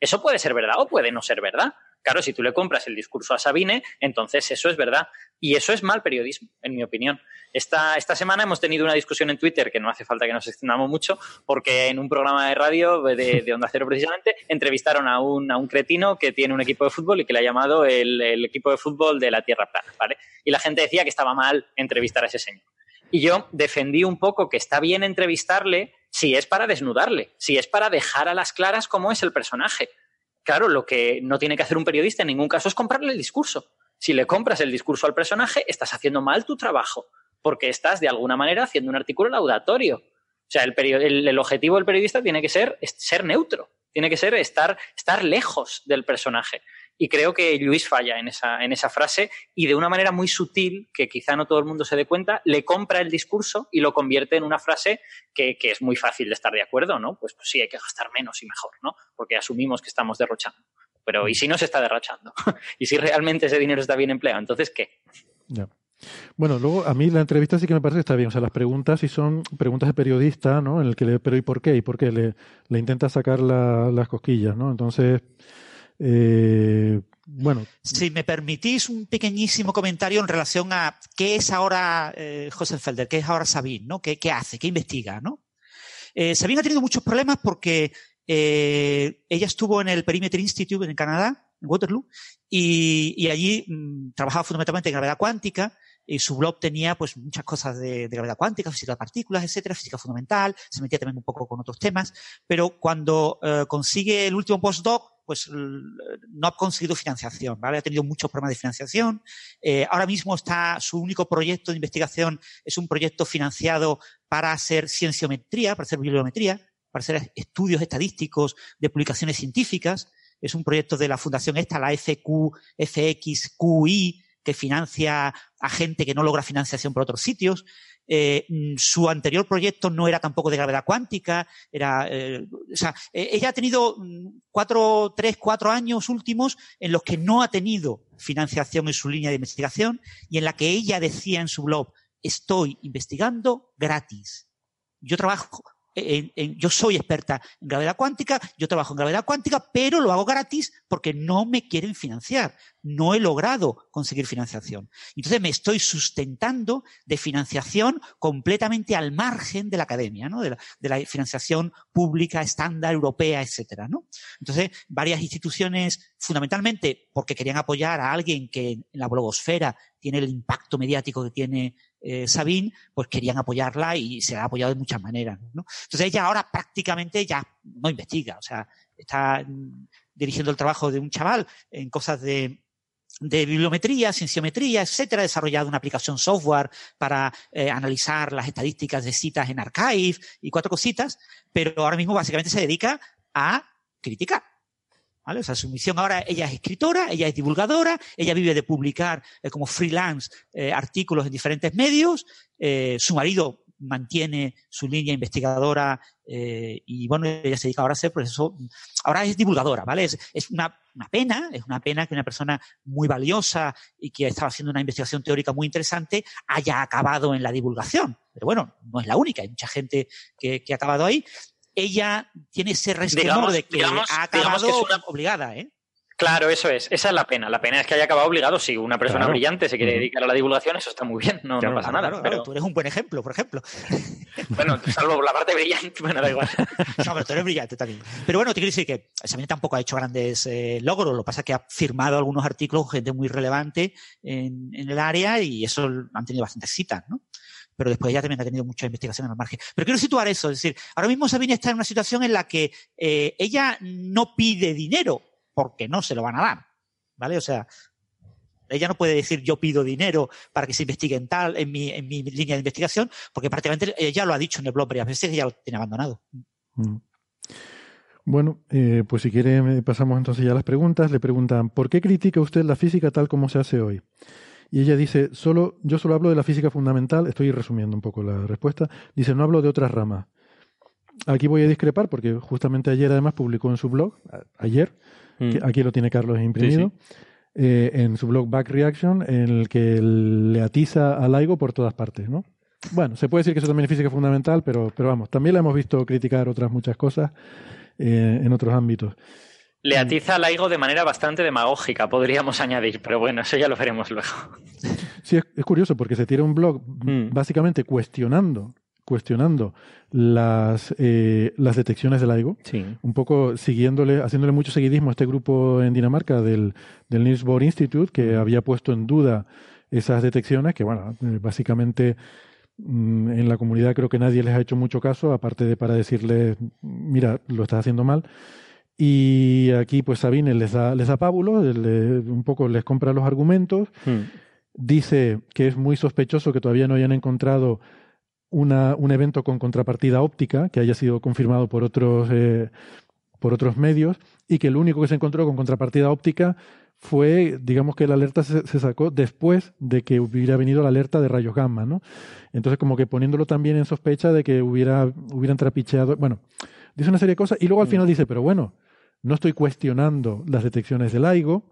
F: Eso puede ser verdad o puede no ser verdad. Claro, si tú le compras el discurso a Sabine, entonces eso es verdad. Y eso es mal periodismo, en mi opinión. Esta, esta semana hemos tenido una discusión en Twitter, que no hace falta que nos extendamos mucho, porque en un programa de radio de, Onda Cero precisamente, entrevistaron a un, a un, cretino que tiene un equipo de fútbol y que le ha llamado el, el equipo de fútbol de la Tierra Plana, ¿vale? Y la gente decía que estaba mal entrevistar a ese señor. Y yo defendí un poco que está bien entrevistarle si es para desnudarle, si es para dejar a las claras cómo es el personaje. Claro, lo que no tiene que hacer un periodista en ningún caso es comprarle el discurso. Si le compras el discurso al personaje, estás haciendo mal tu trabajo, porque estás de alguna manera haciendo un artículo laudatorio. O sea, el, el, objetivo del periodista tiene que ser ser neutro, tiene que ser estar, estar lejos del personaje. Y creo que Luis falla en esa, en esa frase y de una manera muy sutil, que quizá no todo el mundo se dé cuenta, le compra el discurso y lo convierte en una frase que, que es muy fácil de estar de acuerdo, ¿no? Pues, pues sí, hay que gastar menos y mejor, ¿no? Porque asumimos que estamos derrochando. Pero ¿y si no se está derrochando? ¿Y si realmente ese dinero está bien empleado? Entonces, ¿qué?
A: Bueno, luego a mí la entrevista sí que me parece que está bien. O sea, las preguntas sí son preguntas de periodista, ¿no? En el que le, pero ¿y por qué? ¿Y por qué? Le intenta sacar las cosquillas, ¿no? Entonces, eh, bueno.
E: Si me permitís un pequeñísimo comentario en relación a qué es ahora eh, José Felder, qué es ahora Sabine, ¿no? ¿Qué, hace? ¿Qué investiga? ¿no? Eh, Sabine ha tenido muchos problemas porque eh, ella estuvo en el Perimeter Institute en Canadá, en Waterloo, y, allí mm, trabajaba fundamentalmente en gravedad cuántica y su blog tenía pues muchas cosas de, gravedad cuántica, física de partículas, etcétera, física fundamental, se metía también un poco con otros temas, pero cuando eh, consigue el último postdoc, pues no ha conseguido financiación, ¿vale? Ha tenido muchos problemas de financiación. Eh, ahora mismo está, su único proyecto de investigación es un proyecto financiado para hacer cienciometría, para hacer bibliometría, para hacer estudios estadísticos de publicaciones científicas. Es un proyecto de la fundación esta, la FQ, FXQI, que financia a gente que no logra financiación por otros sitios. Eh, mm, su anterior proyecto no era tampoco de gravedad cuántica, era, eh, o sea, eh, ella ha tenido mm, cuatro, tres, cuatro años últimos en los que no ha tenido financiación en su línea de investigación y en la que ella decía en su blog, estoy investigando gratis. Yo trabajo yo soy experta en gravedad cuántica, yo trabajo en gravedad cuántica, pero lo hago gratis porque no me quieren financiar. No he logrado conseguir financiación. Entonces me estoy sustentando de financiación completamente al margen de la academia, ¿no? de, la, financiación pública, estándar, europea, etcétera. ¿no? Entonces, varias instituciones, fundamentalmente porque querían apoyar a alguien que en la blogosfera tiene el impacto mediático que tiene eh, Sabine, pues querían apoyarla y se ha apoyado de muchas maneras. ¿no? Entonces ella ahora prácticamente ya no investiga, o sea, está mm, dirigiendo el trabajo de un chaval en cosas de, de bibliometría, cienciometría, etcétera, ha desarrollado una aplicación software para eh, analizar las estadísticas de citas en Archive y cuatro cositas, pero ahora mismo básicamente se dedica a criticar. ¿Vale? Su misión ahora, ella es escritora, ella es divulgadora, ella vive de publicar eh, como freelance eh, artículos en diferentes medios, eh, su marido mantiene su línea investigadora y bueno, ella se dedica ahora a ser, pues eso, ahora es divulgadora, ¿vale? Es, es una, una, pena, es una pena que una persona muy valiosa y que estaba haciendo una investigación teórica muy interesante haya acabado en la divulgación. Pero bueno, no es la única, hay mucha gente que, que ha acabado ahí ella tiene ese resquemor de que ha acabado obligada, ¿eh?
F: Claro, eso es. Esa es la pena. La pena es que haya acabado obligado. Si una persona brillante se quiere dedicar a la divulgación, eso está muy bien. No, pasa nada.
E: pero... tú eres un buen ejemplo, por ejemplo.
F: bueno, salvo la parte brillante, bueno, da igual.
E: no, pero tú eres brillante también. Pero bueno, te quiero decir que también tampoco ha hecho grandes eh, logros. Lo que pasa es que ha firmado algunos artículos gente muy relevante en, en el área y eso han tenido bastantes citas, ¿no? Pero después ella también ha tenido mucha investigación al margen. Pero quiero situar eso, es decir, ahora mismo Sabine está en una situación en la que eh, ella no pide dinero porque no se lo van a dar, ¿vale? O sea, ella no puede decir yo pido dinero para que se investigue en tal, en mi, en mi línea de investigación, porque prácticamente ella lo ha dicho en el blog varias veces y ya lo tiene abandonado. Mm.
A: Bueno, eh, pues si quiere pasamos entonces ya a las preguntas. Le preguntan, ¿por qué critica usted la física tal como se hace hoy? Y ella dice, solo, yo solo hablo de la física fundamental, estoy resumiendo un poco la respuesta, dice, no hablo de otras ramas. Aquí voy a discrepar porque justamente ayer además publicó en su blog, ayer, que mm. aquí lo tiene Carlos imprimido, eh, en su blog Back Reaction, en el que le atiza a LIGO por todas partes, ¿no? Bueno, se puede decir que eso también es física fundamental, pero, pero vamos, también la hemos visto criticar otras muchas cosas eh, en otros ámbitos.
F: Le mm. atiza al LIGO de manera bastante demagógica, podríamos añadir, pero bueno, eso ya lo veremos luego.
A: Sí, es, curioso porque se tira un blog mm. básicamente cuestionando cuestionando las, eh, las detecciones del LIGO, un poco siguiéndole, haciéndole mucho seguidismo a este grupo en Dinamarca del, del Niels Bohr Institute, que mm. había puesto en duda esas detecciones, que bueno, eh, básicamente en la comunidad creo que nadie les ha hecho mucho caso, aparte de para decirles, mira, lo estás haciendo mal. Y aquí, pues Sabine les da, les da pábulo, un poco les compra los argumentos, hmm. dice que es muy sospechoso que todavía no hayan encontrado una, un evento con contrapartida óptica que haya sido confirmado por otros, eh, por otros medios y que el único que se encontró con contrapartida óptica fue, digamos que la alerta se, se, sacó después de que hubiera venido la alerta de rayos gamma, ¿no? Entonces, como que poniéndolo también en sospecha de que hubiera, hubieran trapicheado, bueno, dice una serie de cosas y luego al hmm. final dice, pero bueno, no estoy cuestionando las detecciones del LIGO.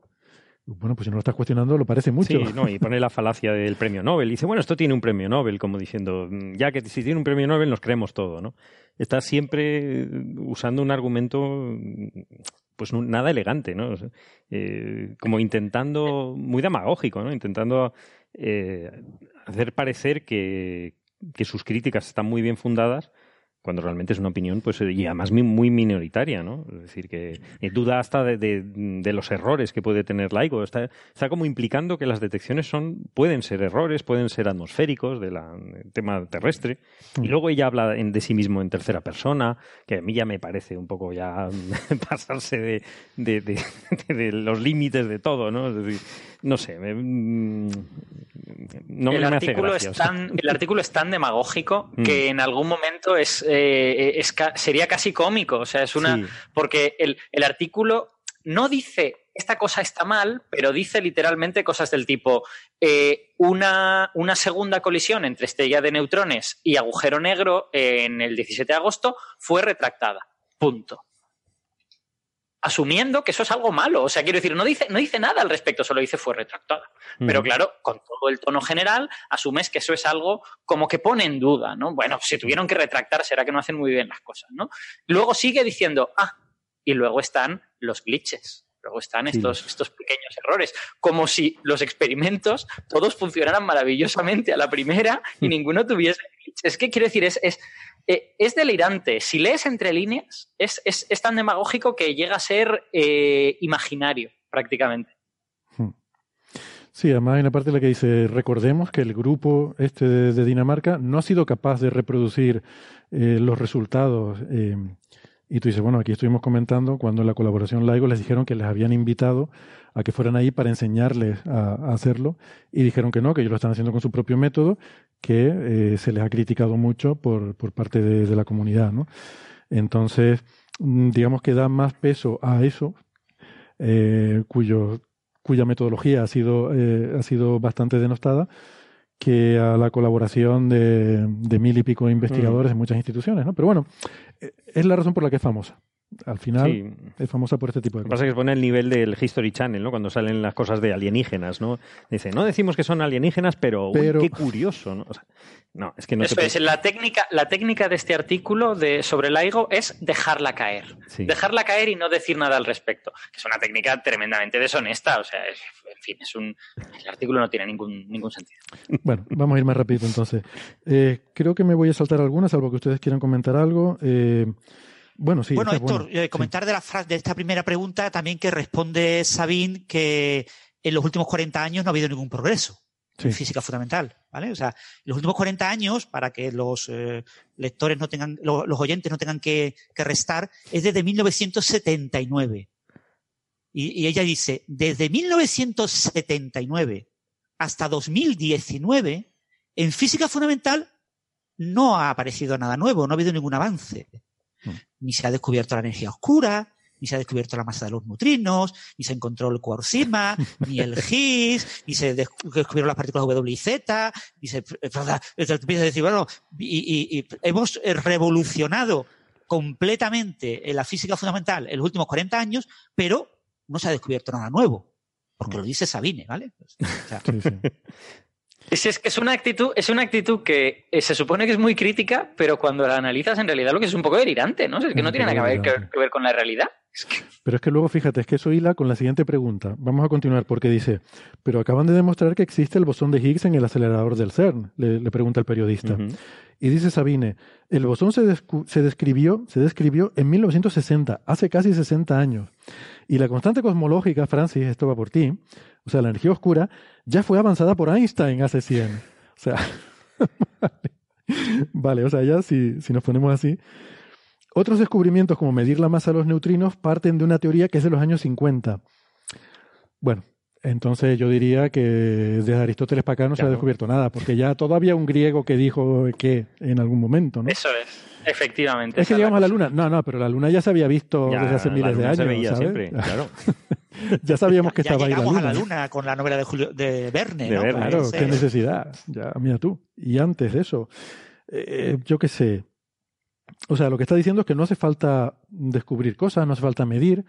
A: Bueno, pues si no lo estás cuestionando, lo parece mucho.
B: Sí, no, y pone la falacia del premio Nobel. Y dice, bueno, esto tiene un premio Nobel, como diciendo, mm, ya que si tiene un premio Nobel nos creemos todo, ¿no? Está siempre usando un argumento, mm, pues nada elegante, ¿no? Eh, como intentando, muy demagógico, ¿no? Intentando eh, hacer parecer que, que sus críticas están muy bien fundadas cuando realmente es una opinión, pues, y además muy minoritaria, ¿no? Es decir, que duda hasta de, de, los errores que puede tener Laigo. Está, como implicando que las detecciones son, pueden ser errores, pueden ser atmosféricos del tema terrestre. Y luego ella habla de sí mismo en tercera persona, que a mí ya me parece un poco ya pasarse de, de los límites de todo, ¿no? Es decir, no sé, mm, no
F: el
B: me
F: artículo
B: hace
F: es tan, El artículo es tan demagógico mm. que en algún momento es, eh, es, sería casi cómico. O sea, es una. Porque el, el artículo no dice esta cosa está mal, pero dice literalmente cosas del tipo eh, una, una, segunda colisión entre estrella de neutrones y agujero negro en el 17 de agosto fue retractada. Punto. Asumiendo que eso es algo malo. O sea, quiero decir, no dice, no dice nada al respecto, solo dice fue retractada. Pero claro, con todo el tono general, asumes que eso es algo como que pone en duda, ¿no? Bueno, si tuvieron que retractar, será que no hacen muy bien las cosas, ¿no? Luego sigue diciendo, ah, y luego están los glitches. Luego están estos, estos pequeños errores, como si los experimentos todos funcionaran maravillosamente a la primera y mm. ninguno tuviese Es que quiero decir, es, es, eh, es delirante. Si lees entre líneas, es, tan demagógico que llega a ser eh, imaginario, prácticamente. Hmm.
A: Sí, además hay una parte en la que dice, recordemos que el grupo este de, Dinamarca no ha sido capaz de reproducir eh, los resultados y tú dices, bueno, aquí estuvimos comentando cuando en la colaboración LIGO les dijeron que les habían invitado a que fueran ahí para enseñarles a, hacerlo y dijeron que no, que ellos lo están haciendo con su propio método, que eh, se les ha criticado mucho por, por parte de, la comunidad, ¿no? Entonces, mm, digamos que da más peso a eso, eh, cuyo, cuya metodología ha sido, eh, ha sido bastante denostada, que a la colaboración de, de mil y pico investigadores mm. de muchas instituciones, ¿no? Pero bueno, eh, es la razón por la que es famosa al final es famosa por este tipo de
B: cosas.
A: Lo que
B: pasa es que pone el nivel del History Channel, ¿no? Cuando salen las cosas de alienígenas, ¿no? Dice, no decimos que son alienígenas, pero, qué curioso, ¿no? no, es que no
F: Eso es, la técnica, la técnica de este artículo de, sobre el LIGO es dejarla caer. Dejarla caer y no decir nada al respecto. Es una técnica tremendamente deshonesta, o sea, en fin, es un, el artículo no tiene ningún, ningún sentido.
A: Bueno, vamos a ir más rápido entonces. Eh, creo que me voy a saltar algunas, salvo que ustedes quieran comentar algo. Eh, bueno, sí.
E: Bueno, Héctor, eh, comentar de, la de esta primera pregunta también que responde Sabine que en los últimos 40 años no ha habido ningún progreso en física fundamental, ¿vale? O sea, en los últimos 40 años, para que los eh, lectores no tengan, los oyentes no tengan que, restar, es desde 1979. Y, y ella dice, desde 1979 hasta 2019, en física fundamental no ha aparecido nada nuevo, no ha habido ningún avance. Mm. Ni se ha descubierto la energía oscura, ni se ha descubierto la masa de los neutrinos, ni se encontró el quarksima, ni el Higgs, ni se descubrieron las partículas W y Z, ni se empieza a decir, bueno, y, hemos revolucionado completamente en la física fundamental en los últimos 40 años, pero no se ha descubierto nada nuevo, porque lo dice Sabine, ¿vale?
F: Es, es, es, una actitud, es una actitud que eh, se supone que es muy crítica, pero cuando la analizas en realidad lo que es un poco delirante, ¿no? Es que no tiene nada que ver, que ver con la realidad.
A: Pero es que luego, fíjate, es que eso hila con la siguiente pregunta. Vamos a continuar porque dice, pero acaban de demostrar que existe el bosón de Higgs en el acelerador del CERN, le, pregunta el periodista. Y dice Sabine, el bosón se, se, describió, se describió en 1960, hace casi 60 años. Y la constante cosmológica, Francis, esto va por ti, o sea, la energía oscura, ya fue avanzada por Einstein hace 100. O sea, vale. o sea, ya si, si nos ponemos así. Otros descubrimientos como medir la masa de los neutrinos parten de una teoría que es de los años 50. Bueno, entonces yo diría que desde Aristóteles para acá no se ha descubierto nada, porque ya todavía un griego que dijo que en algún momento, ¿no?
F: Eso es. Efectivamente.
A: Es que llegamos a la Luna. No, no, pero la Luna ya se había visto desde hace miles de años. Se
B: veía siempre, claro.
A: ya sabíamos que estaba ahí la Luna.
E: a la Luna con la novela de, Julio, de Verne.
A: De Verne. Claro, qué necesidad. Ya, mira tú. Y antes de eso, eh, yo qué sé. O sea, lo que está diciendo es que no hace falta descubrir cosas, no hace falta medir,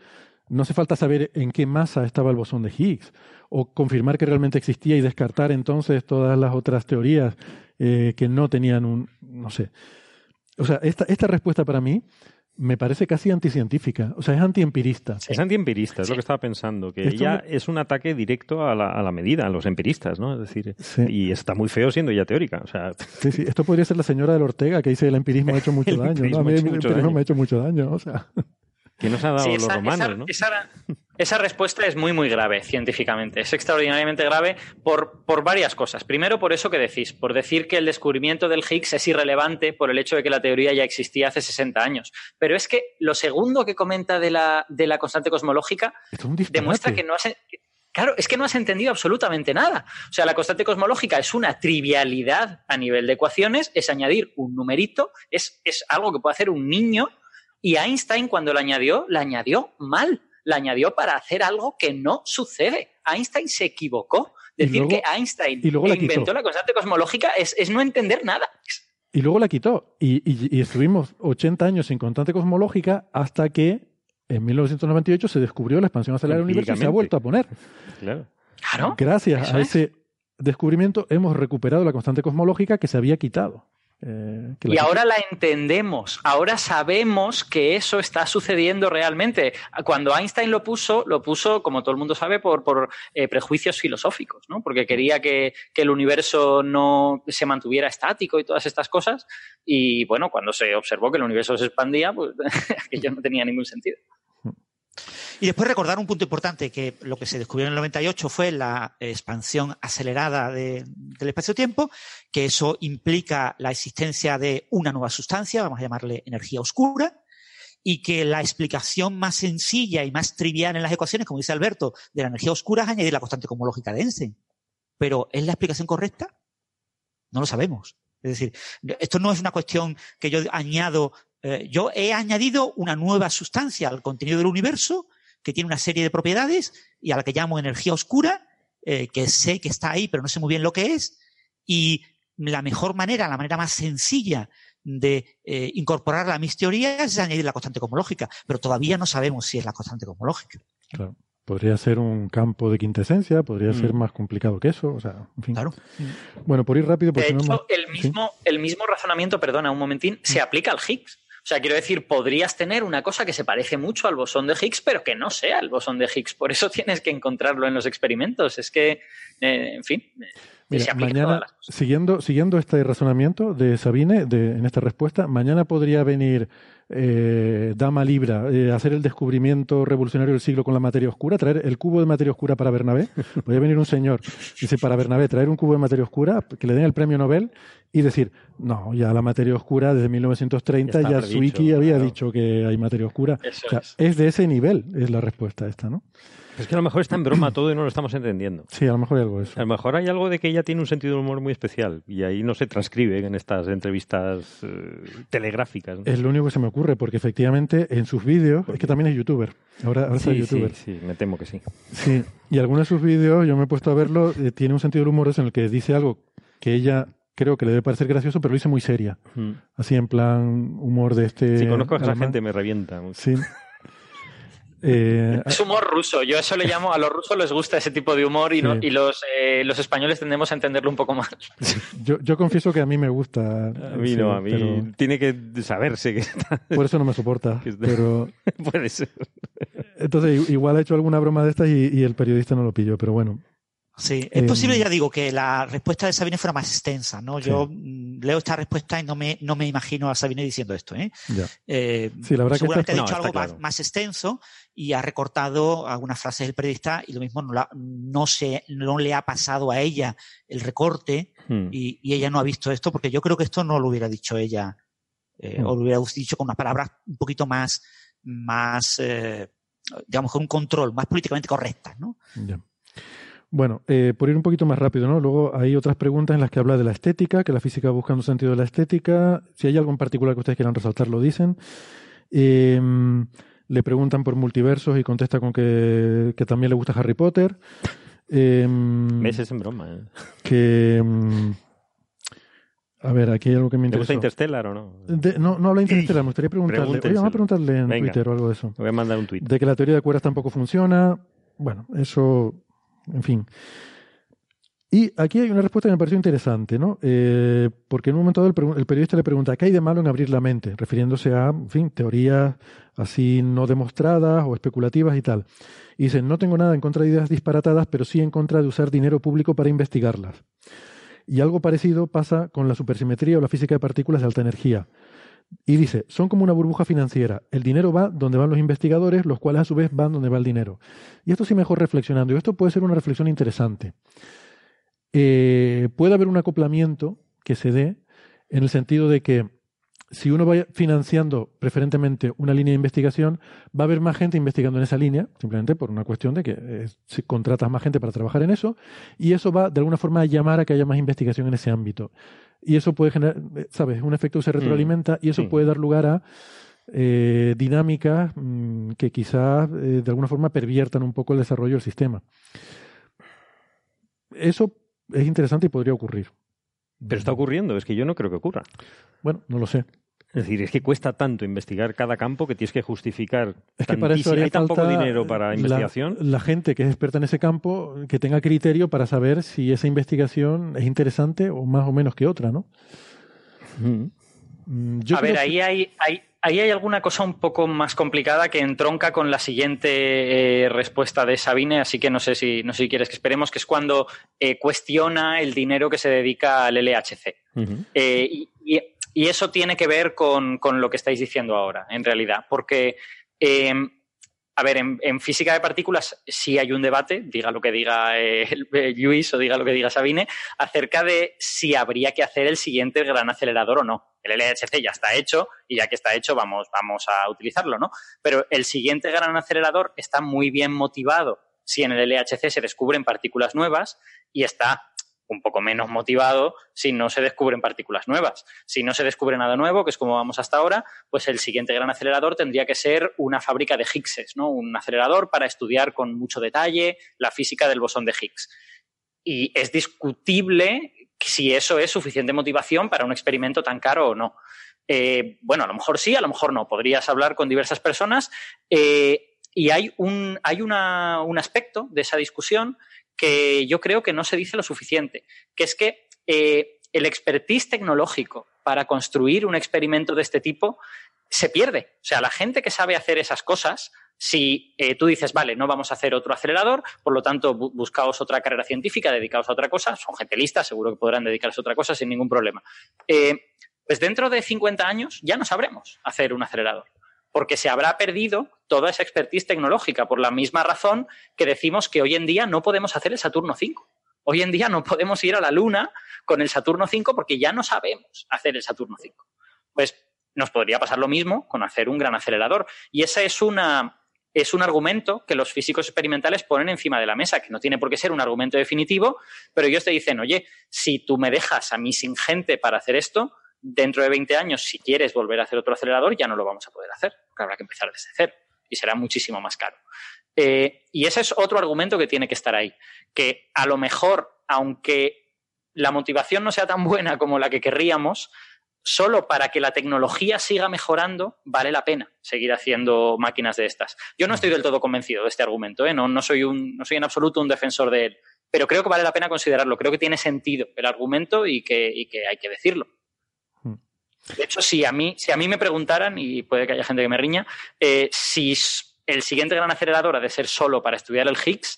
A: no hace falta saber en qué masa estaba el bosón de Higgs o confirmar que realmente existía y descartar entonces todas las otras teorías eh, que no tenían un, no sé, o sea, esta, esta respuesta para mí me parece casi anticientífica, o sea, es antiempirista.
B: Es antiempirista, es lo que estaba pensando, que ella es un ataque directo a la, a la, medida, a los empiristas, ¿no? Es decir, y está muy feo siendo ella teórica, o sea...
A: Sí, sí, esto podría ser la señora del Ortega que dice el empirismo ha hecho mucho daño, ¿no? A mí el empirismo me ha hecho mucho daño, o sea...
B: Que nos ha dado los romanos, ¿no?
F: Esa, respuesta es muy, muy grave científicamente. Es extraordinariamente grave por, por varias cosas. Primero, por eso que decís, por decir que el descubrimiento del Higgs es irrelevante por el hecho de que la teoría ya existía hace 60 años. Pero es que lo segundo que comenta de la, de la constante cosmológica demuestra que no has, Claro, es que no has entendido absolutamente nada. O sea, la constante cosmológica es una trivialidad a nivel de ecuaciones, es añadir un numerito, es, es algo que puede hacer un niño y Einstein cuando lo añadió, la añadió mal, la añadió para hacer algo que no sucede. Einstein se equivocó. Decir que Einstein inventó la, constante cosmológica es, no entender nada.
A: Y luego la quitó. Y, estuvimos 80 años sin constante cosmológica hasta que en 1998 se descubrió la expansión acelerada del universo y se ha vuelto a poner.
B: Claro.
F: Claro.
A: Gracias
F: Eso
A: a
F: es.
A: ese descubrimiento hemos recuperado la constante cosmológica que se había quitado. Eh, la
F: Y ahora la entendemos, ahora sabemos que eso está sucediendo realmente. Cuando Einstein lo puso, lo puso, como todo el mundo sabe, por, por eh, prejuicios filosóficos, ¿no? Porque quería que, que el universo no se mantuviera estático y todas estas cosas. Y bueno, cuando se observó que el universo se expandía, pues aquello no tenía ningún sentido.
E: Y después recordar un punto importante, que lo que se descubrió en el 98 fue la expansión acelerada de- del espacio-tiempo, que eso implica la existencia de una nueva sustancia, vamos a llamarle energía oscura, y que la explicación más sencilla y más trivial en las ecuaciones, como dice Alberto, de la energía oscura es añadir la constante cosmológica de Einstein. Pero ¿es la explicación correcta? No lo sabemos. Es decir, esto no es una cuestión que yo añado, eh, yo he añadido una nueva sustancia al contenido del universo que tiene una serie de propiedades y a la que llamo energía oscura, eh, que sé que está ahí, pero no sé muy bien lo que es. Y la mejor manera, la manera más sencilla de eh, incorporarla a mis teorías es añadir la constante cosmológica, pero todavía no sabemos si es la constante cosmológica.
A: Claro. Podría ser un campo de quintesencia, podría ser
B: Mm.
A: más complicado que eso. O sea, en fin.
E: Claro.
A: Bueno, por ir rápido,
F: De
A: porque si no
F: hecho,
A: hemos-
F: el mismo, el mismo razonamiento, perdona un momentín, se aplica al Higgs. O sea, quiero decir, podrías tener una cosa que se parece mucho al bosón de Higgs, pero que no sea el bosón de Higgs. Por eso tienes que encontrarlo en los experimentos. Es que, eh, en fin, eh,
A: Mira,
F: se
A: mañana, siguiendo, siguiendo este razonamiento de Sabine de, en esta respuesta, mañana podría venir eh, Dama Libra eh, hacer el descubrimiento revolucionario del siglo con la materia oscura, traer el cubo de materia oscura para Bernabé. Podría venir un señor, dice, para Bernabé, traer un cubo de materia oscura, que le den el premio Nobel y decir, no, ya la materia oscura desde 1930
B: Ya
A: ya,
B: predicho,
A: había
B: claro.
A: dicho que hay materia oscura.
F: Eso
A: O sea,
F: es.
A: es de ese nivel, es la respuesta esta, ¿no?
B: Es que a lo mejor está en broma todo y no lo estamos entendiendo.
A: Sí, a lo mejor hay algo de eso.
B: A lo mejor hay algo de que ella tiene un sentido del humor muy especial y ahí no se transcribe en estas entrevistas eh, telegráficas. ¿no?
A: Es lo único que se me ocurre, porque efectivamente en sus vídeos, es que también es youtuber, ahora, ahora está
B: sí, sí,
A: youtuber.
B: sí, me temo que sí.
A: Sí, y algunos de sus vídeos, yo me he puesto a verlo, eh, tiene un sentido del humor en el que dice algo que ella creo que le debe parecer gracioso, pero lo dice muy seria.
B: Mm.
A: Así en plan humor de este.
B: Si conozco a esa gente me revienta. mucho.
A: Sí. Eh,
F: Es humor ruso. Yo eso le llamo, a los rusos les gusta ese tipo de humor y, no- y los, eh, los españoles tendemos a entenderlo un poco más.
A: yo, yo confieso que a mí me gusta.
B: A mí
A: sí,
B: no, a mí
A: pero
B: tiene que saberse que está.
A: por eso no me soporta.
B: Está-
A: Pero
B: Puede ser.
A: entonces igual ha hecho alguna broma de estas y, y el periodista no lo pilló, pero bueno.
E: Sí, es
A: Eh,
E: posible, ya digo, que la respuesta de Sabine fuera más extensa, ¿no? Yo mm, leo esta respuesta y no me, no me imagino a Sabine diciendo esto, ¿eh?
A: Ya.
E: Eh,
A: Sí, la verdad que
E: seguramente
A: esta-
E: ha dicho
B: No,
E: algo más, extenso y ha recortado algunas frases del periodista y lo mismo no, la- no, se, no le ha pasado a ella el recorte
B: Mm.
E: y, y ella no ha visto esto porque yo creo que esto no lo hubiera dicho ella eh,
A: Mm.
E: o lo hubiera dicho con unas palabras un poquito más, más eh, digamos, con un control, más políticamente correctas, ¿no?
A: Ya. Bueno, eh, por ir un poquito más rápido, ¿no? Luego hay otras preguntas en las que habla de la estética, que la física busca un sentido de la estética. Si hay algo en particular que ustedes quieran resaltar, lo dicen. Eh, le preguntan por multiversos y contesta con que, que también le gusta Harry Potter. Eh,
B: Meses en broma. ¿eh?
A: que. mm, a ver, aquí hay algo que me
B: ¿Te gusta
A: interesa.
B: Interstellar o no?
A: De- no, no habla de Interstellar, me gustaría preguntarle. Oye, vamos a preguntarle en
B: Venga.
A: Twitter o algo de eso.
B: Voy a mandar un tuit.
A: De que la teoría de cuerdas tampoco funciona. Bueno, eso, en fin. Y aquí hay una respuesta que me pareció interesante, ¿no? Eh, porque en un momento dado el, el periodista le pregunta, ¿qué hay de malo en abrir la mente? Refiriéndose a, en fin, teorías así no demostradas o especulativas y tal. Y dice, no tengo nada en contra de ideas disparatadas, pero sí en contra de usar dinero público para investigarlas. Y algo parecido pasa con la supersimetría o la física de partículas de alta energía. Y dice, son como una burbuja financiera. El dinero va donde van los investigadores, los cuales a su vez van donde va el dinero. Y esto sí mejor reflexionando. Y esto puede ser una reflexión interesante. Eh, puede haber un acoplamiento que se dé en el sentido de que si uno va financiando preferentemente una línea de investigación, va a haber más gente investigando en esa línea, simplemente por una cuestión de que eh, contratas más gente para trabajar en eso, y eso va de alguna forma a llamar a que haya más investigación en ese ámbito. Y eso puede generar, eh, ¿sabes? Un efecto que se retroalimenta y eso
B: sí.
A: puede dar lugar a eh, dinámicas mm, que quizás eh, de alguna forma perviertan un poco el desarrollo del sistema. Eso es interesante y podría ocurrir.
B: Pero está ocurriendo, es que yo no creo que ocurra.
A: Bueno, no lo sé.
B: Es decir, es que cuesta tanto investigar cada campo que tienes que justificar.
A: Es que para eso haría
B: hay tan poco
A: falta
B: dinero para
A: la-
B: investigación.
A: La, gente que es experta en ese campo, que tenga criterio para saber si esa investigación es interesante o más o menos que otra, ¿no? Mm, Yo
F: a ver,
A: que-
F: ahí hay, hay- ahí hay alguna cosa un poco más complicada que entronca con la siguiente eh, respuesta de Sabine, así que no sé si, no sé si quieres que esperemos, que es cuando eh, cuestiona el dinero que se dedica al LHC. Eh, y, y- eso tiene que ver con, con lo que estáis diciendo ahora, en realidad, porque, eh, a ver, en, física de partículas sí hay un debate, diga lo que diga eh, eh, Luis o diga lo que diga Sabine, acerca de si habría que hacer el siguiente gran acelerador o no. El LHC ya está hecho y ya que está hecho vamos, vamos a utilizarlo, ¿no? Pero el siguiente gran acelerador está muy bien motivado si en el LHC se descubren partículas nuevas y está un poco menos motivado si no se descubren partículas nuevas. Si no se descubre nada nuevo, que es como vamos hasta ahora, pues el siguiente gran acelerador tendría que ser una fábrica de Higgses, ¿no? Un acelerador para estudiar con mucho detalle la física del bosón de Higgs. Y es discutible si eso es suficiente motivación para un experimento tan caro o no. Eh, bueno, a lo mejor sí, a lo mejor no. Podrías hablar con diversas personas eh, y hay, un, hay un aspecto de esa discusión que yo creo que no se dice lo suficiente, que es que eh, el expertise tecnológico para construir un experimento de este tipo se pierde. O sea, la gente que sabe hacer esas cosas, si eh, tú dices, vale, no vamos a hacer otro acelerador, por lo tanto, bu- buscaos otra carrera científica, dedicaos a otra cosa, son gente lista, seguro que podrán dedicarse a otra cosa sin ningún problema. Eh, pues dentro de 50 años ya no sabremos hacer un acelerador porque se habrá perdido toda esa expertise tecnológica por la misma razón que decimos que hoy en día no podemos hacer el Saturno 5. Hoy en día no podemos ir a la Luna con el Saturno 5 porque ya no sabemos hacer el Saturno 5. Pues nos podría pasar lo mismo con hacer un gran acelerador. Y ese es una, es un argumento que los físicos experimentales ponen encima de la mesa, que no tiene por qué ser un argumento definitivo, pero ellos te dicen, oye, si tú me dejas a mí sin gente para hacer esto, dentro de 20 años, si quieres volver a hacer otro acelerador, ya no lo vamos a poder hacer, porque habrá que empezar desde cero y será muchísimo más caro. Eh, y ese es otro argumento que tiene que estar ahí, que a lo mejor, aunque la motivación no sea tan buena como la que querríamos, solo para que la tecnología siga mejorando, vale la pena seguir haciendo máquinas de estas. Yo no estoy del todo convencido de este argumento, ¿eh? no, soy en absoluto un defensor de él, pero creo que vale la pena considerarlo, creo que tiene sentido el argumento y que hay que decirlo. De hecho, si a mí, si a mí me preguntaran, y puede que haya gente que me riña, eh, si el siguiente gran acelerador ha de ser solo para estudiar el Higgs,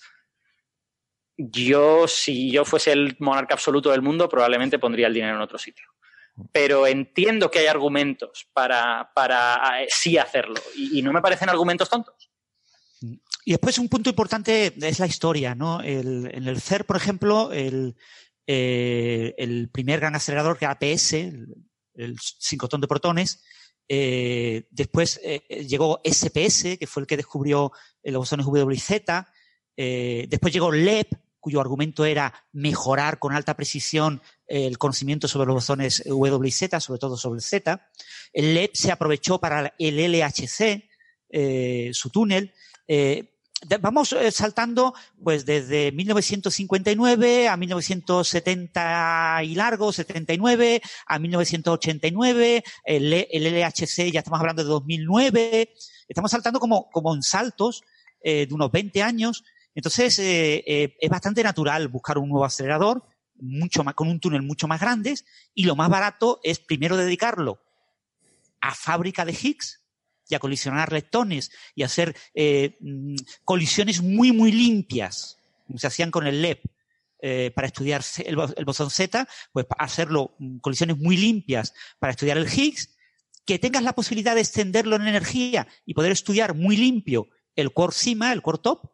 F: yo, si yo fuese el monarca absoluto del mundo, probablemente pondría el dinero en otro sitio. Pero entiendo que hay argumentos para, para eh, sí hacerlo, y, no me parecen argumentos tontos.
E: Y después un punto importante es la historia, ¿no? El- en el CER, por ejemplo, el, eh, el primer gran acelerador que era APS, el sincrotón de protones, eh, después eh, llegó SPS, que fue el que descubrió eh, los bosones W y Z, eh, después llegó LEP, cuyo argumento era mejorar con alta precisión el conocimiento sobre los bosones W y Z, sobre todo sobre el Z. El LEP se aprovechó para el LHC, eh, su túnel. Eh, vamos eh, saltando pues desde 1959 a 1970 y largo, 79, a 1989, el, LHC ya estamos hablando de 2009, estamos saltando como, como en saltos eh, de unos 20 años. Entonces eh, eh, es bastante natural buscar un nuevo acelerador mucho más, con un túnel mucho más grande y lo más barato es primero dedicarlo a fábrica de Higgs colisionar leptones y hacer eh, mm, colisiones muy, muy limpias, como se hacían con el LEP. eh, para estudiar el, el bosón Z, pues hacerlo mm, colisiones muy limpias para estudiar el Higgs, que tengas la posibilidad de extenderlo en energía y poder estudiar muy limpio el core SIMA, el core top,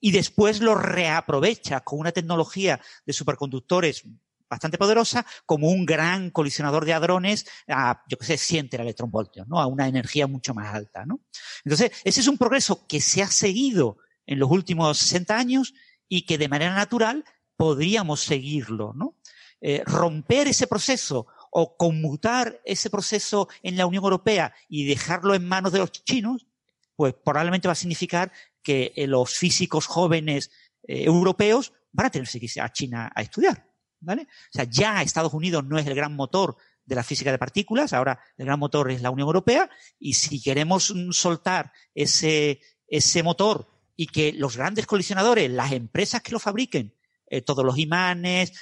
E: y después lo reaprovecha con una tecnología de superconductores bastante poderosa como un gran colisionador de hadrones a, yo qué sé, 100 electronvoltios, ¿no? A una energía mucho más alta, ¿no? Entonces, ese es un progreso que se ha seguido en los últimos 60 años y que de manera natural podríamos seguirlo, ¿no? Eh, romper ese proceso o conmutar ese proceso en la Unión Europea y dejarlo en manos de los chinos, pues probablemente va a significar que eh, los físicos jóvenes eh, europeos van a tenerse que irse a China a estudiar. ¿Vale? O sea, ya Estados Unidos no es el gran motor de la física de partículas, ahora el gran motor es la Unión Europea, y si queremos mm, soltar ese, ese motor y que los grandes colisionadores, las empresas que lo fabriquen, eh, todos los imanes,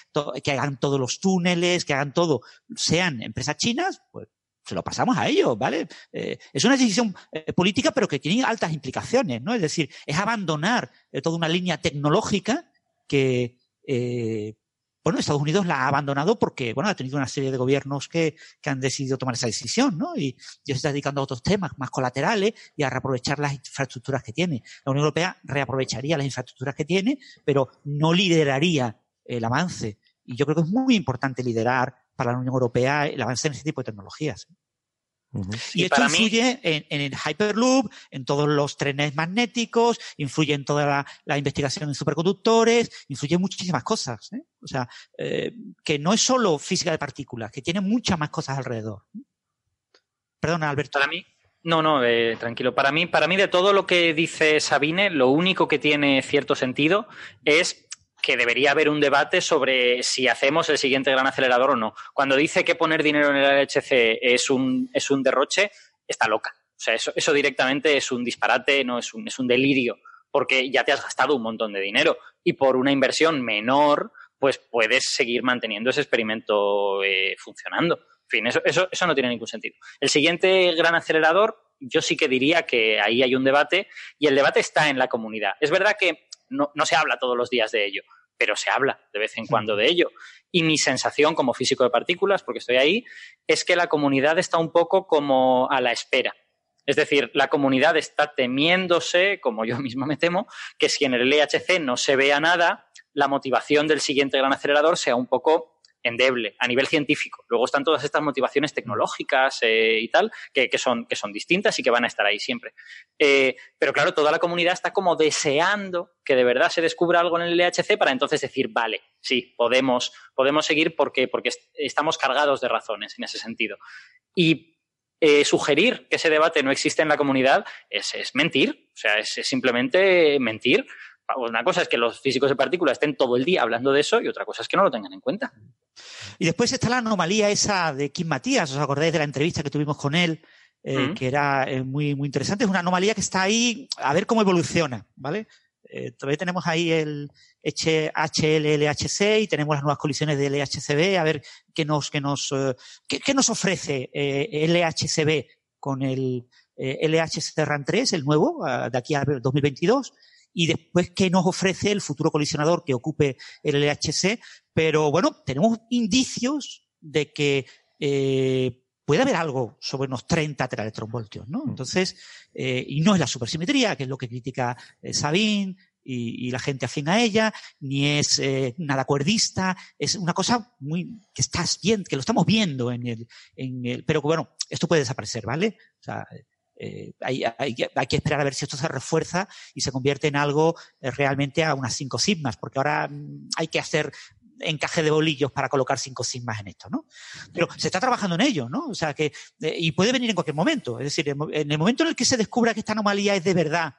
E: que hagan todos los túneles, que hagan todo, sean empresas chinas, pues se lo pasamos a ellos, ¿vale? Eh, es una decisión eh, política, pero que tiene altas implicaciones, ¿no? Es decir, es abandonar toda una línea tecnológica que, bueno, Estados Unidos la ha abandonado porque, bueno, ha tenido una serie de gobiernos que, que han decidido tomar esa decisión, ¿no? Y, y, se está dedicando a otros temas más colaterales y a reaprovechar las infraestructuras que tiene. La Unión Europea reaprovecharía las infraestructuras que tiene, pero no lideraría el avance. Y yo creo que es muy importante liderar para la Unión Europea el avance en este tipo de tecnologías. Y, esto influye en, el Hyperloop, en todos los trenes magnéticos, influye en toda la, investigación en superconductores, influye en muchísimas cosas. ¿eh? O sea, eh, que no es solo física de partículas, que tiene muchas más cosas alrededor. Perdona, Alberto.
F: Para mí, no, no, eh, tranquilo. Para mí, para mí, de todo lo que dice Sabine, lo único que tiene cierto sentido es que debería haber un debate sobre si hacemos el siguiente gran acelerador o no. Cuando dice que poner dinero en el LHC es un, es un derroche, está loca. O sea, eso, eso directamente es un disparate, no es un, es un delirio, porque ya te has gastado un montón de dinero y por una inversión menor, pues puedes seguir manteniendo ese experimento eh, funcionando. En fin, eso, eso, eso no tiene ningún sentido. El siguiente gran acelerador, yo sí que diría que ahí hay un debate y el debate está en la comunidad. Es verdad que no, no se habla todos los días de ello, pero se habla de vez en cuando de ello. Y mi sensación como físico de partículas, porque estoy ahí, es que la comunidad está un poco como a la espera. Es decir, la comunidad está temiéndose, como yo mismo me temo, que si en el LHC no se vea nada, la motivación del siguiente gran acelerador sea un poco endeble a nivel científico. Luego están todas estas motivaciones tecnológicas eh, y tal, que, son, que son distintas y que van a estar ahí siempre. Eh, pero claro, toda la comunidad está como deseando que de verdad se descubra algo en el LHC para entonces decir, vale, sí, podemos, podemos seguir porque, porque estamos cargados de razones en ese sentido. Y eh, sugerir que ese debate no existe en la comunidad es, es mentir, o sea, es simplemente mentir. Una cosa es que los físicos de partículas estén todo el día hablando de eso y otra cosa es que no lo tengan en cuenta.
E: Y después está la anomalía esa de Kim Matías, ¿os acordáis de la entrevista que tuvimos con él? Eh, que era eh, muy, muy interesante. Es una anomalía que está ahí, a ver cómo evoluciona, ¿vale? Eh, todavía tenemos ahí el HLLHC y tenemos las nuevas colisiones de LHCb, a ver qué nos, qué nos, qué, nos ofrece LHCb con el LHC RAN 3, el nuevo, de aquí a 2022 y después qué nos ofrece el futuro colisionador que ocupe el LHC. Pero bueno, tenemos indicios de que eh, puede haber algo sobre unos 30 teraelectronvoltios, ¿no? Mm. Entonces, eh, y no es la supersimetría, que es lo que critica eh, Sabine y, la gente afín a ella, ni es nada cuerdista, es una cosa muy que estás viendo, que lo estamos viendo en el, en el, pero bueno, esto puede desaparecer, ¿vale? O sea, eh, hay, que esperar a ver si esto se refuerza y se convierte en algo eh, realmente a unas cinco sigmas, porque ahora mm, hay que hacer encaje de bolillos para colocar cinco sigmas en esto, ¿no? Pero se está trabajando en ello, ¿no? O sea que, eh, y puede venir en cualquier momento. Es decir, en el momento en el que se descubra que esta anomalía es de verdad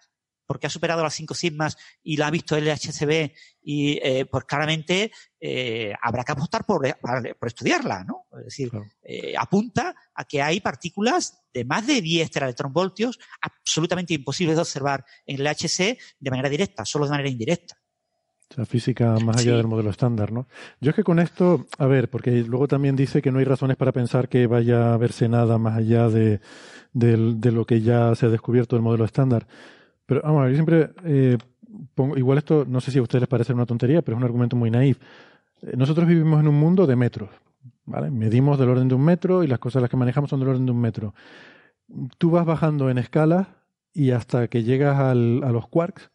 E: porque ha superado las cinco sigmas y la ha visto el HCB y eh, pues claramente eh, habrá que apostar por, por, estudiarla, ¿no? Es decir, eh, apunta a que hay partículas de más de 10 teraelectronvoltios absolutamente imposibles de observar en el HC de manera directa, solo de manera indirecta.
A: O sea, física más allá del modelo estándar, ¿no? Yo es que con esto, a ver, porque luego también dice que no hay razones para pensar que vaya a verse nada más allá de, de lo que ya se ha descubierto del modelo estándar. Pero vamos a ver, yo siempre eh, pongo, igual esto, no sé si a ustedes les parece una tontería, pero es un argumento muy naif. Eh, nosotros vivimos en un mundo de metros, ¿vale? Medimos del orden de un metro y las cosas las que manejamos son del orden de un metro. Tú vas bajando en escala y hasta que llegas al, a los quarks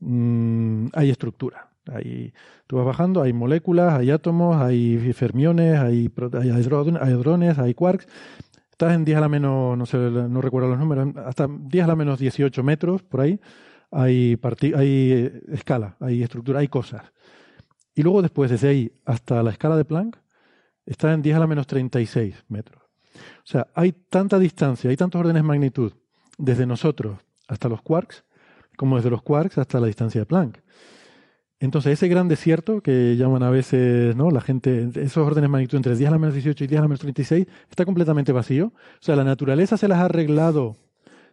A: mmm, hay estructura. Hay, tú vas bajando, hay moléculas, hay átomos, hay fermiones, hay, hay hadrones, hay quarks, Estás en 10 a la menos, no sé, no recuerdo los números, hasta 10 a la menos 18 metros, por ahí, hay, eh, escala, hay estructura, hay cosas. Y luego después, desde ahí hasta la escala de Planck, está en 10 a la menos 36 metros. O sea, hay tanta distancia, hay tantos órdenes de magnitud desde nosotros hasta los quarks, como desde los quarks hasta la distancia de Planck. Entonces, ese gran desierto que llaman a veces, ¿no? La gente, esos órdenes de magnitud entre 10 a la menos 18 y 10 a la menos 36, está completamente vacío. O sea, la naturaleza se las ha arreglado,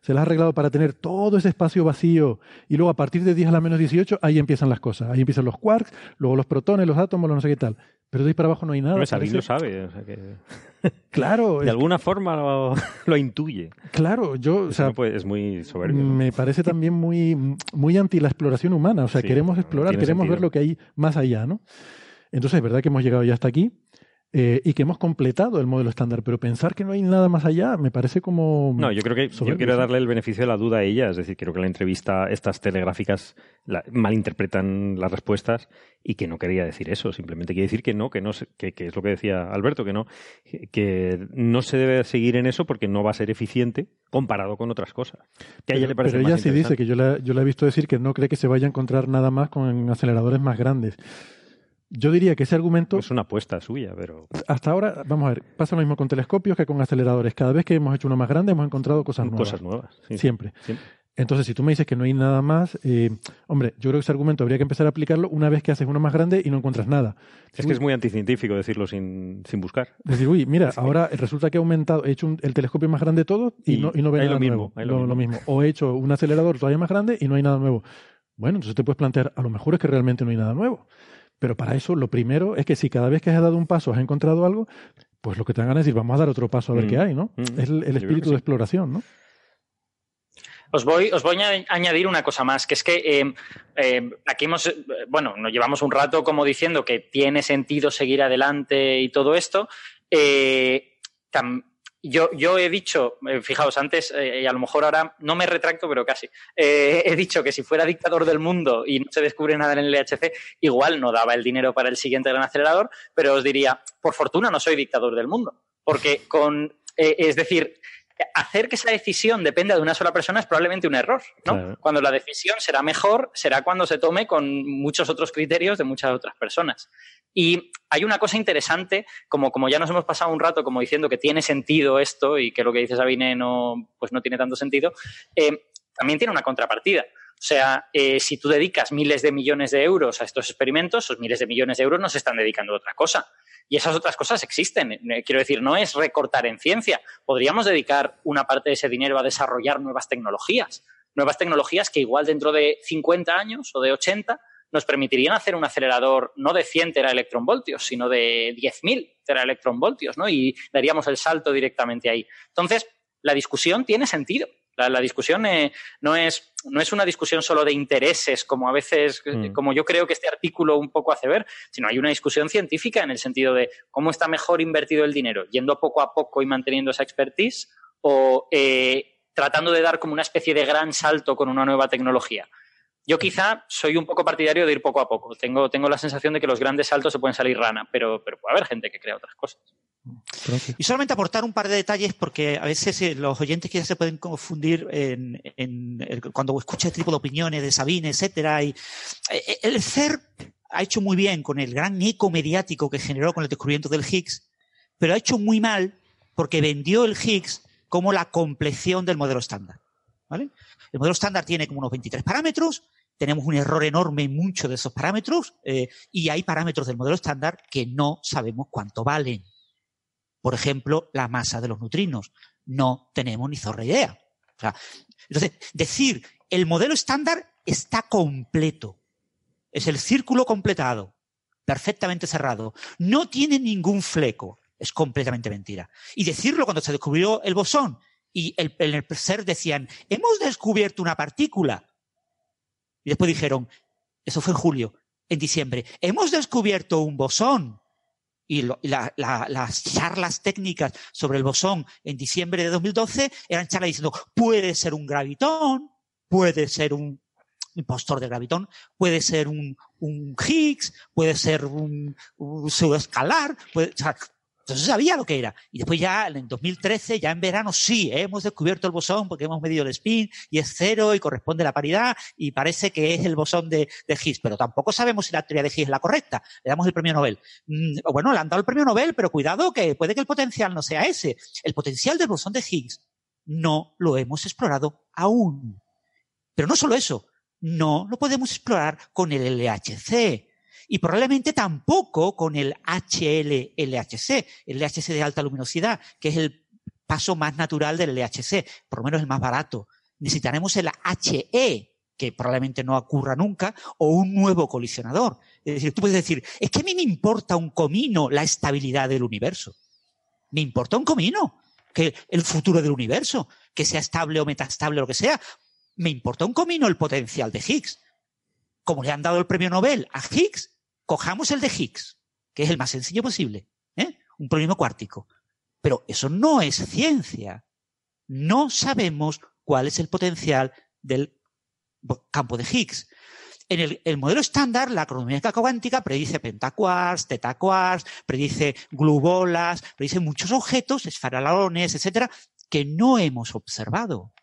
A: se las ha arreglado para tener todo ese espacio vacío y luego a partir de 10 a la menos 18, ahí empiezan las cosas. Ahí empiezan los quarks, luego los protones, los átomos, los no sé qué tal. Pero de ahí para abajo no hay nada.
B: Sabine lo sabe. O sea que...
A: Claro.
B: de alguna forma lo, lo, intuye.
A: Claro, yo. O sea,
B: no puede, es muy soberbio. ¿no?
A: Me parece también muy, muy anti la exploración humana. O sea,
B: Sí,
A: queremos explorar, queremos
B: sentido.
A: ver lo que hay más allá, ¿no? Entonces, es verdad que hemos llegado ya hasta aquí eh, y que hemos completado el modelo estándar, pero pensar que no hay nada más allá me parece como.
B: No, yo creo que yo quiero darle el beneficio de la duda a ella, es decir, creo que la entrevista, estas telegráficas la- malinterpretan las respuestas y que no quería decir eso, simplemente quiere decir que no, que no, que, que es lo que decía Alberto, que no, que- no se debe seguir en eso porque no va a ser eficiente comparado con otras cosas. Que a ella
A: Pero,
B: le parece
A: pero ella
B: más
A: sí dice que yo la, yo la he visto decir que no cree que se vaya a encontrar nada más con aceleradores más grandes. Yo diría que ese argumento,
B: es una apuesta suya, pero
A: hasta ahora, vamos a ver, pasa lo mismo con telescopios que con aceleradores. Cada vez que hemos hecho uno más grande hemos encontrado cosas nuevas.
B: cosas nuevas. sí.
A: Siempre.
B: Siempre.
A: Entonces, si tú me dices que no hay nada más, eh, hombre, yo creo que ese argumento habría que empezar a aplicarlo una vez que haces uno más grande y no encuentras nada.
B: Es que es muy anticientífico decirlo sin, sin buscar.
A: Decir, uy, mira, ahora resulta que he aumentado, he hecho un- el telescopio más grande de todo y,
B: Y
A: no, y no ve
B: hay
A: nada
B: lo mismo,
A: nuevo.
B: hay lo
A: lo
B: mismo.
A: mismo. O he hecho un acelerador todavía más grande y no hay nada nuevo. Bueno, entonces te puedes plantear, a lo mejor es que realmente no hay nada nuevo. Pero para eso, lo primero es que si cada vez que has dado un paso has encontrado algo, pues lo que te hagan es decir, vamos a dar otro paso a ver
B: Mm.
A: qué hay, ¿no?
B: Mm.
A: Es el, espíritu
B: sí.
A: de exploración, ¿no?
F: Os voy, os voy a añadir una cosa más, que es que eh, eh, aquí hemos, eh, bueno, nos llevamos un rato como diciendo que tiene sentido seguir adelante y todo esto. Eh, tam- yo, yo he dicho, eh, fijaos, antes, eh, y a lo mejor ahora no me retracto, pero casi, eh, he dicho que si fuera dictador del mundo y no se descubre nada en el LHC, igual no daba el dinero para el siguiente gran acelerador, pero os diría, por fortuna no soy dictador del mundo, porque con, es decir, hacer que esa decisión dependa de una sola persona es probablemente un error, ¿no?
B: Claro.
F: Cuando la decisión será mejor, será cuando se tome con muchos otros criterios de muchas otras personas. Y hay una cosa interesante, como, como ya nos hemos pasado un rato como diciendo que tiene sentido esto y que lo que dice Sabine no, pues no tiene tanto sentido, eh, también tiene una contrapartida. O sea, eh, si tú dedicas miles de millones de euros a estos experimentos, esos miles de millones de euros no se están dedicando a otra cosa. Y esas otras cosas existen. Eh, Quiero decir, no es recortar en ciencia. Podríamos dedicar una parte de ese dinero a desarrollar nuevas tecnologías. Nuevas tecnologías que igual dentro de 50 años o de 80 nos permitirían hacer un acelerador no de 100 teraelectronvoltios, sino de 10.000 teraelectronvoltios, ¿no? Y daríamos el salto directamente ahí. Entonces, la discusión tiene sentido. La, la discusión eh, no, es, no es una discusión solo de intereses, como a veces, eh,
B: Mm.
F: como yo creo que este artículo un poco hace ver, sino hay una discusión científica en el sentido de cómo está mejor invertido el dinero, yendo poco a poco y manteniendo esa expertise, o eh, tratando de dar como una especie de gran salto con una nueva tecnología. Yo quizá soy un poco partidario de ir poco a poco. Tengo, tengo la sensación de que los grandes saltos se pueden salir rana, pero, pero puede haber gente que crea otras cosas.
E: Y solamente aportar un par de detalles porque a veces eh, los oyentes quizás se pueden confundir en, cuando escuchan este tipo de opiniones de Sabine, etcétera. Y, eh, el CERP ha hecho muy bien con el gran eco mediático que generó con el descubrimiento del Higgs, pero ha hecho muy mal porque vendió el Higgs como la compleción del modelo estándar. El modelo estándar tiene como unos 23 parámetros, tenemos un error enorme en muchos de esos parámetros eh, y hay parámetros del modelo estándar que no sabemos cuánto valen. Por ejemplo, la masa de los neutrinos. No tenemos ni zorra idea. Entonces, decir el modelo estándar está completo. Es el círculo completado, perfectamente cerrado. No tiene ningún fleco. Es completamente mentira. Y decirlo cuando se descubrió el bosón y el, en el CERN decían, hemos descubierto una partícula. Y después dijeron, eso fue en julio, en diciembre, hemos descubierto un bosón. Y, lo- la- la- las charlas técnicas sobre el bosón en diciembre de 2012 eran charlas diciendo, puede ser un gravitón, puede ser un impostor de gravitón, puede ser un, un Higgs, puede ser un, un puede, entonces sabía lo que era. Y después ya en 2013, ya en verano, sí, hemos descubierto el bosón porque hemos medido el spin y es cero y corresponde a la paridad y parece que es el bosón de, de Higgs, pero tampoco sabemos si la teoría de Higgs es la correcta. Le damos el premio Nobel. Mm, bueno, le han dado el premio Nobel, pero cuidado que puede que el potencial no sea ese. El potencial del bosón de Higgs no lo hemos explorado aún. Pero no solo eso, No lo podemos explorar con el LHC y probablemente tampoco con el HL-LHC, el LHC de alta luminosidad, que es el paso más natural del LHC, por lo menos el más barato. Necesitaremos el HE, que probablemente no ocurra nunca, o un nuevo colisionador. Es decir, tú puedes decir, es que a mí me importa un comino la estabilidad del universo. Me importa un comino que el futuro del universo, que sea estable o metastable o lo que sea. Me importa un comino el potencial de Higgs. Como le han dado el premio Nobel a Higgs, cojamos el de Higgs, que es el más sencillo posible, ¿eh? un polímero cuártico. Pero eso no es ciencia. No sabemos cuál es el potencial del campo de Higgs. En el, modelo estándar, la cronomecánica cuántica predice pentaquarks, tetaquarks, predice glubolas, predice muchos objetos, esfaralones, etcétera, que no hemos observado.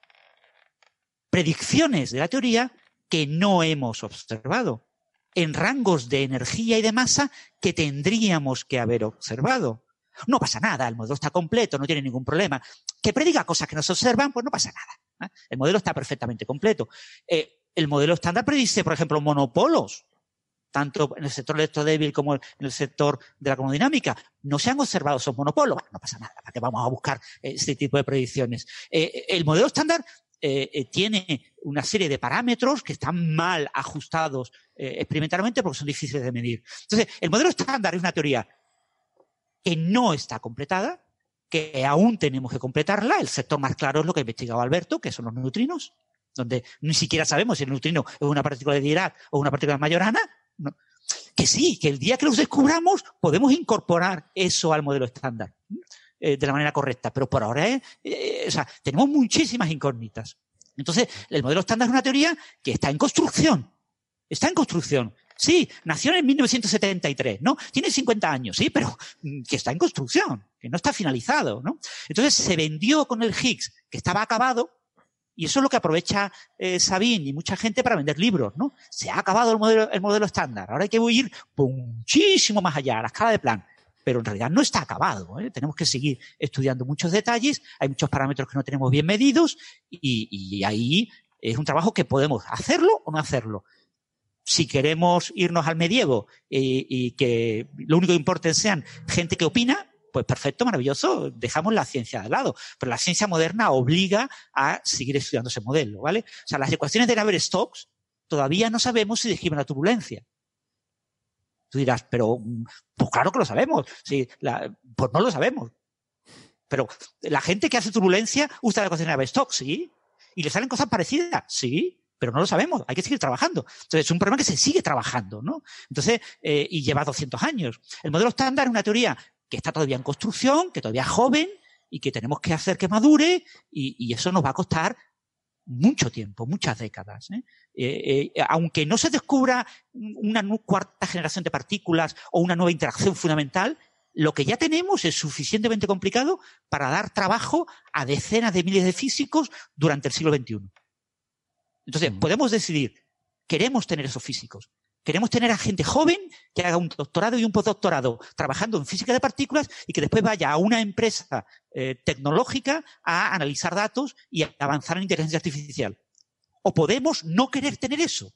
E: Predicciones de la teoría que no hemos observado en rangos de energía y de masa que tendríamos que haber observado. No pasa nada, el modelo está completo, no tiene ningún problema. Que prediga cosas que no se observan, pues no pasa nada. ¿eh? El modelo está perfectamente completo. Eh, el modelo estándar predice, por ejemplo, monopolos, tanto en el sector electrodébil como en el sector de la cromodinámica. No se han observado esos monopolos. no pasa nada, ¿para qué vamos a buscar este tipo de predicciones? Eh, el modelo estándar tiene una serie de parámetros que están mal ajustados experimentalmente porque son difíciles de medir. Entonces, el modelo estándar es una teoría que no está completada, que aún tenemos que completarla. El sector más claro es lo que ha investigado Alberto, que son los neutrinos, donde ni siquiera sabemos si el neutrino es una partícula de Dirac o una partícula de Majorana. Que sí, que el día que los descubramos podemos incorporar eso al modelo estándar eh, de la manera correcta, pero por ahora eh, o sea, tenemos muchísimas incógnitas. Entonces, el modelo estándar es una teoría que está en construcción. Está en construcción. Sí, nació en 1973, ¿no? Tiene 50 años, sí, pero mm, que está en construcción, que no está finalizado, ¿no? Entonces se vendió con el Higgs, que estaba acabado, y eso es lo que aprovecha eh, Sabine y mucha gente para vender libros, ¿no? Se ha acabado el modelo, el modelo estándar, ahora hay que ir muchísimo más allá, a la escala de plan. Pero en realidad no está acabado. ¿eh? Tenemos que seguir estudiando muchos detalles, hay muchos parámetros que no tenemos bien medidos y, ahí es un trabajo que podemos hacerlo o no hacerlo si queremos irnos al medievo y, que lo único que importen sean gente que opina, pues perfecto, maravilloso, dejamos la ciencia de lado. Pero la ciencia moderna obliga a seguir estudiando ese modelo, ¿vale? O sea, las ecuaciones de Navier-Stokes todavía no sabemos si describen la turbulencia. Tú dirás, pero, pues claro que lo sabemos. Sí, pues no lo sabemos. Pero la gente que hace turbulencia usa la ecuación de Navier-Stokes, ¿sí? Y le salen cosas parecidas, sí pero no lo sabemos, hay que seguir trabajando. Entonces, es un problema que se sigue trabajando, ¿no? Entonces, eh, y lleva 200 años. El modelo estándar es una teoría que está todavía en construcción, que todavía es joven y que tenemos que hacer que madure y, eso nos va a costar mucho tiempo, muchas décadas. ¿eh? Eh, aunque no se descubra una cuarta generación de partículas o una nueva interacción fundamental, lo que ya tenemos es suficientemente complicado para dar trabajo a decenas de miles de físicos durante el siglo XXI. Entonces, podemos decidir, queremos tener esos físicos. Queremos tener a gente joven que haga un doctorado y un postdoctorado trabajando en física de partículas y que después vaya a una empresa eh, tecnológica a analizar datos y a avanzar en inteligencia artificial. O podemos no querer tener eso,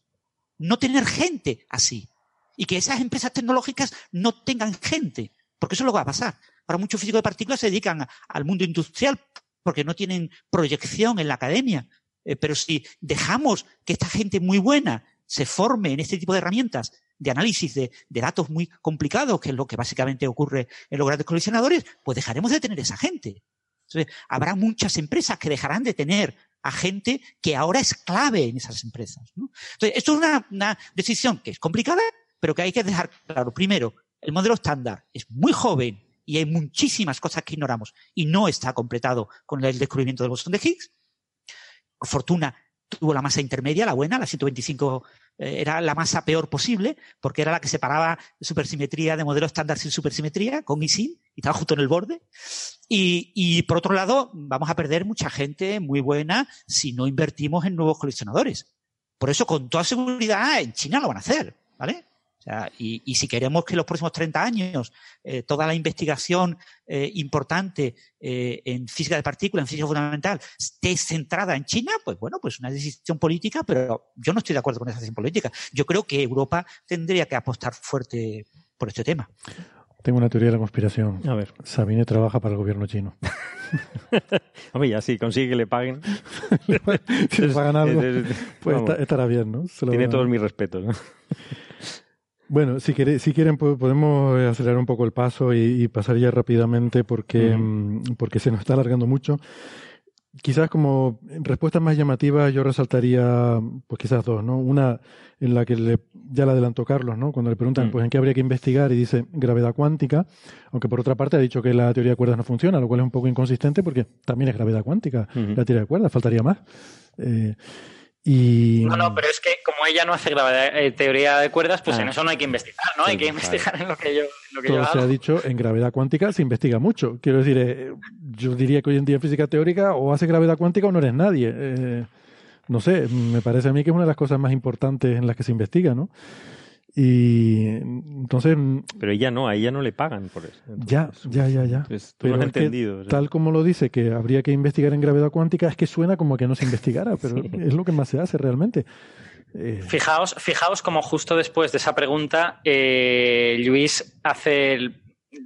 E: no tener gente así. Y que esas empresas tecnológicas no tengan gente, porque eso es lo que va a pasar. Ahora muchos físicos de partículas se dedican al mundo industrial porque no tienen proyección en la academia, eh, pero si dejamos que esta gente muy buena se forme en este tipo de herramientas de análisis de, datos muy complicados, que es lo que básicamente ocurre en los grandes colisionadores, pues dejaremos de tener esa gente. Entonces, habrá muchas empresas que dejarán de tener a gente que ahora es clave en esas empresas. Entonces, esto es una, una decisión que es complicada, pero que hay que dejar claro. Primero, el modelo estándar es muy joven y hay muchísimas cosas que ignoramos y no está completado con el descubrimiento del bosón de Higgs fortuna tuvo la masa intermedia, la buena, la 125 eh, era la masa peor posible, porque era la que separaba supersimetría de modelo estándar sin supersimetría, con y sin, y estaba justo en el borde. Y, por otro lado, vamos a perder mucha gente muy buena si no invertimos en nuevos colisionadores. Por eso, con toda seguridad, en China lo van a hacer, ¿vale? Y, si queremos que en los próximos 30 años eh, toda la investigación eh, importante eh, en física de partículas, en física fundamental, esté centrada en China, pues bueno, pues una decisión política, pero yo no estoy de acuerdo con esa decisión política. Yo creo que Europa tendría que apostar fuerte por este tema.
A: Tengo una teoría de la conspiración.
B: A ver.
A: Sabine trabaja para el gobierno chino.
B: Hombre, ya si consigue que le paguen.
A: si le pagan algo, pues estará bien, ¿no?
B: tiene todos mis respetos. ¿no?
A: Bueno, si, si quieren podemos acelerar un poco el paso y, pasar ya rápidamente porque, mm, porque se nos está alargando mucho. Quizás como respuesta más llamativa yo resaltaría pues quizás dos, ¿no? Una en la que le, ya la adelantó Carlos, ¿no? Cuando le preguntan mm. pues en qué habría que investigar y dice gravedad cuántica, aunque por otra parte ha dicho que la teoría de cuerdas no funciona, lo cual es un poco inconsistente porque también es gravedad cuántica la teoría de cuerdas, faltaría más. Eh, y...
F: No, no, pero es que como ella no hace eh, teoría de cuerdas, pues en ah. eso no hay que investigar, ¿no? hay que investigar en lo que yo, lo que
A: Todo se ha dicho, en gravedad cuántica se investiga mucho. Quiero decir, eh, yo diría que hoy en día en física teórica o hace gravedad cuántica o no eres nadie. Eh, no sé, me parece a mí que es una de las cosas más importantes en las que se investiga, ¿no? Y entonces.
B: Pero ella no, a ella no le pagan por eso.
A: ya, ya, ya, ya.
B: pero entendido.
A: Tal como lo dice, que habría que investigar en gravedad cuántica, es que suena como que no se investigara, pero es lo que más se hace realmente.
F: Eh, fijaos, fijaos como justo después de esa pregunta, eh, Luis hace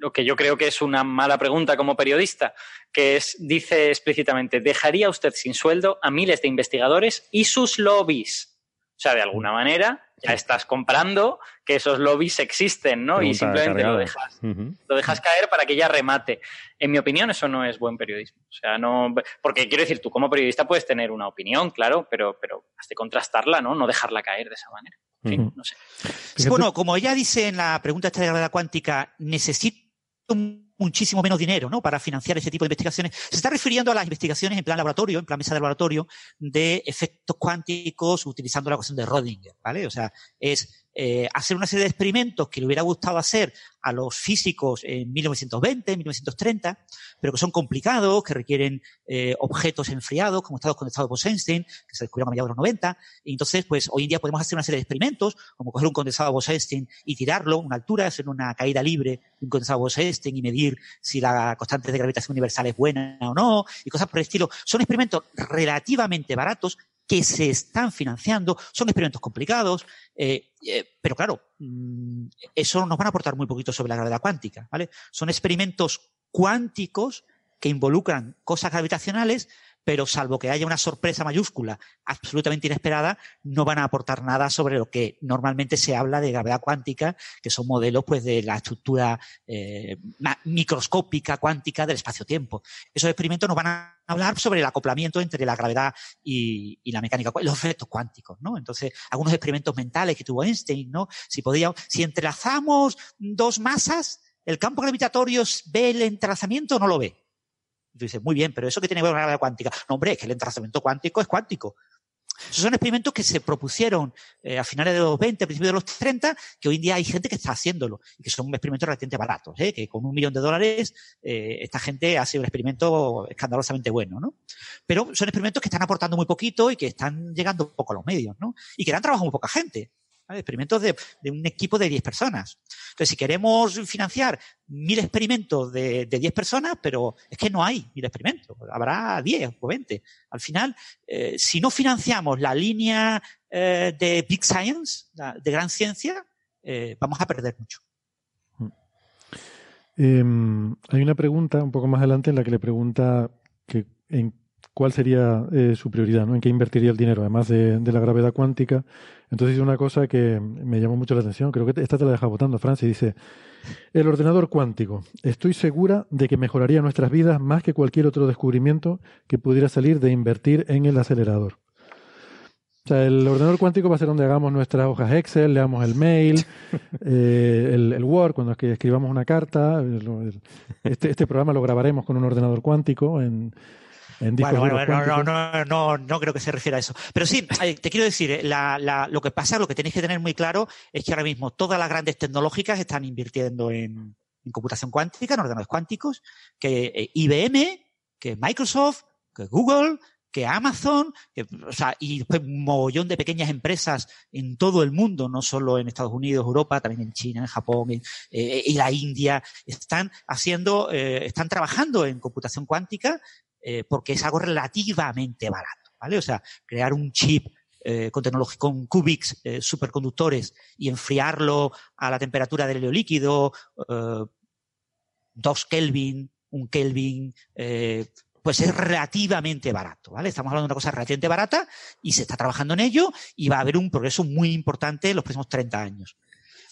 F: lo que yo creo que es una mala pregunta como periodista, que es, dice explícitamente, ¿dejaría usted sin sueldo a miles de investigadores y sus lobbies? O sea, de alguna manera ya estás comprando que esos lobbies existen, ¿no? y simplemente lo dejas, lo dejas caer para que ya remate. En mi opinión, eso no es buen periodismo. O sea, no. Porque quiero decir, tú como periodista puedes tener una opinión, claro, pero, pero has de contrastarla, ¿no? No dejarla caer de esa manera. En fin, no sé.
E: Bueno, como ella dice en la pregunta esta de la gravedad cuántica, necesito muchísimo menos dinero ¿no? para financiar ese tipo de investigaciones. Se está refiriendo a las investigaciones en plan laboratorio, en plan mesa de laboratorio, de efectos cuánticos utilizando la ecuación de Rodinger, ¿vale? O sea, es eh, hacer una serie de experimentos que le hubiera gustado hacer a los físicos en 1920, 1930, pero que son complicados, que requieren eh, objetos enfriados, como estados condensados Bose-Einstein, que se descubrieron a mediados de los 90. Y entonces, pues hoy en día podemos hacer una serie de experimentos, como coger un condensado Bose-Einstein y tirarlo a una altura, hacer una caída libre de un condensado Bose-Einstein y medir si la constante de gravitación universal es buena o no, y cosas por el estilo. Son experimentos relativamente baratos que se están financiando. Son experimentos complicados, eh, eh, pero claro, mm, eso nos van a aportar muy poquito sobre la gravedad cuántica, ¿vale? Son experimentos cuánticos que involucran cosas gravitacionales, pero salvo que haya una sorpresa mayúscula absolutamente inesperada, no van a aportar nada sobre lo que normalmente se habla de gravedad cuántica, que son modelos pues de la estructura eh, microscópica cuántica del espacio-tiempo. Esos experimentos nos van a hablar sobre el acoplamiento entre la gravedad y, la mecánica, los efectos cuánticos, ¿no? Entonces, algunos experimentos mentales que tuvo Einstein, ¿no? Si podía, si entrelazamos dos masas, el campo gravitatorio ve el entrelazamiento o no lo ve tú dices, muy bien, pero eso que tiene que ver con la gravedad cuántica. No, hombre, es que el entrelazamiento cuántico es cuántico. Esos son experimentos que se propusieron eh, a finales de los 20, a principios de los 30, que hoy en día hay gente que está haciéndolo y que son experimentos relativamente baratos, ¿eh? que con un millón de dólares eh, esta gente hace un experimento escandalosamente bueno, ¿no? Pero son experimentos que están aportando muy poquito y que están llegando poco a los medios, ¿no? Y que dan trabajo a muy poca gente. Experimentos de, un equipo de 10 personas. Entonces, si queremos financiar mil experimentos de, de 10 personas, pero es que no hay mil experimentos, habrá 10 o 20. Al final, eh, si no financiamos la línea eh, de Big Science, de gran ciencia, eh, vamos a perder mucho.
A: Em, hay una pregunta un poco más adelante en la que le pregunta que en cuál sería eh, su prioridad, ¿no? en qué invertiría el dinero, además de, la gravedad cuántica. Entonces dice una cosa que me llamó mucho la atención, creo que esta te la deja votando, Francia, dice, el ordenador cuántico, estoy segura de que mejoraría nuestras vidas más que cualquier otro descubrimiento que pudiera salir de invertir en el acelerador. O sea, el ordenador cuántico va a ser donde hagamos nuestras hojas Excel, leamos el mail, eh, el, Word, cuando escribamos una carta. Este, este programa lo grabaremos con un ordenador cuántico en,
E: bueno, bueno, no, no, no, no, creo que se refiera a eso. Pero sí, te quiero decir, eh, lo que pasa, lo que tenéis que tener muy claro es que ahora mismo todas las grandes tecnológicas están invirtiendo en, computación cuántica, en ordenadores cuánticos, que eh, IBM, que Microsoft, que Google, que Amazon, o sea, y después un mogollón de pequeñas empresas en todo el mundo, no solo en Estados Unidos, Europa, también en China, en Japón eh, y la India, están haciendo, eh, están trabajando en computación cuántica eh, porque es algo relativamente barato, ¿vale? O sea, crear un chip con tecnología, con qubits superconductores y enfriarlo a la temperatura del helio líquido, dos Kelvin, un Kelvin, pues es relativamente barato, ¿vale? Estamos hablando de una cosa relativamente barata y se está trabajando en ello y va a haber un progreso muy importante en los próximos 30 años.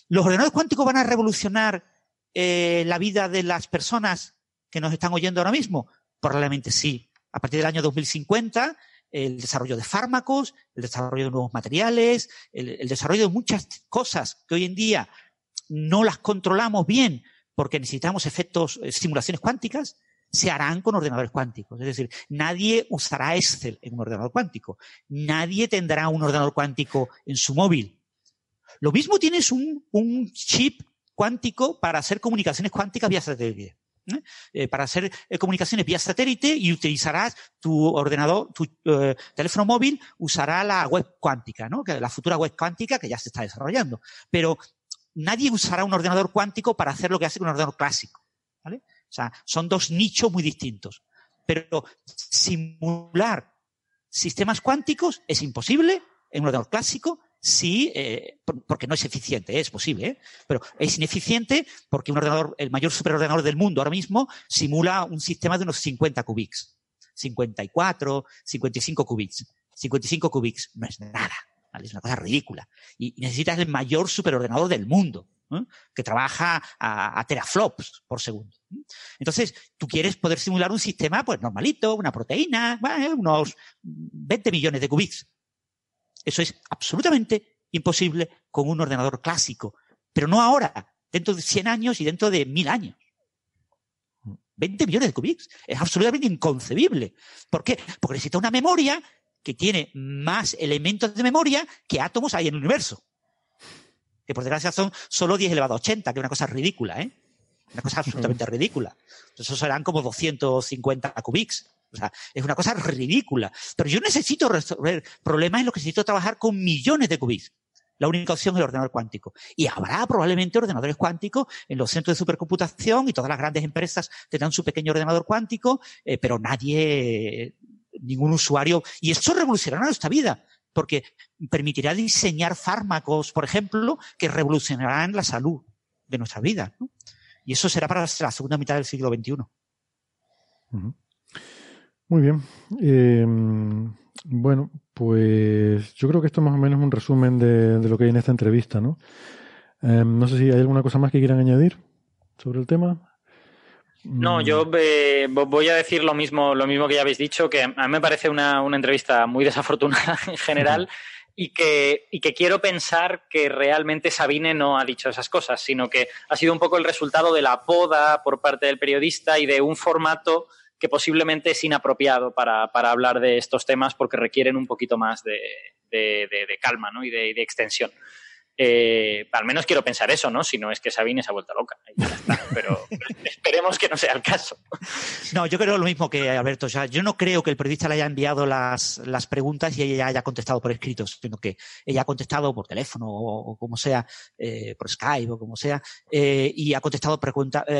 E: ¿Los ordenadores cuánticos van a revolucionar eh, la vida de las personas que nos están oyendo ahora mismo? Probablemente sí. A partir del año 2050, el desarrollo de fármacos, el desarrollo de nuevos materiales, el desarrollo de muchas cosas que hoy en día no las controlamos bien porque necesitamos efectos, eh, simulaciones cuánticas, se harán con ordenadores cuánticos. Es decir, nadie usará Excel en un ordenador cuántico. Nadie tendrá un ordenador cuántico en su móvil. Lo mismo tienes un, chip cuántico para hacer comunicaciones cuánticas vía satélite. ¿Eh? Eh, para hacer eh, comunicaciones vía satélite y utilizarás tu ordenador, tu teléfono móvil usará la web cuántica, ¿no? la futura web cuántica que ya se está desarrollando. Pero nadie usará un ordenador cuántico para hacer lo que hace un ordenador clásico. ¿vale? O sea, son dos nichos muy distintos. Pero simular sistemas cuánticos es imposible en un ordenador clásico sí, eh, porque no es eficiente, es posible, ¿eh? pero es ineficiente porque un ordenador, el mayor superordenador del mundo ahora mismo, simula un sistema de unos 50 qubits. 54, 55 qubits. 55 qubits no es nada, es una cosa ridícula. Y necesitas el mayor superordenador del mundo. ¿eh? que trabaja a, teraflops por segundo. Entonces, tú quieres poder simular un sistema, pues normalito, una proteína, unos 20 millones de qubits. Eso es absolutamente imposible con un ordenador clásico, pero no ahora, dentro de 100 años y dentro de 1000 años. 20 millones de qubits. Es absolutamente inconcebible. ¿Por qué? Porque necesita una memoria que tiene más elementos de memoria que átomos hay en el universo que por desgracia son solo 10 elevado a 80, que es una cosa ridícula, ¿eh? Una cosa absolutamente ridícula. Eso serán como 250 qubits. O sea, es una cosa ridícula. Pero yo necesito resolver problemas en los que necesito trabajar con millones de qubits. La única opción es el ordenador cuántico. Y habrá probablemente ordenadores cuánticos en los centros de supercomputación y todas las grandes empresas tendrán su pequeño ordenador cuántico, eh, pero nadie, ningún usuario. Y eso revolucionará nuestra vida porque permitirá diseñar fármacos, por ejemplo, que revolucionarán la salud de nuestra vida. Y eso será para la segunda mitad del siglo XXI.
A: Muy bien. Em, bueno, pues yo creo que esto más o menos es un resumen de, lo que hay en esta entrevista, ¿no? Em, no sé si hay alguna cosa más que quieran añadir sobre el tema.
F: No, yo mm. eh, voy a decir lo mismo, lo mismo que ya habéis dicho, que a mí me parece una, entrevista muy desafortunada en general y que, y que quiero pensar que realmente Sabine no ha dicho esas cosas, sino que ha sido un poco el resultado de la poda por parte del periodista y de un formato que posiblemente es inapropiado para, hablar de estos temas porque requieren un poquito más de, calma ¿no? y de extensión. Eh, al menos quiero pensar eso, ¿no? Si no es que Sabine se ha vuelto loca. Pero esperemos que no sea el caso.
E: No, yo creo lo mismo que Alberto. O sea, yo no creo que el periodista le haya enviado las, las preguntas y ella haya contestado por escrito, sino que ella ha contestado por teléfono o, como sea, eh, por Skype o como sea, eh, y ha contestado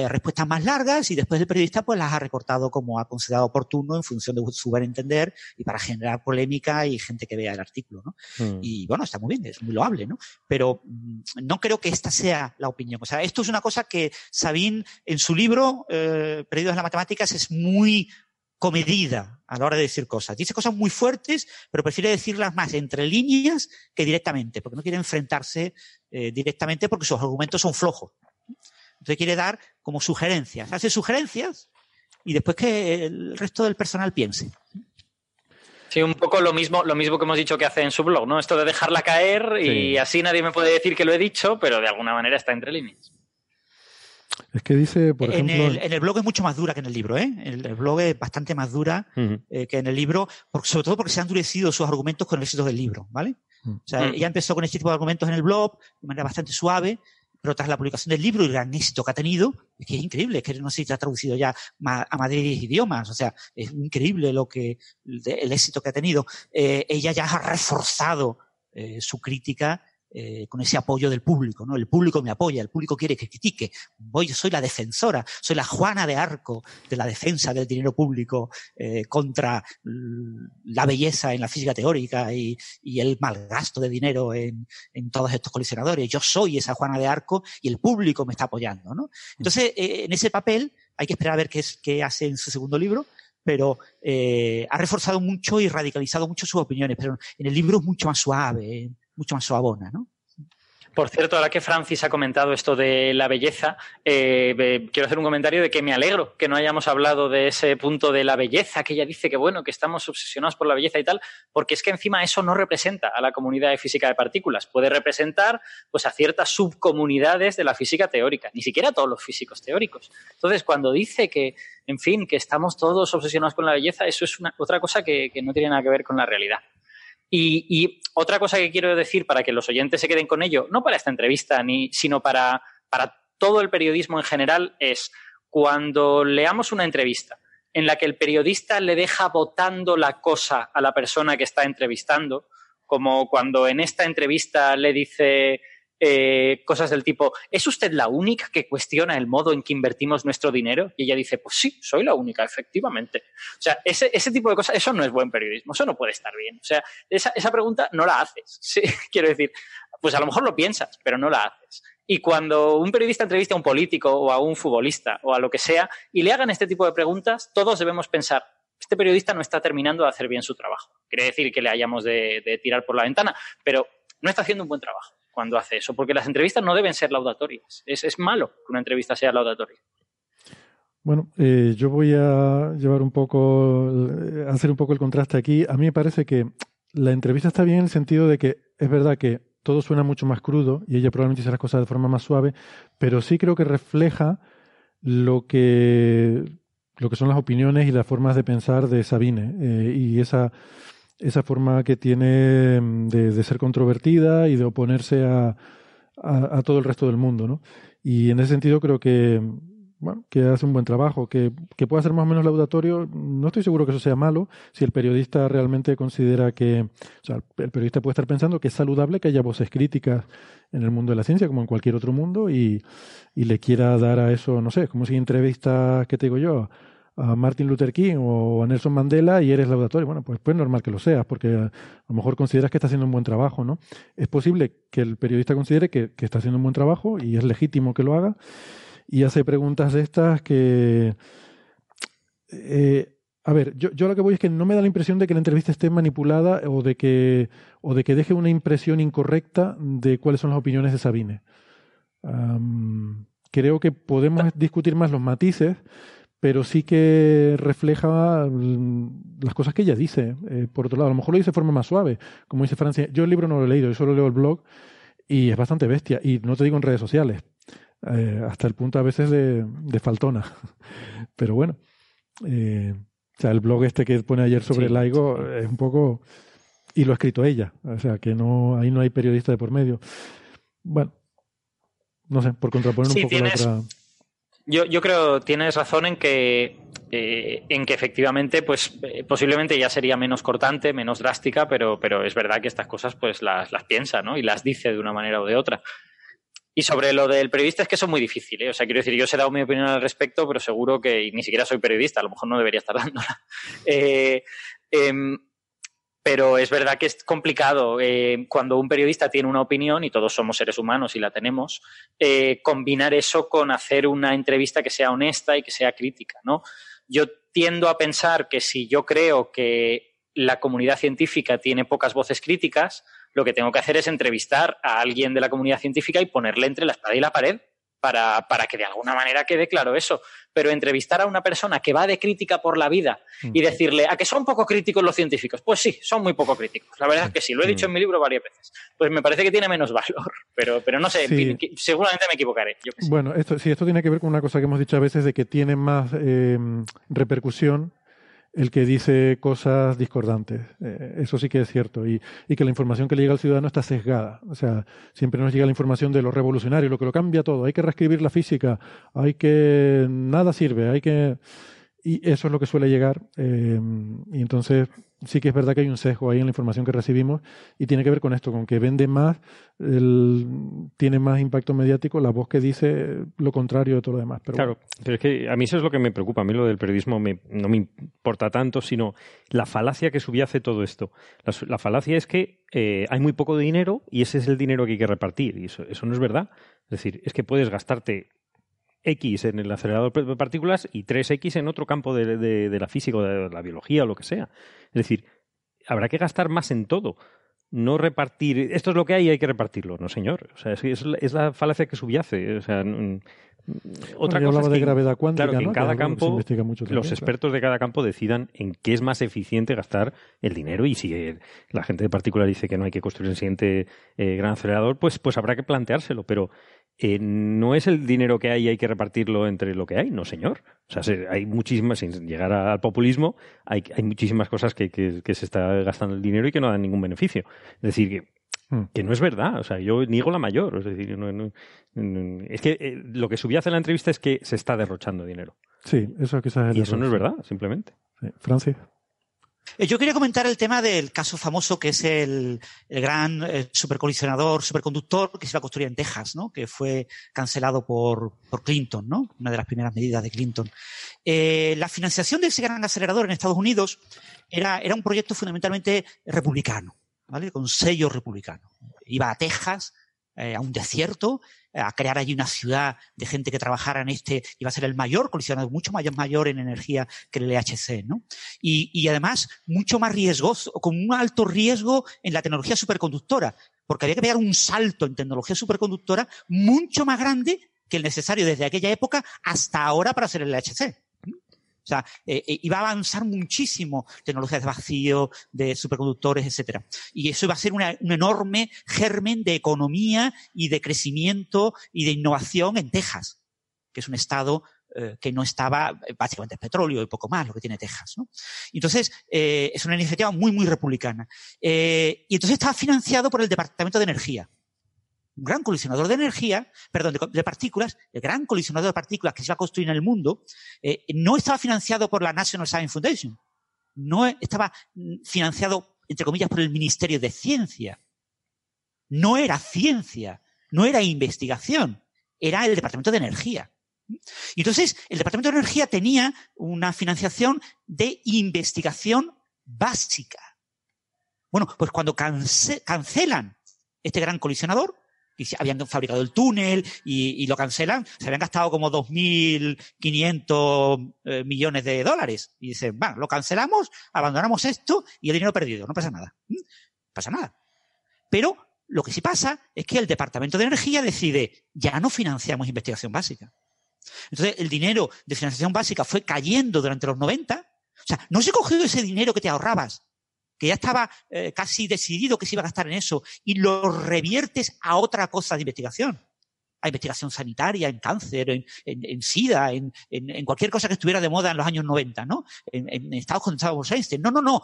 E: respuestas más largas y después el periodista pues las ha recortado como ha considerado oportuno en función de su buen entender y para generar polémica y gente que vea el artículo, ¿no? Hmm. Y bueno, está muy bien, es muy loable, ¿no? Pero Mm, no creo que esta sea la opinión. O sea, esto es una cosa que Sabine en su libro, eh, Perdidos en las Matemáticas, es muy comedida a la hora de decir cosas. Dice cosas muy fuertes, pero prefiere decirlas más entre líneas que directamente, porque no quiere enfrentarse eh, directamente porque sus argumentos son flojos. Entonces quiere dar como sugerencias. Hace sugerencias y después que el resto del personal piense.
F: Sí, un poco lo mismo, lo mismo que hemos dicho que hace en su blog, ¿no? Esto de dejarla caer y así nadie me puede decir que lo he dicho, pero de alguna manera está entre líneas.
A: Es que dice, por
E: en
A: ejemplo.
E: El, en el blog es mucho más dura que en el libro, ¿eh? El, el blog es bastante más dura eh, que en el libro, sobre todo porque se han endurecido sus argumentos con el éxito del libro, ¿vale? O sea, ella empezó con este tipo de argumentos en el blog de manera bastante suave pero tras la publicación del libro y el gran éxito que ha tenido, es que es increíble, es que no sé si ha traducido ya a más de 10 idiomas, o sea, es increíble lo que, el éxito que ha tenido. Eh, ella ya ha reforzado eh, su crítica eh, con ese apoyo del público, ¿no? El público me apoya, el público quiere que critique. Voy, soy la defensora, soy la Juana de Arco de la defensa del dinero público eh, contra la belleza en la física teórica y, el malgasto de dinero en, todos estos colisionadores. Yo soy esa Juana de Arco y el público me está apoyando, ¿no? Entonces, eh, en ese papel hay que esperar a ver qué, es, qué hace en su segundo libro, pero ha reforzado mucho y radicalizado mucho sus opiniones, pero en el libro es mucho más suave, mucho más suavona, ¿no?
F: Por cierto, ahora que Francis ha comentado esto de la belleza, eh, quiero hacer un comentario de que me alegro que no hayamos hablado de ese punto de la belleza, que ella dice que bueno, que estamos obsesionados por la belleza y tal, porque es que encima eso no representa a la comunidad de física de partículas, puede representar pues a ciertas subcomunidades de la física teórica, ni siquiera a todos los físicos teóricos. Entonces, cuando dice que, en fin, que estamos todos obsesionados con la belleza, eso es una, otra cosa que no tiene nada que ver con la realidad. Y, otra cosa que quiero decir para que los oyentes se queden con ello, no para esta entrevista, ni, sino para, para todo el periodismo en general, es cuando leamos una entrevista en la que el periodista le deja votando la cosa a la persona que está entrevistando, como cuando en esta entrevista le dice eh, cosas del tipo, ¿es usted la única que cuestiona el modo en que invertimos nuestro dinero? Y ella dice, pues sí, soy la única, efectivamente. O sea, ese, ese tipo de cosas, eso no es buen periodismo, eso no puede estar bien. O sea, esa, esa pregunta no la haces. Sí, quiero decir, pues a lo mejor lo piensas, pero no la haces. Y cuando un periodista entrevista a un político o a un futbolista o a lo que sea y le hagan este tipo de preguntas, todos debemos pensar, este periodista no está terminando de hacer bien su trabajo. Quiere decir que le hayamos de, de tirar por la ventana, pero no está haciendo un buen trabajo cuando hace eso, porque las entrevistas no deben ser laudatorias. Es, malo que una entrevista sea laudatoria.
A: Bueno, eh, yo voy a llevar un poco, eh, hacer un poco el contraste aquí. A mí me parece que la entrevista está bien en el sentido de que es verdad que todo suena mucho más crudo y ella probablemente dice las cosas de forma más suave, pero sí creo que refleja lo que, lo que son las opiniones y las formas de pensar de Sabine eh, y esa esa forma que tiene mm, de, ser controvertida y de oponerse a, a, todo el resto del mundo, ¿no? Y en ese sentido creo que, bueno, que hace un buen trabajo, que, que pueda ser más o menos laudatorio, no estoy seguro que eso sea malo, si el periodista realmente considera que, o sea, el periodista puede estar pensando que es saludable que haya voces críticas en el mundo de la ciencia, como en cualquier otro mundo, y, y le quiera dar a eso, no sé, como si entrevistas, ¿qué te digo yo? A Martin Luther King o a Nelson Mandela y eres laudatorio. Bueno, pues, pues es normal que lo seas, porque a, lo mejor consideras que está haciendo un buen trabajo, ¿no? Es posible que el periodista considere que, está haciendo un buen trabajo y es legítimo que lo haga y hace preguntas de estas que... Eh, a ver, yo, yo lo que voy es que no me da la impresión de que la entrevista esté manipulada o de que, o de que deje una impresión incorrecta de cuáles son las opiniones de Sabine. creo que podemos discutir más los matices, pero sí que refleja mm, las cosas que ella dice. Eh, por otro lado, a lo mejor lo dice de forma más suave, como dice Francia. Yo el libro no lo he leído, yo solo leo el blog y es bastante bestia. Y no te digo en redes sociales, eh, hasta el punto a veces de, de faltona. Pero bueno, eh, o sea, el blog este que pone ayer sobre el LIGO es un poco... Y lo ha escrito ella, o sea, que no ahí no hay periodista de por medio. Bueno, no sé, por contraponer un poco la otra
F: yo, yo creo, tienes razón en que, eh, en que efectivamente, pues eh, posiblemente ya sería menos cortante, menos drástica, pero, pero es verdad que estas cosas pues las, las piensa, ¿no? Y las dice de una manera o de otra. Y sobre lo del periodista es que eso es muy difícil, ¿eh? O sea, quiero decir, yo os he dado mi opinión al respecto, pero seguro que ni siquiera soy periodista, a lo mejor no debería estar dándola. Pero es verdad que es complicado eh, cuando un periodista tiene una opinión, y todos somos seres humanos y la tenemos, eh, combinar eso con hacer una entrevista que sea honesta y que sea crítica. ¿no? Yo tiendo a pensar que si yo creo que la comunidad científica tiene pocas voces críticas, lo que tengo que hacer es entrevistar a alguien de la comunidad científica y ponerle entre la espada y la pared para, para, que de alguna manera quede claro eso. Pero entrevistar a una persona que va de crítica por la vida y decirle, ¿a que son poco críticos los científicos? Pues sí, son muy poco críticos. La verdad es que sí, lo he dicho en mi libro varias veces. Pues me parece que tiene menos valor, pero, pero no sé, seguramente me equivocaré.
A: Bueno, esto, sí, esto tiene que ver con una cosa que hemos dicho a veces de que tiene más eh, repercusión el que dice cosas discordantes. Eh, eso sí que es cierto. Y, y, que la información que le llega al ciudadano está sesgada. O sea, siempre nos llega la información de lo revolucionario, lo que lo cambia todo. Hay que reescribir la física, hay que... nada sirve, hay que... Y eso es lo que suele llegar. Eh, y entonces sí que es verdad que hay un sesgo ahí en la información que recibimos y tiene que ver con esto, con que vende más, tiene más impacto mediático la voz que dice lo contrario de todo lo demás. Pero
B: claro, pero es que a mí eso es lo que me preocupa. A mí lo del periodismo no me importa tanto, sino la falacia que subyace todo esto. La, falacia es que eh, hay muy poco dinero y ese es el dinero que hay que repartir. Y eso, eso no es verdad. Es decir, es que puedes gastarte X en el acelerador de partículas y 3X en otro campo de, de, la física o de la biología o lo que sea. Es decir, habrá que gastar más en todo. No repartir, esto es lo que hay y hay que repartirlo. No, señor. O sea, es, la falacia que subyace. O sea,
A: otra cosa es que, de gravedad cuántica,
B: claro, que en cada campo los expertos de cada campo decidan en qué es más eficiente gastar el dinero y si la gente de particular dice que no hay que construir el siguiente eh, gran acelerador, pues, pues habrá que planteárselo. Pero eh, no es el dinero que hay y hay que repartirlo entre lo que hay, no señor. O sea, hay muchísimas, sin llegar al populismo, hay, hay muchísimas cosas que, que, se está gastando el dinero y que no dan ningún beneficio. Es decir, que, hmm. que no es verdad. O sea, yo niego la mayor. Es decir, es que eh, lo que subí hace la entrevista es que se está derrochando dinero.
A: Sí, eso quizás
B: es Y eso no es verdad, simplemente.
A: Sí. Francis.
E: Eh, yo quería comentar el tema del caso famoso que es el, gran eh, supercolisionador, superconductor que se iba a construir en Texas, ¿no? que fue cancelado por, Clinton, ¿no? una de las primeras medidas de Clinton. Eh, la financiación de ese gran acelerador en Estados Unidos era, era un proyecto fundamentalmente republicano, ¿vale? con sello republicano. Iba a Texas, a un desierto, a crear allí una ciudad de gente que trabajara en este, iba a ser el mayor colisionador, mucho mayor, mayor en energía que el LHC, ¿no? Y, y además, mucho más riesgoso, con un alto riesgo en la tecnología superconductora, porque había que pegar un salto en tecnología superconductora mucho más grande que el necesario desde aquella época hasta ahora para hacer el LHC. O sea, eh, eh, iba a avanzar muchísimo tecnologías de vacío, de superconductores, etcétera. Y eso iba a ser un enorme germen de economía y de crecimiento y de innovación en Texas, que es un estado eh, que no estaba, básicamente es petróleo y poco más lo que tiene Texas. ¿no? Entonces, es una iniciativa muy, muy republicana. y entonces estaba financiado por el Departamento de Energía gran colisionador de energía, perdón, de, partículas, el gran colisionador de partículas que se va a construir en el mundo, eh, no estaba financiado por la National Science Foundation, no estaba mm, financiado, entre comillas, por el Ministerio de Ciencia. No era ciencia, no era investigación, era el Departamento de Energía. Y entonces, el Departamento de Energía tenía una financiación de investigación básica. Bueno, pues cuando cancelan este gran colisionador, y habían fabricado el túnel y, lo cancelan, se habían gastado como 2.500 eh, millones de dólares. Y dicen, va, lo cancelamos, abandonamos esto y el dinero perdido, no pasa nada. No pasa nada. Pero lo que sí pasa es que el Departamento de Energía decide, ya no financiamos investigación básica. Entonces, el dinero de financiación básica fue cayendo durante los 90. O sea, no se cogió ese dinero que te ahorrabas que ya estaba eh, casi decidido que se iba a gastar en eso, y lo reviertes a otra cosa de investigación. A investigación sanitaria, en cáncer, en, en, SIDA, en, en, cualquier cosa que estuviera de moda en los años 90, ¿no? En, Estados condensados Einstein. No, no, no.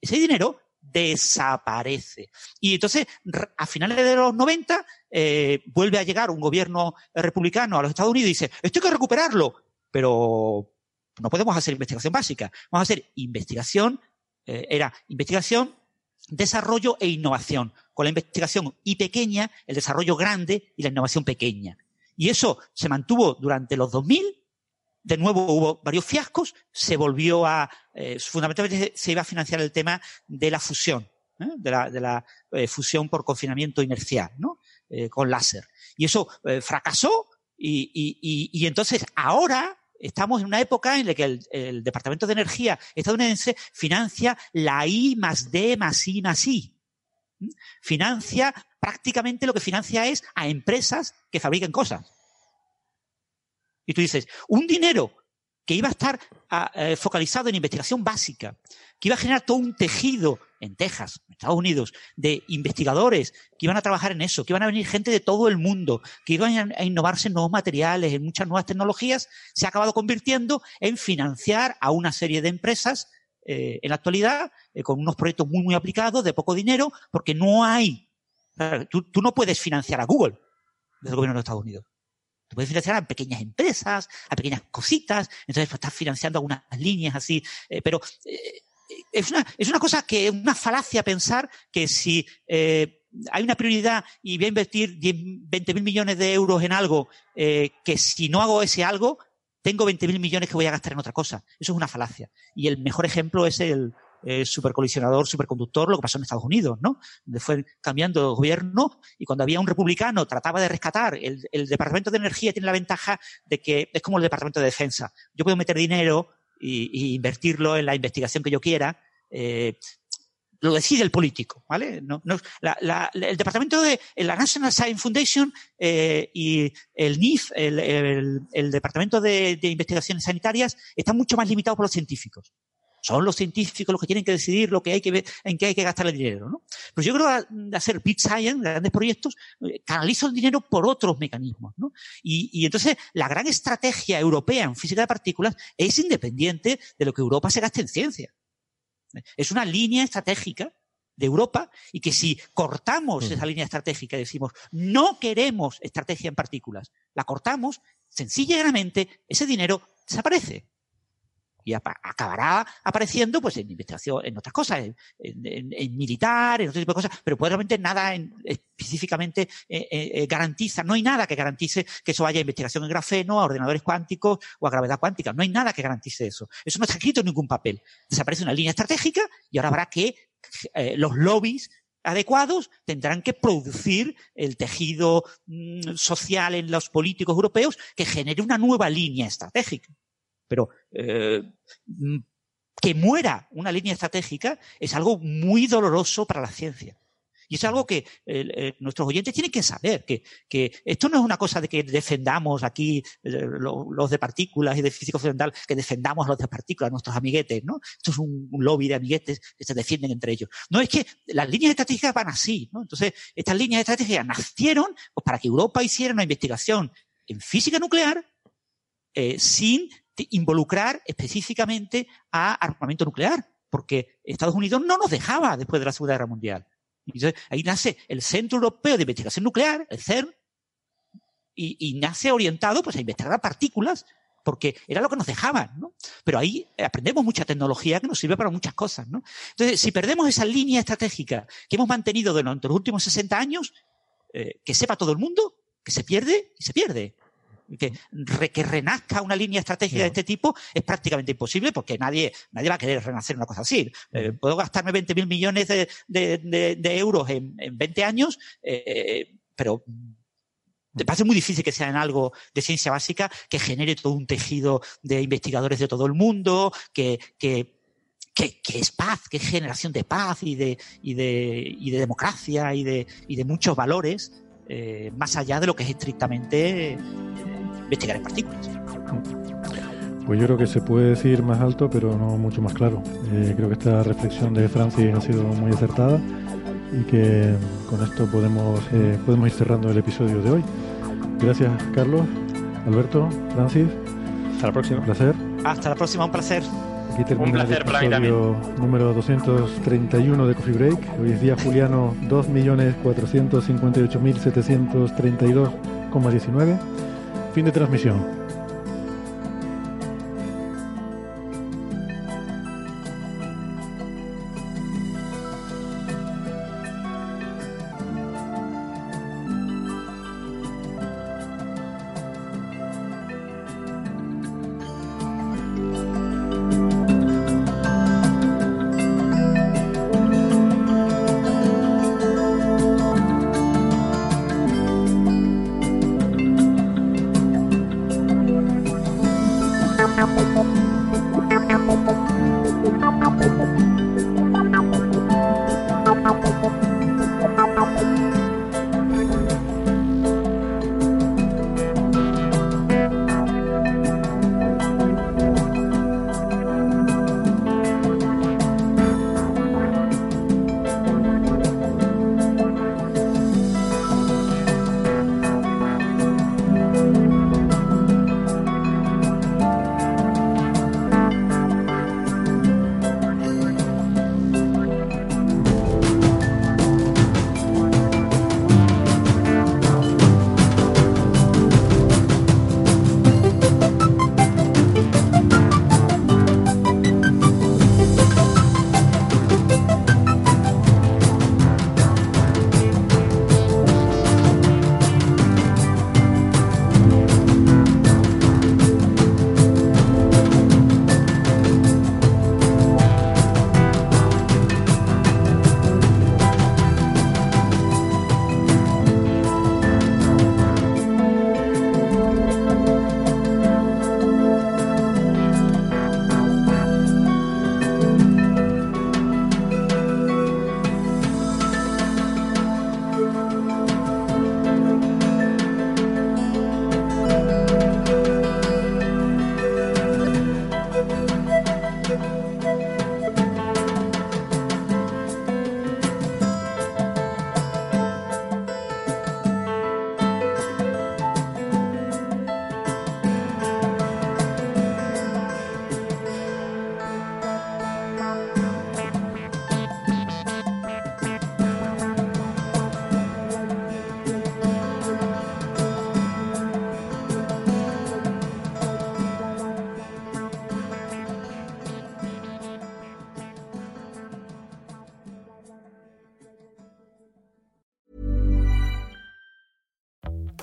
E: Ese dinero desaparece. Y entonces, a finales de los 90, eh, vuelve a llegar un gobierno republicano a los Estados Unidos y dice, esto hay que recuperarlo, pero no podemos hacer investigación básica. Vamos a hacer investigación eh, era investigación, desarrollo e innovación. Con la investigación y pequeña, el desarrollo grande y la innovación pequeña. Y eso se mantuvo durante los 2000. De nuevo hubo varios fiascos. Se volvió a, eh, fundamentalmente se iba a financiar el tema de la fusión, ¿eh? de la, de la fusión por confinamiento inercial, ¿no? con láser. Y eso fracasó y, entonces ahora estamos en una época en la que el, Departamento de Energía estadounidense financia la I más D más I más I. Financia prácticamente lo que financia es a empresas que fabriquen cosas. Y tú dices, un dinero que iba a estar eh, focalizado en investigación básica, que iba a generar todo un tejido en Texas, en Estados Unidos, de investigadores que iban a trabajar en eso, que iban a venir gente de todo el mundo, que iban a innovarse en nuevos materiales, en muchas nuevas tecnologías, se ha acabado convirtiendo en financiar a una serie de empresas en la actualidad con unos proyectos muy, muy aplicados, de poco dinero, porque no hay. Tú no puedes financiar a Google desde el gobierno de Estados Unidos. Tú puedes financiar a pequeñas empresas, a pequeñas cositas, entonces pues, estás financiando algunas líneas así, pero es una, es una cosa que, una falacia pensar que si eh, hay una prioridad y voy a invertir 20 mil millones de euros en algo, eh, que si no hago ese algo, tengo 20 mil millones que voy a gastar en otra cosa. Eso es una falacia. Y el mejor ejemplo es el supercolisionador, superconductor, lo que pasó en Estados Unidos, ¿no? Donde fue cambiando de gobierno y cuando había un republicano trataba de rescatar, el, el Departamento de Energía tiene la ventaja de que es como el Departamento de Defensa. Yo puedo meter dinero y, invertirlo en la investigación que yo quiera, eh, lo decide el político, ¿vale? No, no, la, la, el departamento de la National Science Foundation eh, y el NIF, el, el, el departamento de, de, investigaciones sanitarias, están mucho más limitados por los científicos. Son los científicos los que tienen que decidir lo que hay que ver, en qué hay que gastar el dinero, ¿no? Pero yo creo que hacer big science, grandes proyectos, eh, canalizo el dinero por otros mecanismos, ¿no? Y, y entonces la gran estrategia europea en física de partículas es independiente de lo que Europa se gaste en ciencia. Es una línea estratégica de Europa y que si cortamos esa línea estratégica y decimos no queremos estrategia en partículas, la cortamos, sencillamente ese dinero desaparece y acabará apareciendo pues en investigación, en otras cosas, en, militar, en otro tipo de cosas, pero probablemente nada específicamente eh, eh, eh, garantiza, no hay nada que garantice que eso vaya a investigación en grafeno, a ordenadores cuánticos o a gravedad cuántica, no hay nada que garantice eso. Eso no está escrito en ningún papel. Desaparece una línea estratégica y ahora habrá que los lobbies adecuados tendrán que producir el tejido mm, social en los políticos europeos que genere una nueva línea estratégica. Pero eh, mm, que muera una línea estratégica es algo muy doloroso para la ciencia. Y es algo que nuestros oyentes tienen que saber, que, que, esto no es una cosa de que defendamos aquí eh, los de partículas y de física occidental, que defendamos a los de partículas, nuestros amiguetes, ¿no? Esto es un, lobby de amiguetes que se defienden entre ellos. No, es que las líneas estratégicas van así, ¿no? Entonces, estas líneas estratégicas nacieron pues, para que Europa hiciera una investigación en física nuclear eh, sin involucrar específicamente a armamento nuclear, porque Estados Unidos no nos dejaba después de la Segunda Guerra Mundial. Ahí nace el Centro Europeo de Investigación Nuclear, el CERN, y, nace orientado pues, a investigar partículas, porque era lo que nos dejaban. Pero ahí aprendemos mucha tecnología que nos sirve para muchas cosas. Entonces, si perdemos esa línea estratégica que hemos mantenido durante los últimos 60 años, eh, que sepa todo el mundo que se pierde y se pierde que, que renazca una línea estratégica de este tipo es prácticamente imposible porque nadie, nadie va a querer renacer una cosa así. Eh, puedo gastarme 20 mil millones de, de, de, euros en, en 20 años, eh, pero me parece muy difícil que sea en algo de ciencia básica que genere todo un tejido de investigadores de todo el mundo, que, que, que, que es paz, que es generación de paz y de, y de, y de democracia y de, y de muchos valores, eh, más allá de lo que es estrictamente investigar en partículas.
A: Pues yo creo que se puede decir más alto, pero no mucho más claro. Eh, creo que esta reflexión de Francis ha sido muy acertada y que con esto podemos, eh, podemos ir cerrando el episodio de hoy. Gracias, Carlos, Alberto, Francis.
B: Hasta la próxima.
A: Un placer.
E: Hasta la próxima, un placer.
A: Aquí termina el episodio número 231 de Coffee Break. Hoy es día juliano 2.458.732,19. Fin de transmisión.